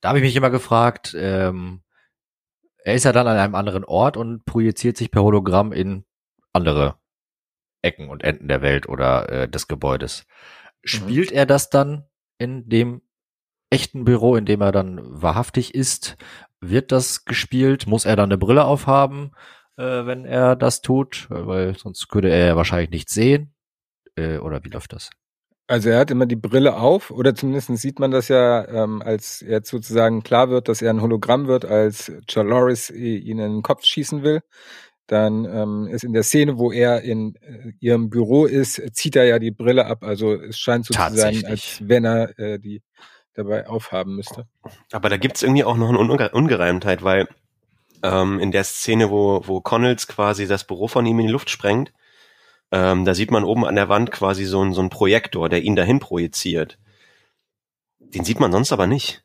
Da habe ich mich immer gefragt, ähm, er ist ja dann an einem anderen Ort und projiziert sich per Hologramm in andere Ecken und Enden der Welt oder äh, des Gebäudes. Spielt er das dann in dem echten Büro, in dem er dann wahrhaftig ist? Wird das gespielt? Muss er dann eine Brille aufhaben, äh, wenn er das tut? Weil sonst würde er ja wahrscheinlich nichts sehen. Äh, oder wie läuft das? Also er hat immer die Brille auf, oder zumindest sieht man das ja, ähm, als jetzt sozusagen klar wird, dass er ein Hologramm wird, als Chaloris ihn in den Kopf schießen will. Dann ähm, ist in der Szene, wo er in äh, ihrem Büro ist, zieht er ja die Brille ab. Also es scheint so zu sein, als wenn er äh, die dabei aufhaben müsste. Aber da gibt's irgendwie auch noch eine Unge Ungereimtheit, weil ähm, in der Szene, wo, wo Connells quasi das Büro von ihm in die Luft sprengt, ähm, da sieht man oben an der Wand quasi so, ein so Projektor, der ihn dahin projiziert. Den sieht man sonst aber nicht.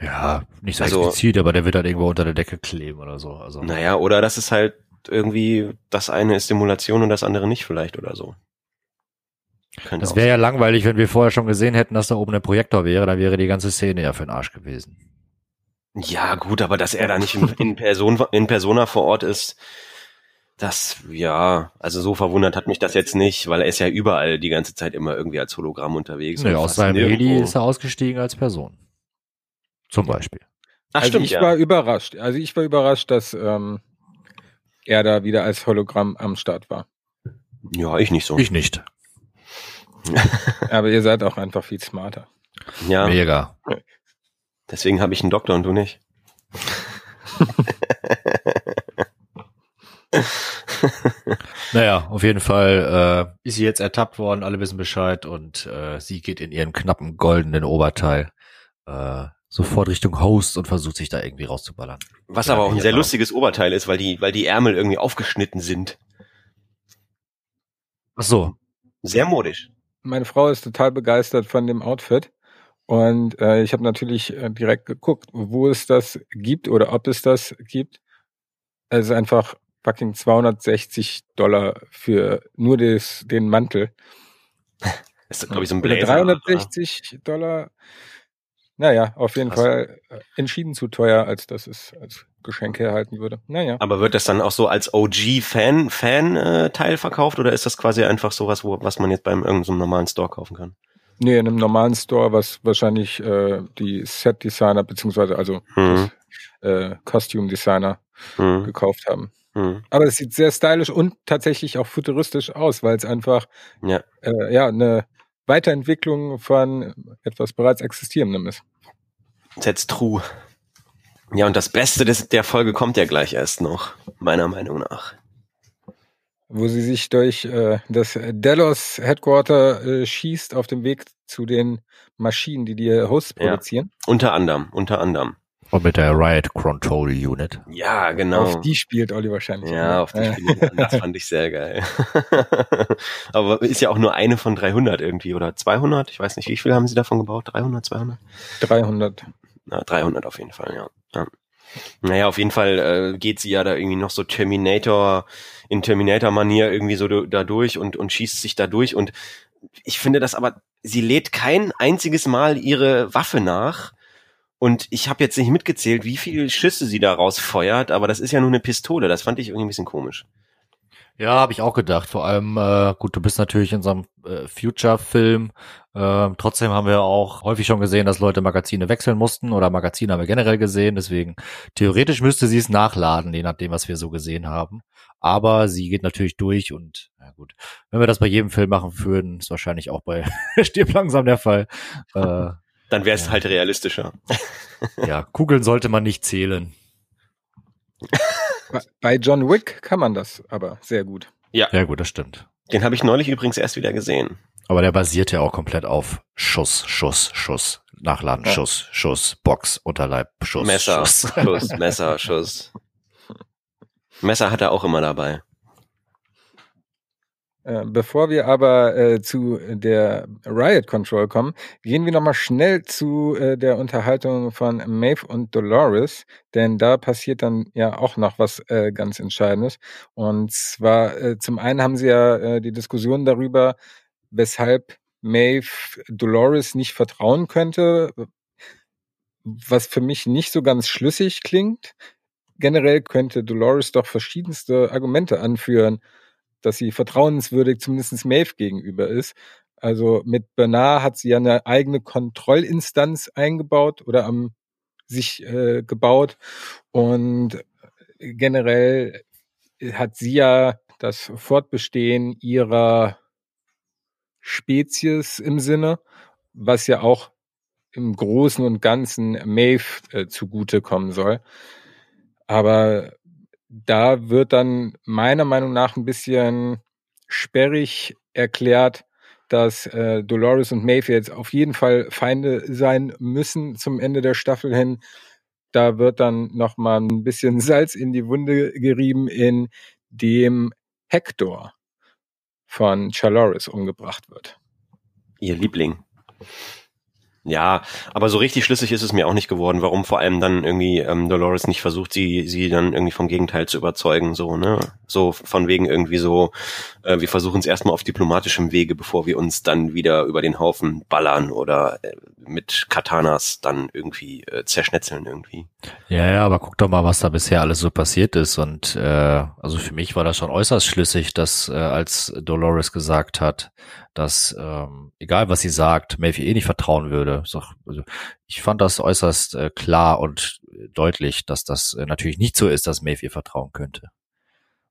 Ja, nicht so Also- explizit, aber der wird halt irgendwo unter der Decke kleben oder so. Also Naja, oder das ist halt irgendwie, das eine ist Simulation und das andere nicht vielleicht oder so. Könnte das wäre ja langweilig, wenn wir vorher schon gesehen hätten, dass da oben ein Projektor wäre, dann wäre die ganze Szene ja für den Arsch gewesen. Ja, gut, aber dass er da nicht in, in, Person, in Persona vor Ort ist, das, ja, also so verwundert hat mich das jetzt nicht, weil er ist ja überall die ganze Zeit immer irgendwie als Hologramm unterwegs. Und aus seinem. Heli ist er ausgestiegen als Person. Zum Beispiel. Ach, also stimmt, ich ja. war überrascht. Also ich war überrascht, dass ähm, er da wieder als Hologramm am Start war. ja, ich nicht so. Ich nicht. Aber ihr seid auch einfach viel smarter. ja, Mega. deswegen habe ich einen Doktor und du nicht. Naja, auf jeden Fall äh, ist sie jetzt ertappt worden, alle wissen Bescheid und äh, sie geht in ihren knappen goldenen Oberteil äh, sofort Richtung Host und versucht sich da irgendwie rauszuballern. Was Ja, aber auch ein hier sehr auch. lustiges Oberteil ist, weil die, weil die Ärmel irgendwie aufgeschnitten sind. Ach so. Sehr modisch. Meine Frau ist total begeistert von dem Outfit. Und äh, ich habe natürlich äh, direkt geguckt, wo es das gibt oder ob es das gibt. Es ist einfach fucking 260 Dollar für nur des, den Mantel. Das ist, glaube ich, so ein Oder Blazer. 360 Dollar. Naja, auf jeden Krass. Fall äh, entschieden zu teuer, als dass es als Geschenk herhalten würde. Naja. Aber wird das dann auch so als OG-Fan, Fan-Teil verkauft oder ist das quasi einfach sowas, wo, was man jetzt beim irgendeinem so normalen Store kaufen kann? Nee, in einem normalen Store, was wahrscheinlich äh, die Set-Designer, beziehungsweise also Hm. äh, Costume-Designer Hm. gekauft haben. Hm. Aber es sieht sehr stylisch und tatsächlich auch futuristisch aus, weil es einfach Ja. äh, ja eine Weiterentwicklung von etwas bereits existierendem ist. That's true. Ja, und das Beste des, der Folge kommt ja gleich erst noch, meiner Meinung nach. Wo sie sich durch äh, das Delos Headquarter äh, schießt auf dem Weg zu den Maschinen, die die Hosts Ja. produzieren. Unter anderem, unter anderem. Und mit der Riot Control Unit. Ja, genau. Auf die spielt Olli wahrscheinlich. ja, auf die Äh, Spiele. Das fand ich sehr geil. Aber ist ja auch nur eine von 300 irgendwie oder 200. Ich weiß nicht, wie viel haben sie davon gebaut? 300, 200? 300. Na, 300 auf jeden Fall, ja. ja. Naja, auf jeden Fall äh, geht sie ja da irgendwie noch so Terminator, in Terminator-Manier irgendwie so da durch und, und schießt sich da durch. Und ich finde das aber, sie lädt kein einziges Mal ihre Waffe nach. Und ich habe jetzt nicht mitgezählt, wie viele Schüsse sie daraus feuert, aber das ist ja nur eine Pistole. Das fand ich irgendwie ein bisschen komisch. Ja, habe ich auch gedacht. Vor allem, äh, gut, du bist natürlich in so einem äh, Future-Film. Äh, trotzdem haben wir auch häufig schon gesehen, dass Leute Magazine wechseln mussten oder Magazine haben wir generell gesehen. Deswegen theoretisch müsste sie es nachladen, je nachdem, was wir so gesehen haben. Aber sie geht natürlich durch und ja gut, wenn wir das bei jedem Film machen würden, ist wahrscheinlich auch bei Stirb langsam der Fall. Äh, Dann wäre es Ja. halt realistischer. ja, Kugeln sollte man nicht zählen. Bei John Wick kann man das aber sehr gut. Ja gut, das stimmt. Den habe ich neulich übrigens erst wieder gesehen. Aber der basiert ja auch komplett auf Schuss, Schuss, Schuss, Nachladen, Ja. Schuss, Schuss, Box, Unterleib, Schuss, Messer, Schuss. Schuss, Messer, Schuss. Messer hat er auch immer dabei. Äh, bevor wir aber äh, zu der Riot Control kommen, gehen wir nochmal schnell zu äh, der Unterhaltung von Maeve und Dolores, denn da passiert dann ja auch noch was äh, ganz Entscheidendes. Und zwar äh, zum einen haben sie ja äh, die Diskussion darüber, weshalb Maeve Dolores nicht vertrauen könnte, was für mich nicht so ganz schlüssig klingt. generell könnte Dolores doch verschiedenste Argumente anführen, dass sie vertrauenswürdig zumindest Maeve gegenüber ist. Also mit Bernard hat sie ja eine eigene Kontrollinstanz eingebaut oder am sich äh, gebaut und generell hat sie ja das Fortbestehen ihrer Spezies im Sinne, was ja auch im Großen und Ganzen Maeve äh, zugutekommen soll. Aber da wird dann meiner Meinung nach ein bisschen sperrig erklärt, dass äh, Dolores und Maeve jetzt auf jeden Fall Feinde sein müssen zum Ende der Staffel hin. Da wird dann noch mal ein bisschen Salz in die Wunde gerieben, in dem Hector von Chaloris umgebracht wird. Ihr Liebling. Ja, aber so richtig schlüssig ist es mir auch nicht geworden, warum vor allem dann irgendwie ähm, Dolores nicht versucht, sie sie dann irgendwie vom Gegenteil zu überzeugen, so ne, so von wegen irgendwie so, äh, wir versuchen es erstmal auf diplomatischem Wege, bevor wir uns dann wieder über den Haufen ballern oder äh, mit Katanas dann irgendwie äh, zerschnetzeln irgendwie. Ja, ja, aber guck doch mal, was da bisher alles so passiert ist und äh, also für mich war das schon äußerst schlüssig, dass äh, als Dolores gesagt hat, dass ähm, egal was sie sagt, Maeve eh nicht vertrauen würde. So, also ich fand das äußerst äh, klar und deutlich, dass das äh, natürlich nicht so ist, dass Maeve ihr vertrauen könnte.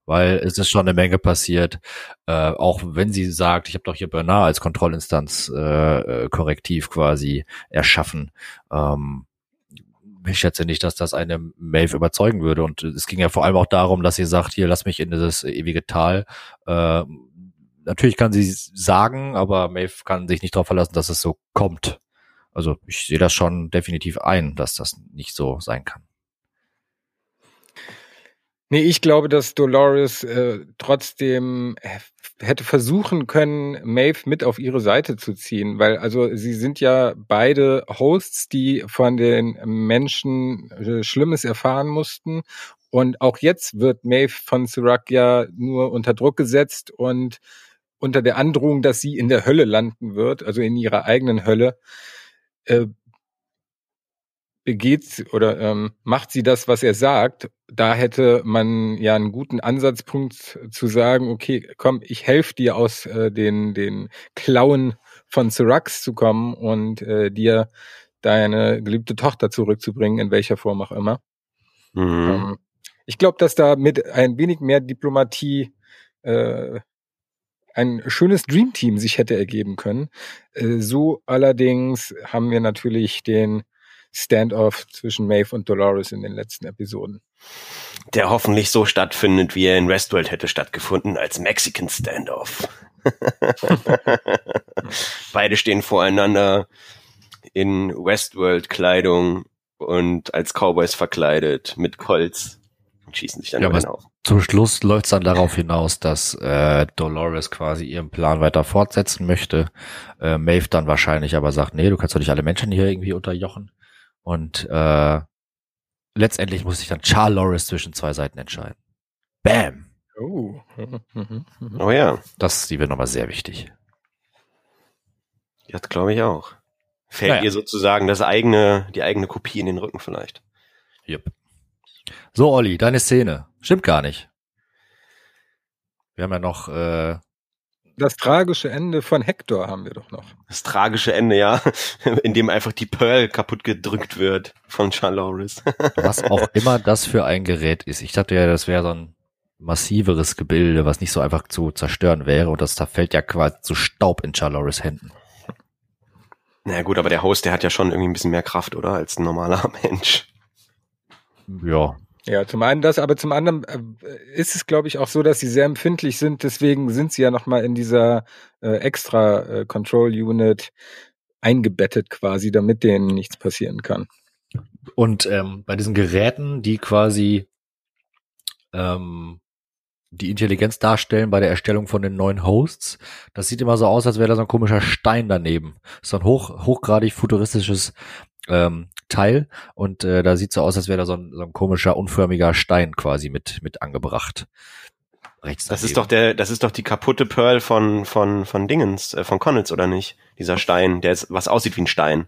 Weil es ist schon eine Menge passiert, äh, auch wenn sie sagt, ich habe doch hier Bernard als Kontrollinstanz äh, äh, korrektiv quasi erschaffen. Ähm, ich schätze nicht, dass das eine Maeve überzeugen würde. Und es ging ja vor allem auch darum, dass sie sagt, hier lass mich in dieses ewige Tal. Äh, natürlich kann sie sagen, aber Maeve kann sich nicht darauf verlassen, dass es so kommt. Also ich sehe das schon definitiv ein, dass das nicht so sein kann. Nee, ich glaube, dass Dolores äh, trotzdem hätte versuchen können, Maeve mit auf ihre Seite zu ziehen, weil also sie sind ja beide Hosts, die von den Menschen äh, Schlimmes erfahren mussten und auch jetzt wird Maeve von Sirac ja nur unter Druck gesetzt und unter der Androhung, dass sie in der Hölle landen wird, also in ihrer eigenen Hölle, äh, begeht oder ähm, macht sie das, was er sagt. Da hätte man ja einen guten Ansatzpunkt zu sagen, okay, komm, ich helfe dir aus äh, den, den Klauen von Syrax zu kommen und äh, dir deine geliebte Tochter zurückzubringen, in welcher Form auch immer. Mhm. Ähm, ich glaube, dass da mit ein wenig mehr Diplomatie äh, ein schönes Dreamteam sich hätte ergeben können. Äh, so allerdings haben wir natürlich den Standoff zwischen Maeve und Dolores in den letzten Episoden. Der hoffentlich so stattfindet, wie er in Westworld hätte stattgefunden, als Mexican Standoff. Beide stehen voreinander in Westworld-Kleidung und als Cowboys verkleidet mit Colts und schießen sich dann ja, auf. Zum Schluss läuft es dann darauf hinaus, dass äh, Dolores quasi ihren Plan weiter fortsetzen möchte. Äh, Maeve dann wahrscheinlich aber sagt, nee, du kannst doch nicht alle Menschen hier irgendwie unterjochen. Und äh, letztendlich muss sich dann Charles Loris zwischen zwei Seiten entscheiden. Bam! Oh, oh ja. Das ist die wird nochmal sehr wichtig. Das glaube ich auch. Fällt naja. ihr sozusagen das eigene, die eigene Kopie in den Rücken vielleicht. Yep. So, Olli, deine Szene. Stimmt gar nicht. Wir haben ja noch äh, das tragische Ende von Hector haben wir doch noch. Das tragische Ende, ja, in dem einfach die Pearl kaputt gedrückt wird von Charloris. was auch immer das für ein Gerät ist. Ich dachte ja, das wäre so ein massiveres Gebilde, was nicht so einfach zu zerstören wäre und das da fällt ja quasi zu Staub in Charloris Händen. Na gut, aber der Host, der hat ja schon irgendwie ein bisschen mehr Kraft, oder? Als ein normaler Mensch. Ja, ja, zum einen das, aber zum anderen äh, ist es, glaube ich, auch so, dass sie sehr empfindlich sind. Deswegen sind sie ja nochmal in dieser äh, extra äh, Control Unit eingebettet quasi, damit denen nichts passieren kann. Und ähm, bei diesen Geräten, die quasi ähm, die Intelligenz darstellen bei der Erstellung von den neuen Hosts, das sieht immer so aus, als wäre da so ein komischer Stein daneben. So ein hoch, hochgradig futuristisches ähm, Teil und äh, da sieht so aus, als wäre da so ein, so ein komischer unförmiger Stein quasi mit mit angebracht. Rechts das ist doch der, das ist doch die kaputte Pearl von von von Dingens, äh, von Connells oder nicht? Dieser Stein, der ist, was aussieht wie ein Stein.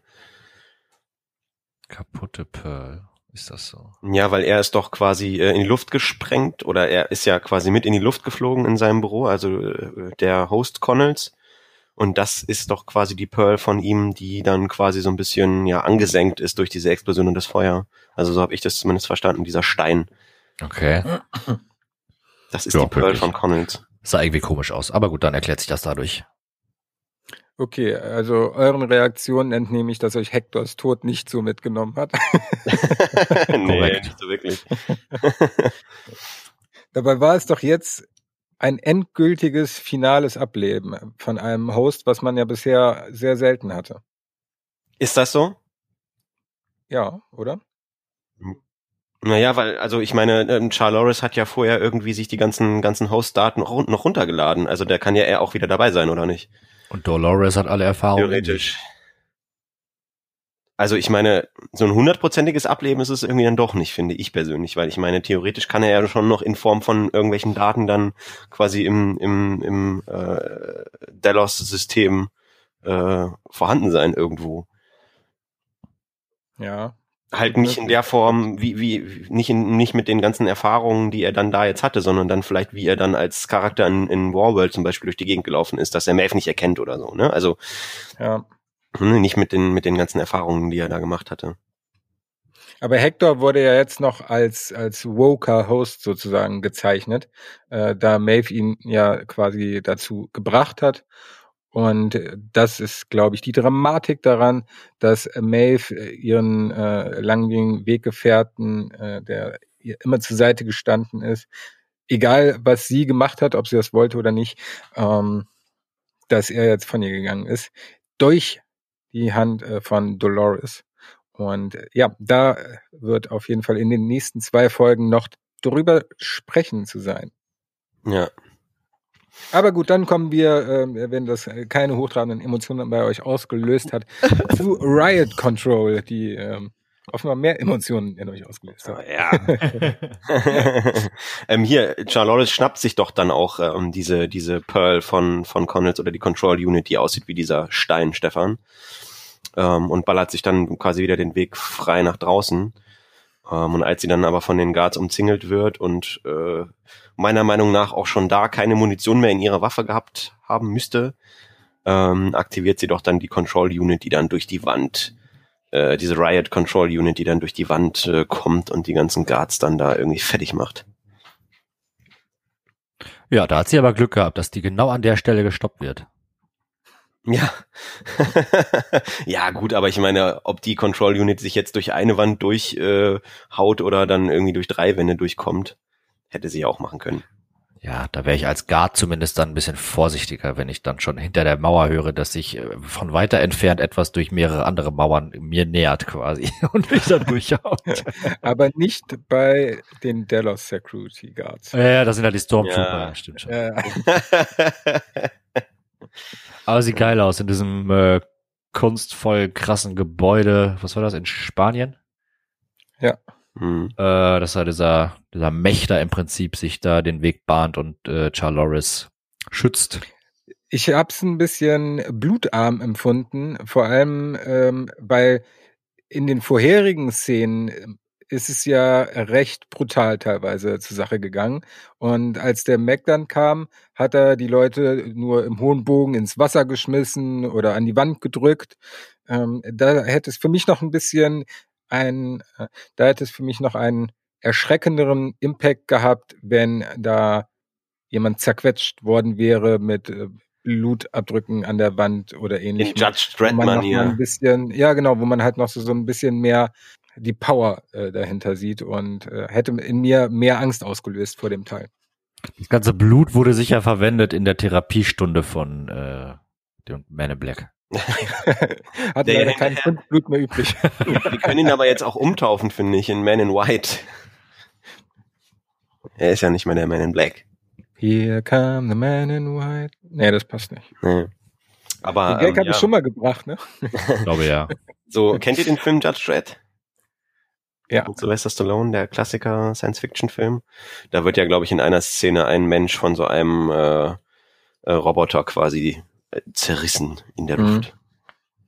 Kaputte Pearl. ist das so? Ja, weil er ist doch quasi äh, in die Luft gesprengt oder er ist ja quasi mit in die Luft geflogen in seinem Büro, also äh, der Host Connells. Und das ist doch quasi die Pearl von ihm, die dann quasi so ein bisschen ja angesenkt ist durch diese Explosion und das Feuer. Also so habe ich das zumindest verstanden, dieser Stein. Okay. Das ist Ja, die Pearl wirklich. von Connells. Sah irgendwie komisch aus. Aber gut, dann erklärt sich das dadurch. Okay, also euren Reaktionen entnehme ich, dass euch Hectors Tod nicht so mitgenommen hat. nee, nicht so wirklich. Dabei war es doch jetzt ein endgültiges finales Ableben von einem Host, was man ja bisher sehr selten hatte. Ist das so? Ja, oder? Naja, weil, also ich meine, ähm, Charloris hat ja vorher irgendwie sich die ganzen, ganzen Host-Daten noch run- noch runtergeladen. Also der kann ja er auch wieder dabei sein, oder nicht? Und Dolores hat alle Erfahrungen. Theoretisch. Also ich meine, so ein hundertprozentiges Ableben ist es irgendwie dann doch nicht, finde ich persönlich, weil ich meine, theoretisch kann er ja schon noch in Form von irgendwelchen Daten dann quasi im, im, im äh, Delos-System äh, vorhanden sein irgendwo. Ja. Halt nicht in der Form, wie, wie, nicht in, nicht mit den ganzen Erfahrungen, die er dann da jetzt hatte, sondern dann vielleicht, wie er dann als Charakter in, in Warworld zum Beispiel durch die Gegend gelaufen ist, dass er Maeve nicht erkennt oder so, ne? Also, Ja. Hm, nicht mit den, mit den ganzen Erfahrungen, die er da gemacht hatte. Aber Hector wurde ja jetzt noch als, als woker Host sozusagen gezeichnet, äh, da Maeve ihn ja quasi dazu gebracht hat. Und das ist, glaube ich, die Dramatik daran, dass Maeve äh, ihren äh, langjährigen Weggefährten, äh, der ihr immer zur Seite gestanden ist, egal was sie gemacht hat, ob sie das wollte oder nicht, ähm, dass er jetzt von ihr gegangen ist, durch die Hand äh, von Dolores. Und äh, ja, da wird auf jeden Fall in den nächsten zwei Folgen noch drüber sprechen zu sein. Ja. Aber gut, dann kommen wir, äh, wenn das äh, keine hochtrabenden Emotionen bei euch ausgelöst hat, zu Riot Control, die ähm, offenbar mehr Emotionen in euch ausgelöst hat. Ja. ähm, hier, Charlotte schnappt sich doch dann auch ähm, diese, diese Pearl von, von Connells oder die Control Unit, die aussieht wie dieser Stein, Stefan. Ähm, und ballert sich dann quasi wieder den Weg frei nach draußen. Ähm, und als sie dann aber von den Guards umzingelt wird und äh, meiner Meinung nach auch schon da keine Munition mehr in ihrer Waffe gehabt haben müsste, ähm, aktiviert sie doch dann die Control Unit, die dann durch die Wand äh, diese Riot Control Unit, die dann durch die Wand äh, kommt und die ganzen Guards dann da irgendwie fertig macht. Ja, da hat sie aber Glück gehabt, dass die genau an der Stelle gestoppt wird. Ja. ja, gut, aber ich meine, ob die Control Unit sich jetzt durch eine Wand durchhaut äh, haut oder dann irgendwie durch drei Wände durchkommt, hätte sie ja auch machen können. Ja, da wäre ich als Guard zumindest dann ein bisschen vorsichtiger, wenn ich dann schon hinter der Mauer höre, dass sich äh, von weiter entfernt etwas durch mehrere andere Mauern mir nähert quasi und mich dann durchhaut. Aber nicht bei den Delos Security Guards. ja, ja, das sind ja die Stormtrooper, Ja. ja. stimmt schon. Äh, Aber sieht geil aus in diesem äh, kunstvoll krassen Gebäude. Was war das in Spanien? Hm. Äh, dass da dieser dieser Mächter im Prinzip sich da den Weg bahnt und äh, Charloris schützt. Ich habe es ein bisschen blutarm empfunden, vor allem ähm, weil in den vorherigen Szenen ähm, ist es ja recht brutal teilweise zur Sache gegangen. Und als der Mac dann kam, hat er die Leute nur im hohen Bogen ins Wasser geschmissen oder an die Wand gedrückt. Ähm, da hätte es für mich noch ein bisschen ein, äh, da hätte es für mich noch einen erschreckenderen Impact gehabt, wenn da jemand zerquetscht worden wäre mit äh, Blutabdrücken an der Wand oder In ähnlichem. Judge Wo man Dreadman noch mal hier. ein bisschen, ja genau, wo man halt noch so, so ein bisschen mehr die Power äh, dahinter sieht und äh, hätte in mir mehr Angst ausgelöst vor dem Teil. Das ganze Blut wurde sicher verwendet in der Therapiestunde von äh, dem Man in Black. Hat Der leider kein Blut mehr übrig. Wir können ihn aber jetzt auch umtaufen, finde ich, in Man in White. Er ist ja nicht mehr der Man in Black. Here come the man in white. Nee, das passt nicht. Nee. Aber Den Gag ähm, habe ja. ich schon mal gebracht, ne? Ich glaube ja. so, kennt ihr den Film Judge Dredd? Ja. Mit Sylvester Stallone, der Klassiker Science-Fiction-Film. Da wird ja, glaube ich, in einer Szene ein Mensch von so einem äh, äh, Roboter quasi zerrissen in der Mhm. Luft.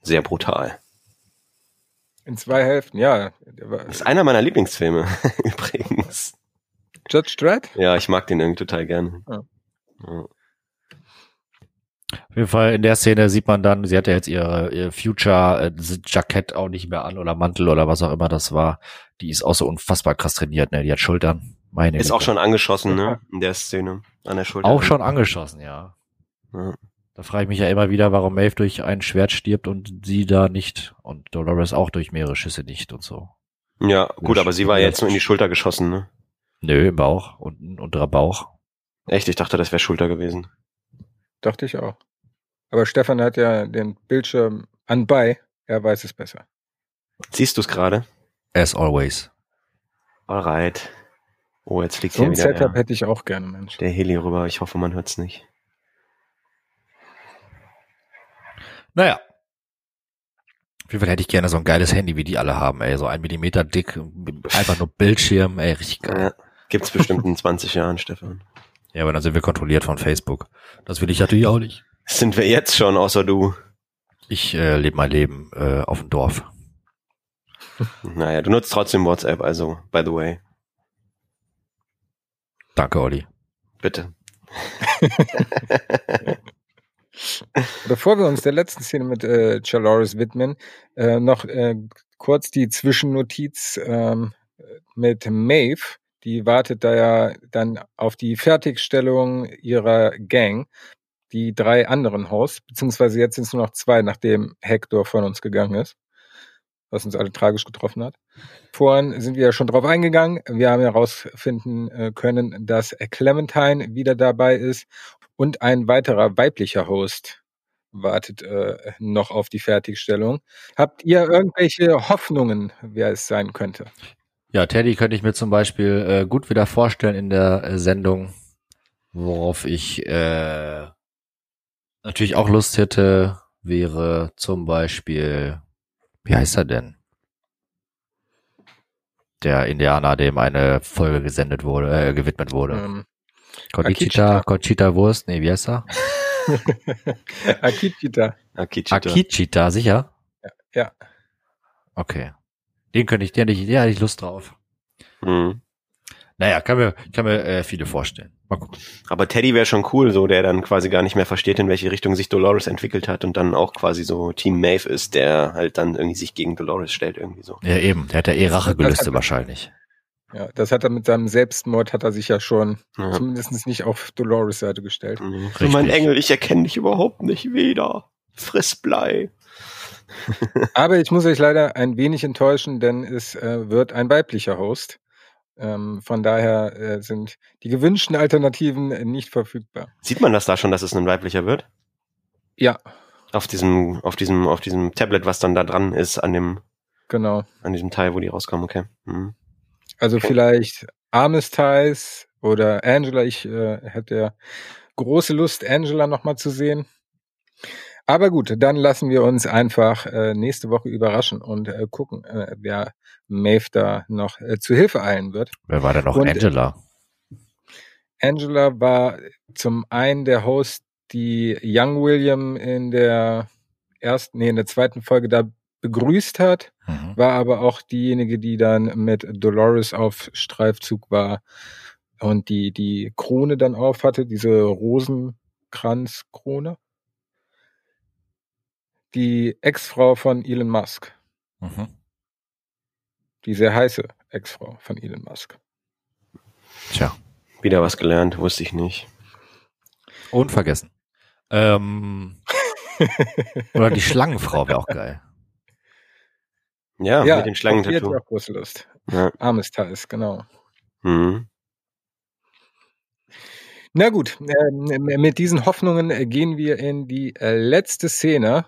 Sehr brutal. In zwei Hälften, ja. Das ist einer meiner Lieblingsfilme, übrigens. Judge Dredd? Ja, ich mag den irgendwie total gerne. Ja. Ja. Auf jeden Fall in der Szene sieht man dann, sie hat ja jetzt ihre, ihr Future-Jackett auch nicht mehr an oder Mantel oder was auch immer das war. Die ist auch so unfassbar krass trainiert, ne? Die hat Schultern. Meine Ist Güte. auch schon angeschossen, ne? In der Szene. An der Schulter. Auch schon angeschossen, ja. Ja. Da frage ich mich ja immer wieder, warum Maeve durch ein Schwert stirbt und sie da nicht. Und Dolores auch durch mehrere Schüsse nicht und so. Ja, gut, aber sie war Ja. jetzt nur in die Schulter geschossen, ne? Nö, im Bauch, unten, unterer Bauch. Echt, ich dachte, das wäre Schulter gewesen. Dachte ich auch. Aber Stefan hat ja den Bildschirm anbei. Er weiß es besser. Siehst du es gerade? As always. Alright. Oh, jetzt fliegt So hier ein wieder Setup der, hätte ich auch gerne, Mensch. der Heli rüber. Ich hoffe, man hört's nicht. Naja. Auf jeden Fall hätte ich gerne so ein geiles Handy, wie die alle haben, ey. So ein Millimeter dick, einfach nur Bildschirm, ey, richtig geil. Ja, gibt's bestimmt in 20 Jahren, Stefan. Ja, aber dann sind wir kontrolliert von Facebook. Das will ich natürlich auch nicht. Sind wir jetzt schon, außer du? Ich äh, lebe mein Leben äh, auf dem Dorf. Naja, du nutzt trotzdem WhatsApp, also, by the way. Danke, Olli. Bitte. Bevor wir uns der letzten Szene mit äh, Chaloris widmen, äh, noch äh, kurz die Zwischennotiz ähm, mit Maeve. Die wartet da ja dann auf die Fertigstellung ihrer Gang, die drei anderen Hosts, beziehungsweise jetzt sind es nur noch zwei, nachdem Hector von uns gegangen ist, was uns alle tragisch getroffen hat. Vorhin sind wir ja schon drauf eingegangen. Wir haben herausfinden äh, können, dass Clementine wieder dabei ist und ein weiterer weiblicher Host wartet äh, noch auf die Fertigstellung. Habt ihr irgendwelche Hoffnungen, wer es sein könnte? Ja, Teddy könnte ich mir zum Beispiel äh, gut wieder vorstellen in der äh, Sendung, worauf ich äh, natürlich auch Lust hätte, wäre zum Beispiel, wie heißt er denn? Der Indianer, dem eine Folge gesendet wurde, äh, gewidmet wurde. Ähm, Conchita. Conchita Wurst, nee, wie heißt er? Akitita. Akichita. Akichita, sicher? Ja. Okay. Den könnte ich, den hätte ich, ja, hätte ich Lust drauf. Mhm. Naja, kann mir, kann mir äh, viele vorstellen. Mal gucken. Aber Teddy wäre schon cool, so der dann quasi gar nicht mehr versteht, in welche Richtung sich Dolores entwickelt hat und dann auch quasi so Team Maeve ist, der halt dann irgendwie sich gegen Dolores stellt, irgendwie so. Ja, eben. Der hat ja eh Rachegelüste hat- wahrscheinlich. Ja, das hat er mit seinem Selbstmord, hat er sich ja schon Ja. zumindest nicht auf Dolores Seite gestellt. Mhm. Mein Engel, ich erkenne dich überhaupt nicht wieder. Friss Blei. Aber ich muss euch leider ein wenig enttäuschen, denn es äh, wird ein weiblicher Host. Ähm, von daher äh, sind die gewünschten Alternativen äh, nicht verfügbar. Sieht man das da schon, dass es ein weiblicher wird? Ja, Auf diesem, auf diesem, auf diesem Tablet, was dann da dran ist, an dem, genau. an diesem Teil, wo die rauskommen, okay. Mhm. Also vielleicht Armistice oder Angela. Ich äh, hätte ja große Lust, Angela nochmal zu sehen. Aber gut, dann lassen wir uns einfach äh, nächste Woche überraschen und äh, gucken, äh, wer Maeve da noch äh, zu Hilfe eilen wird. Wer war denn noch? Und- Angela. Angela war zum einen der Host, die Young William in der ersten, nee, in der zweiten Folge da begrüßt hat, Mhm. war aber auch diejenige, die dann mit Dolores auf Streifzug war und die die Krone dann auf hatte, diese Rosenkranzkrone. Die Ex-Frau von Elon Musk, Mhm. Die sehr heiße Ex-Frau von Elon Musk. Tja, Wieder was gelernt, wusste ich nicht. unvergessen. Ähm, oder die Schlangenfrau wäre auch geil. Ja, mit dem Schlangentattoo. ich auch große Lust. Ja. Armistice, genau. Mhm. Na gut, ähm, mit diesen Hoffnungen äh, gehen wir in die äh, letzte Szene.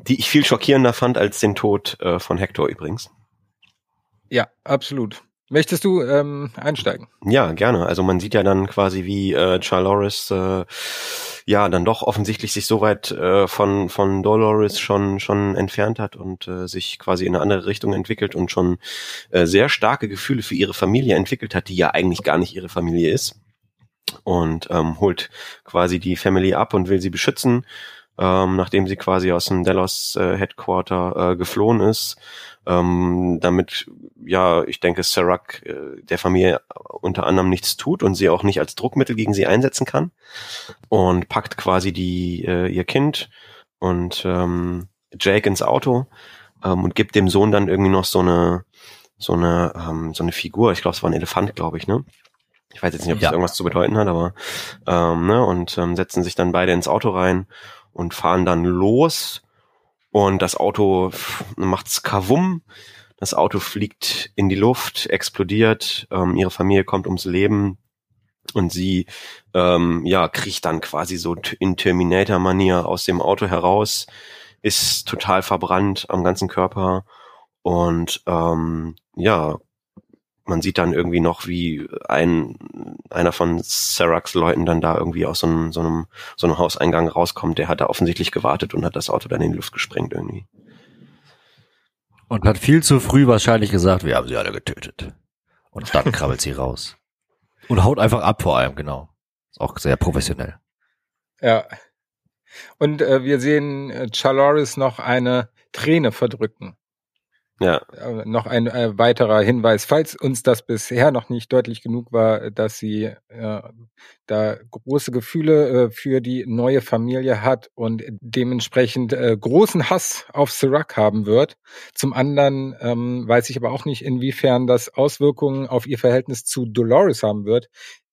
Die ich viel schockierender fand als den Tod äh, von Hector übrigens. Ja, absolut. Möchtest du ähm, einsteigen? Ja, gerne. Also man sieht ja dann quasi, wie äh, Charloris äh, ja dann doch offensichtlich sich so weit äh, von von Dolores schon schon entfernt hat und äh, sich quasi in eine andere Richtung entwickelt und schon äh, sehr starke Gefühle für ihre Familie entwickelt hat, die ja eigentlich gar nicht ihre Familie ist. Und ähm, holt quasi die Family ab und will sie beschützen, ähm, nachdem sie quasi aus dem Delos äh, Headquarter äh, geflohen ist. Ähm, damit ja, ich denke, Serac äh, der Familie unter anderem nichts tut und sie auch nicht als Druckmittel gegen sie einsetzen kann und packt quasi die äh, ihr Kind und ähm, Jake ins Auto ähm, und gibt dem Sohn dann irgendwie noch so eine so eine ähm, so eine Figur. Ich glaube, es war ein Elefant, glaube ich, ne? Ich weiß jetzt nicht, ob Ja. das irgendwas zu bedeuten hat, aber ähm, ne und ähm, setzen sich dann beide ins Auto rein und fahren dann los und das Auto macht's kavum. Das Auto fliegt in die Luft, explodiert, ähm, ihre Familie kommt ums Leben und sie ähm, ja kriecht dann quasi so in Terminator-Manier aus dem Auto heraus, ist total verbrannt am ganzen Körper und ähm, ja, man sieht dann irgendwie noch, wie ein einer von Seracs Leuten dann da irgendwie aus so einem, so einem so einem Hauseingang rauskommt. Der hat da offensichtlich gewartet und hat das Auto dann in die Luft gesprengt irgendwie. Und hat viel zu früh wahrscheinlich gesagt, wir haben sie alle getötet. Und dann krabbelt sie raus. Und haut einfach ab vor allem, genau. Ist auch sehr professionell. Ja. Und äh, wir sehen äh, Chaloris noch eine Träne verdrücken. Ja, Äh, noch ein äh, weiterer Hinweis, falls uns das bisher noch nicht deutlich genug war, dass sie äh, da große Gefühle äh, für die neue Familie hat und dementsprechend äh, großen Hass auf Serac haben wird. Zum anderen ähm, weiß ich aber auch nicht, inwiefern das Auswirkungen auf ihr Verhältnis zu Dolores haben wird,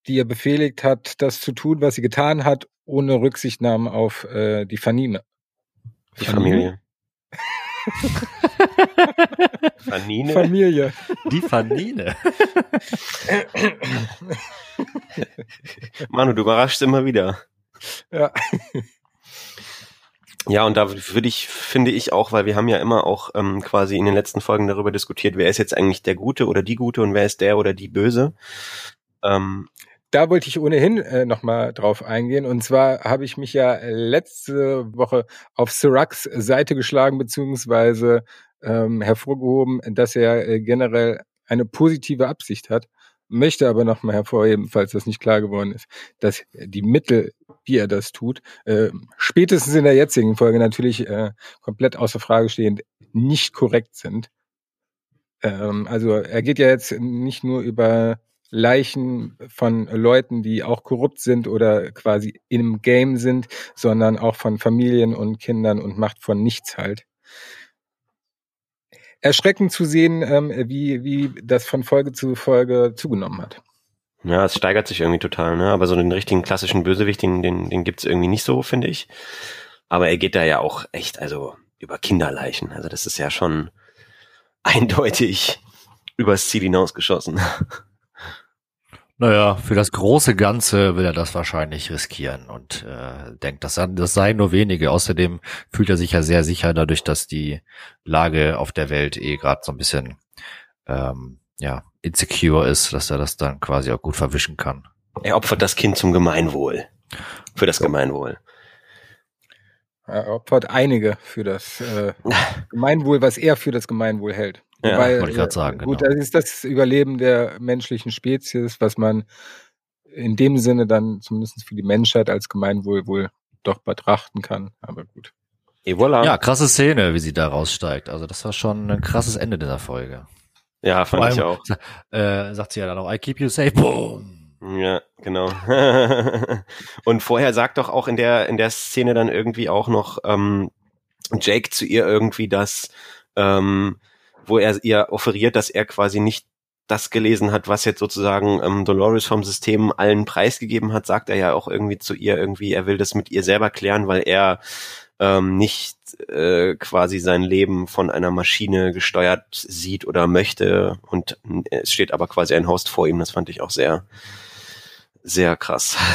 die ihr befehligt hat, das zu tun, was sie getan hat, ohne Rücksichtnahme auf äh, die Fanine. die Familie. Fanine? Familie. Die Fanine. Manu, du überraschst immer wieder. Ja. Ja, und da würde ich, finde ich auch, weil wir haben ja immer auch ähm, quasi in den letzten Folgen darüber diskutiert, wer ist jetzt eigentlich der Gute oder die Gute und wer ist der oder die Böse. Ähm, Da wollte ich ohnehin äh, nochmal drauf eingehen. Und zwar habe ich mich ja letzte Woche auf Seracs Seite geschlagen, beziehungsweise ähm, hervorgehoben, dass er äh, generell eine positive Absicht hat. Möchte aber nochmal hervorheben, falls das nicht klar geworden ist, dass die Mittel, wie er das tut, äh, spätestens in der jetzigen Folge natürlich äh, komplett außer Frage stehend nicht korrekt sind. Ähm, also er geht ja jetzt nicht nur über Leichen von Leuten, die auch korrupt sind oder quasi im Game sind, sondern auch von Familien und Kindern und macht von nichts halt. Erschreckend zu sehen, ähm, wie, wie das von Folge zu Folge zugenommen hat. ja, es steigert sich irgendwie total, ne? Aber so den richtigen klassischen Bösewicht, den, den, den gibt's irgendwie nicht so, finde ich. Aber er geht da ja auch echt, also über Kinderleichen. Also das ist ja schon eindeutig übers Ziel hinausgeschossen. Naja, für das große Ganze will er das wahrscheinlich riskieren und äh, denkt, das, das seien nur wenige. Außerdem fühlt er sich ja sehr sicher dadurch, dass die Lage auf der Welt eh gerade so ein bisschen ähm, ja insecure ist, dass er das dann quasi auch gut verwischen kann. Er opfert das Kind zum Gemeinwohl. Für das Gemeinwohl. Er opfert einige für das äh, Gemeinwohl, was er für das Gemeinwohl hält. Ja, Wobei, wollte ich grad äh, sagen, Gut, genau. das ist das Überleben der menschlichen Spezies, was man in dem Sinne dann zumindest für die Menschheit als Gemeinwohl wohl doch betrachten kann. Aber gut. Et voilà. Ja, krasse Szene, wie sie da raussteigt. Also das war schon ein krasses Ende dieser Folge. Ja, fand ich allem auch. Äh, sagt sie ja dann auch, I keep you safe. Boom. Ja, genau. und vorher sagt doch auch in der in der Szene dann irgendwie auch noch ähm, Jake zu ihr irgendwie das, ähm, wo er ihr offeriert, dass er quasi nicht das gelesen hat, was jetzt sozusagen ähm, Dolores vom System allen preisgegeben hat, sagt er ja auch irgendwie zu ihr irgendwie, er will das mit ihr selber klären, weil er ähm, nicht äh, quasi sein Leben von einer Maschine gesteuert sieht oder möchte und äh, es steht aber quasi ein Host vor ihm. Das fand ich auch sehr, sehr krass.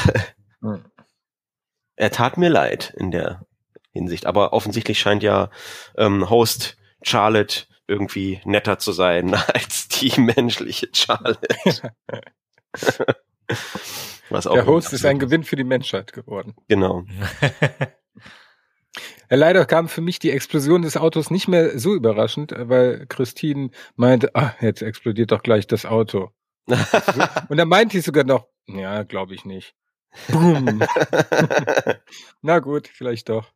Hm. er tat mir leid in der Hinsicht, aber offensichtlich scheint ja ähm, Host Charlotte irgendwie netter zu sein als die menschliche Charlotte. Der Host ist ein Gewinn für die Menschheit geworden. Genau. Ja, leider kam für mich die Explosion des Autos nicht mehr so überraschend, äh, weil Christine meinte, ah, jetzt explodiert doch gleich das Auto. Und dann meinte ich sogar noch, ja, glaube ich nicht. Boom. Na gut, vielleicht doch.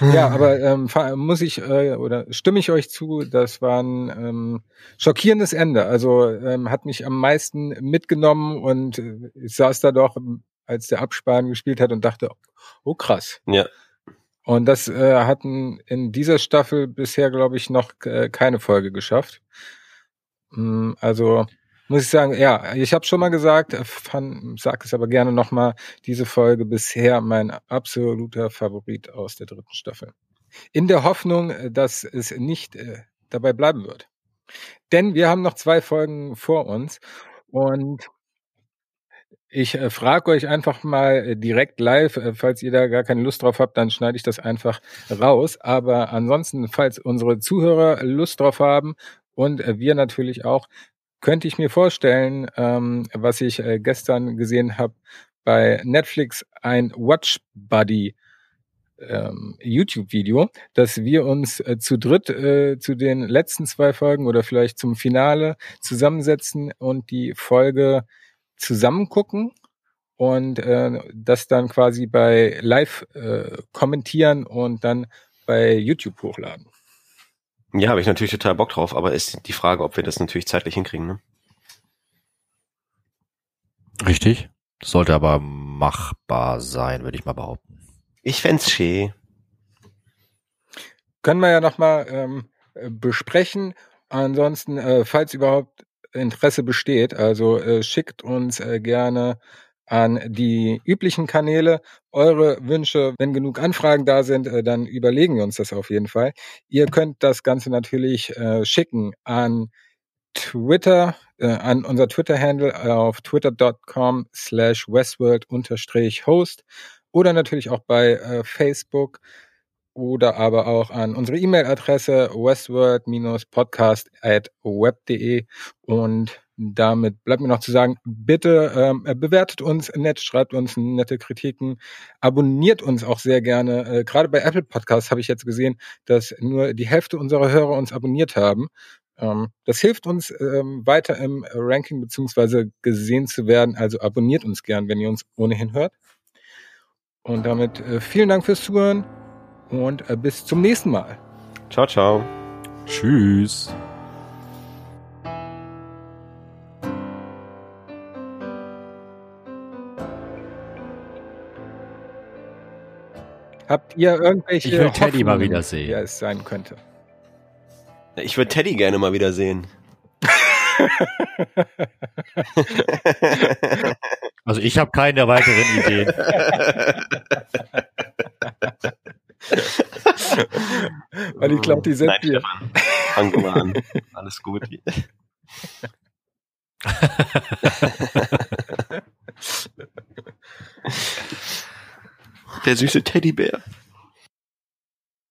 Ja, aber ähm, muss ich äh, oder stimme ich euch zu, das war ein ähm, schockierendes Ende. Also ähm, hat mich am meisten mitgenommen und äh, ich saß da doch, als der Abspann gespielt hat und dachte, oh krass. Ja. Und das äh, hatten in dieser Staffel bisher, glaube ich, noch äh, keine Folge geschafft. Mm, also muss ich sagen, ja, ich habe schon mal gesagt, äh, fand, sag es aber gerne nochmal, diese Folge bisher mein absoluter Favorit aus der dritten Staffel. In der Hoffnung, äh, dass es nicht äh, dabei bleiben wird. Denn wir haben noch zwei Folgen vor uns und ich äh, frage euch einfach mal äh, direkt live, äh, falls ihr da gar keine Lust drauf habt, dann schneide ich das einfach raus. Aber ansonsten, falls unsere Zuhörer Lust drauf haben und äh, wir natürlich auch, könnte ich mir vorstellen, ähm, was ich äh, gestern gesehen habe bei Netflix, ein Watch Buddy ähm, YouTube-Video, dass wir uns äh, zu dritt äh, zu den letzten zwei Folgen oder vielleicht zum Finale zusammensetzen und die Folge zusammen und äh, das dann quasi bei Live äh, kommentieren und dann bei YouTube hochladen. Ja, habe ich natürlich total Bock drauf, aber ist die Frage, ob wir das natürlich zeitlich hinkriegen. Ne? Richtig. Sollte aber machbar sein, würde ich mal behaupten. Ich fände schön. Können wir ja nochmal ähm, besprechen. Ansonsten, äh, falls überhaupt Interesse besteht, also äh, schickt uns äh, gerne an die üblichen Kanäle eure Wünsche. Wenn genug Anfragen da sind, äh, dann überlegen wir uns das auf jeden Fall. Ihr könnt das Ganze natürlich äh, schicken an Twitter, äh, an unser Twitter-Handle auf twitter.com slash westworld-host oder natürlich auch bei äh, Facebook oder aber auch an unsere E-Mail-Adresse westworld-podcast at web.de und damit bleibt mir noch zu sagen, bitte ähm, bewertet uns nett, schreibt uns nette Kritiken, abonniert uns auch sehr gerne. Äh, Gerade bei Apple Podcasts habe ich jetzt gesehen, dass nur die Hälfte unserer Hörer uns abonniert haben. Ähm, das hilft uns ähm, weiter im Ranking beziehungsweise gesehen zu werden. Also abonniert uns gern, wenn ihr uns ohnehin hört. Und damit äh, vielen Dank fürs Zuhören und äh, bis zum nächsten Mal. Ciao, ciao. Tschüss. Habt ihr irgendwelche Ich will Teddy mal Hoffnungen, wieder sehen. wer es sein könnte? Ich würde Teddy gerne mal wieder sehen. Also ich habe keine weiteren Ideen. Weil ich glaube, die sind Nein. Fangen wir mal an. Alles gut. Der süße Teddybär.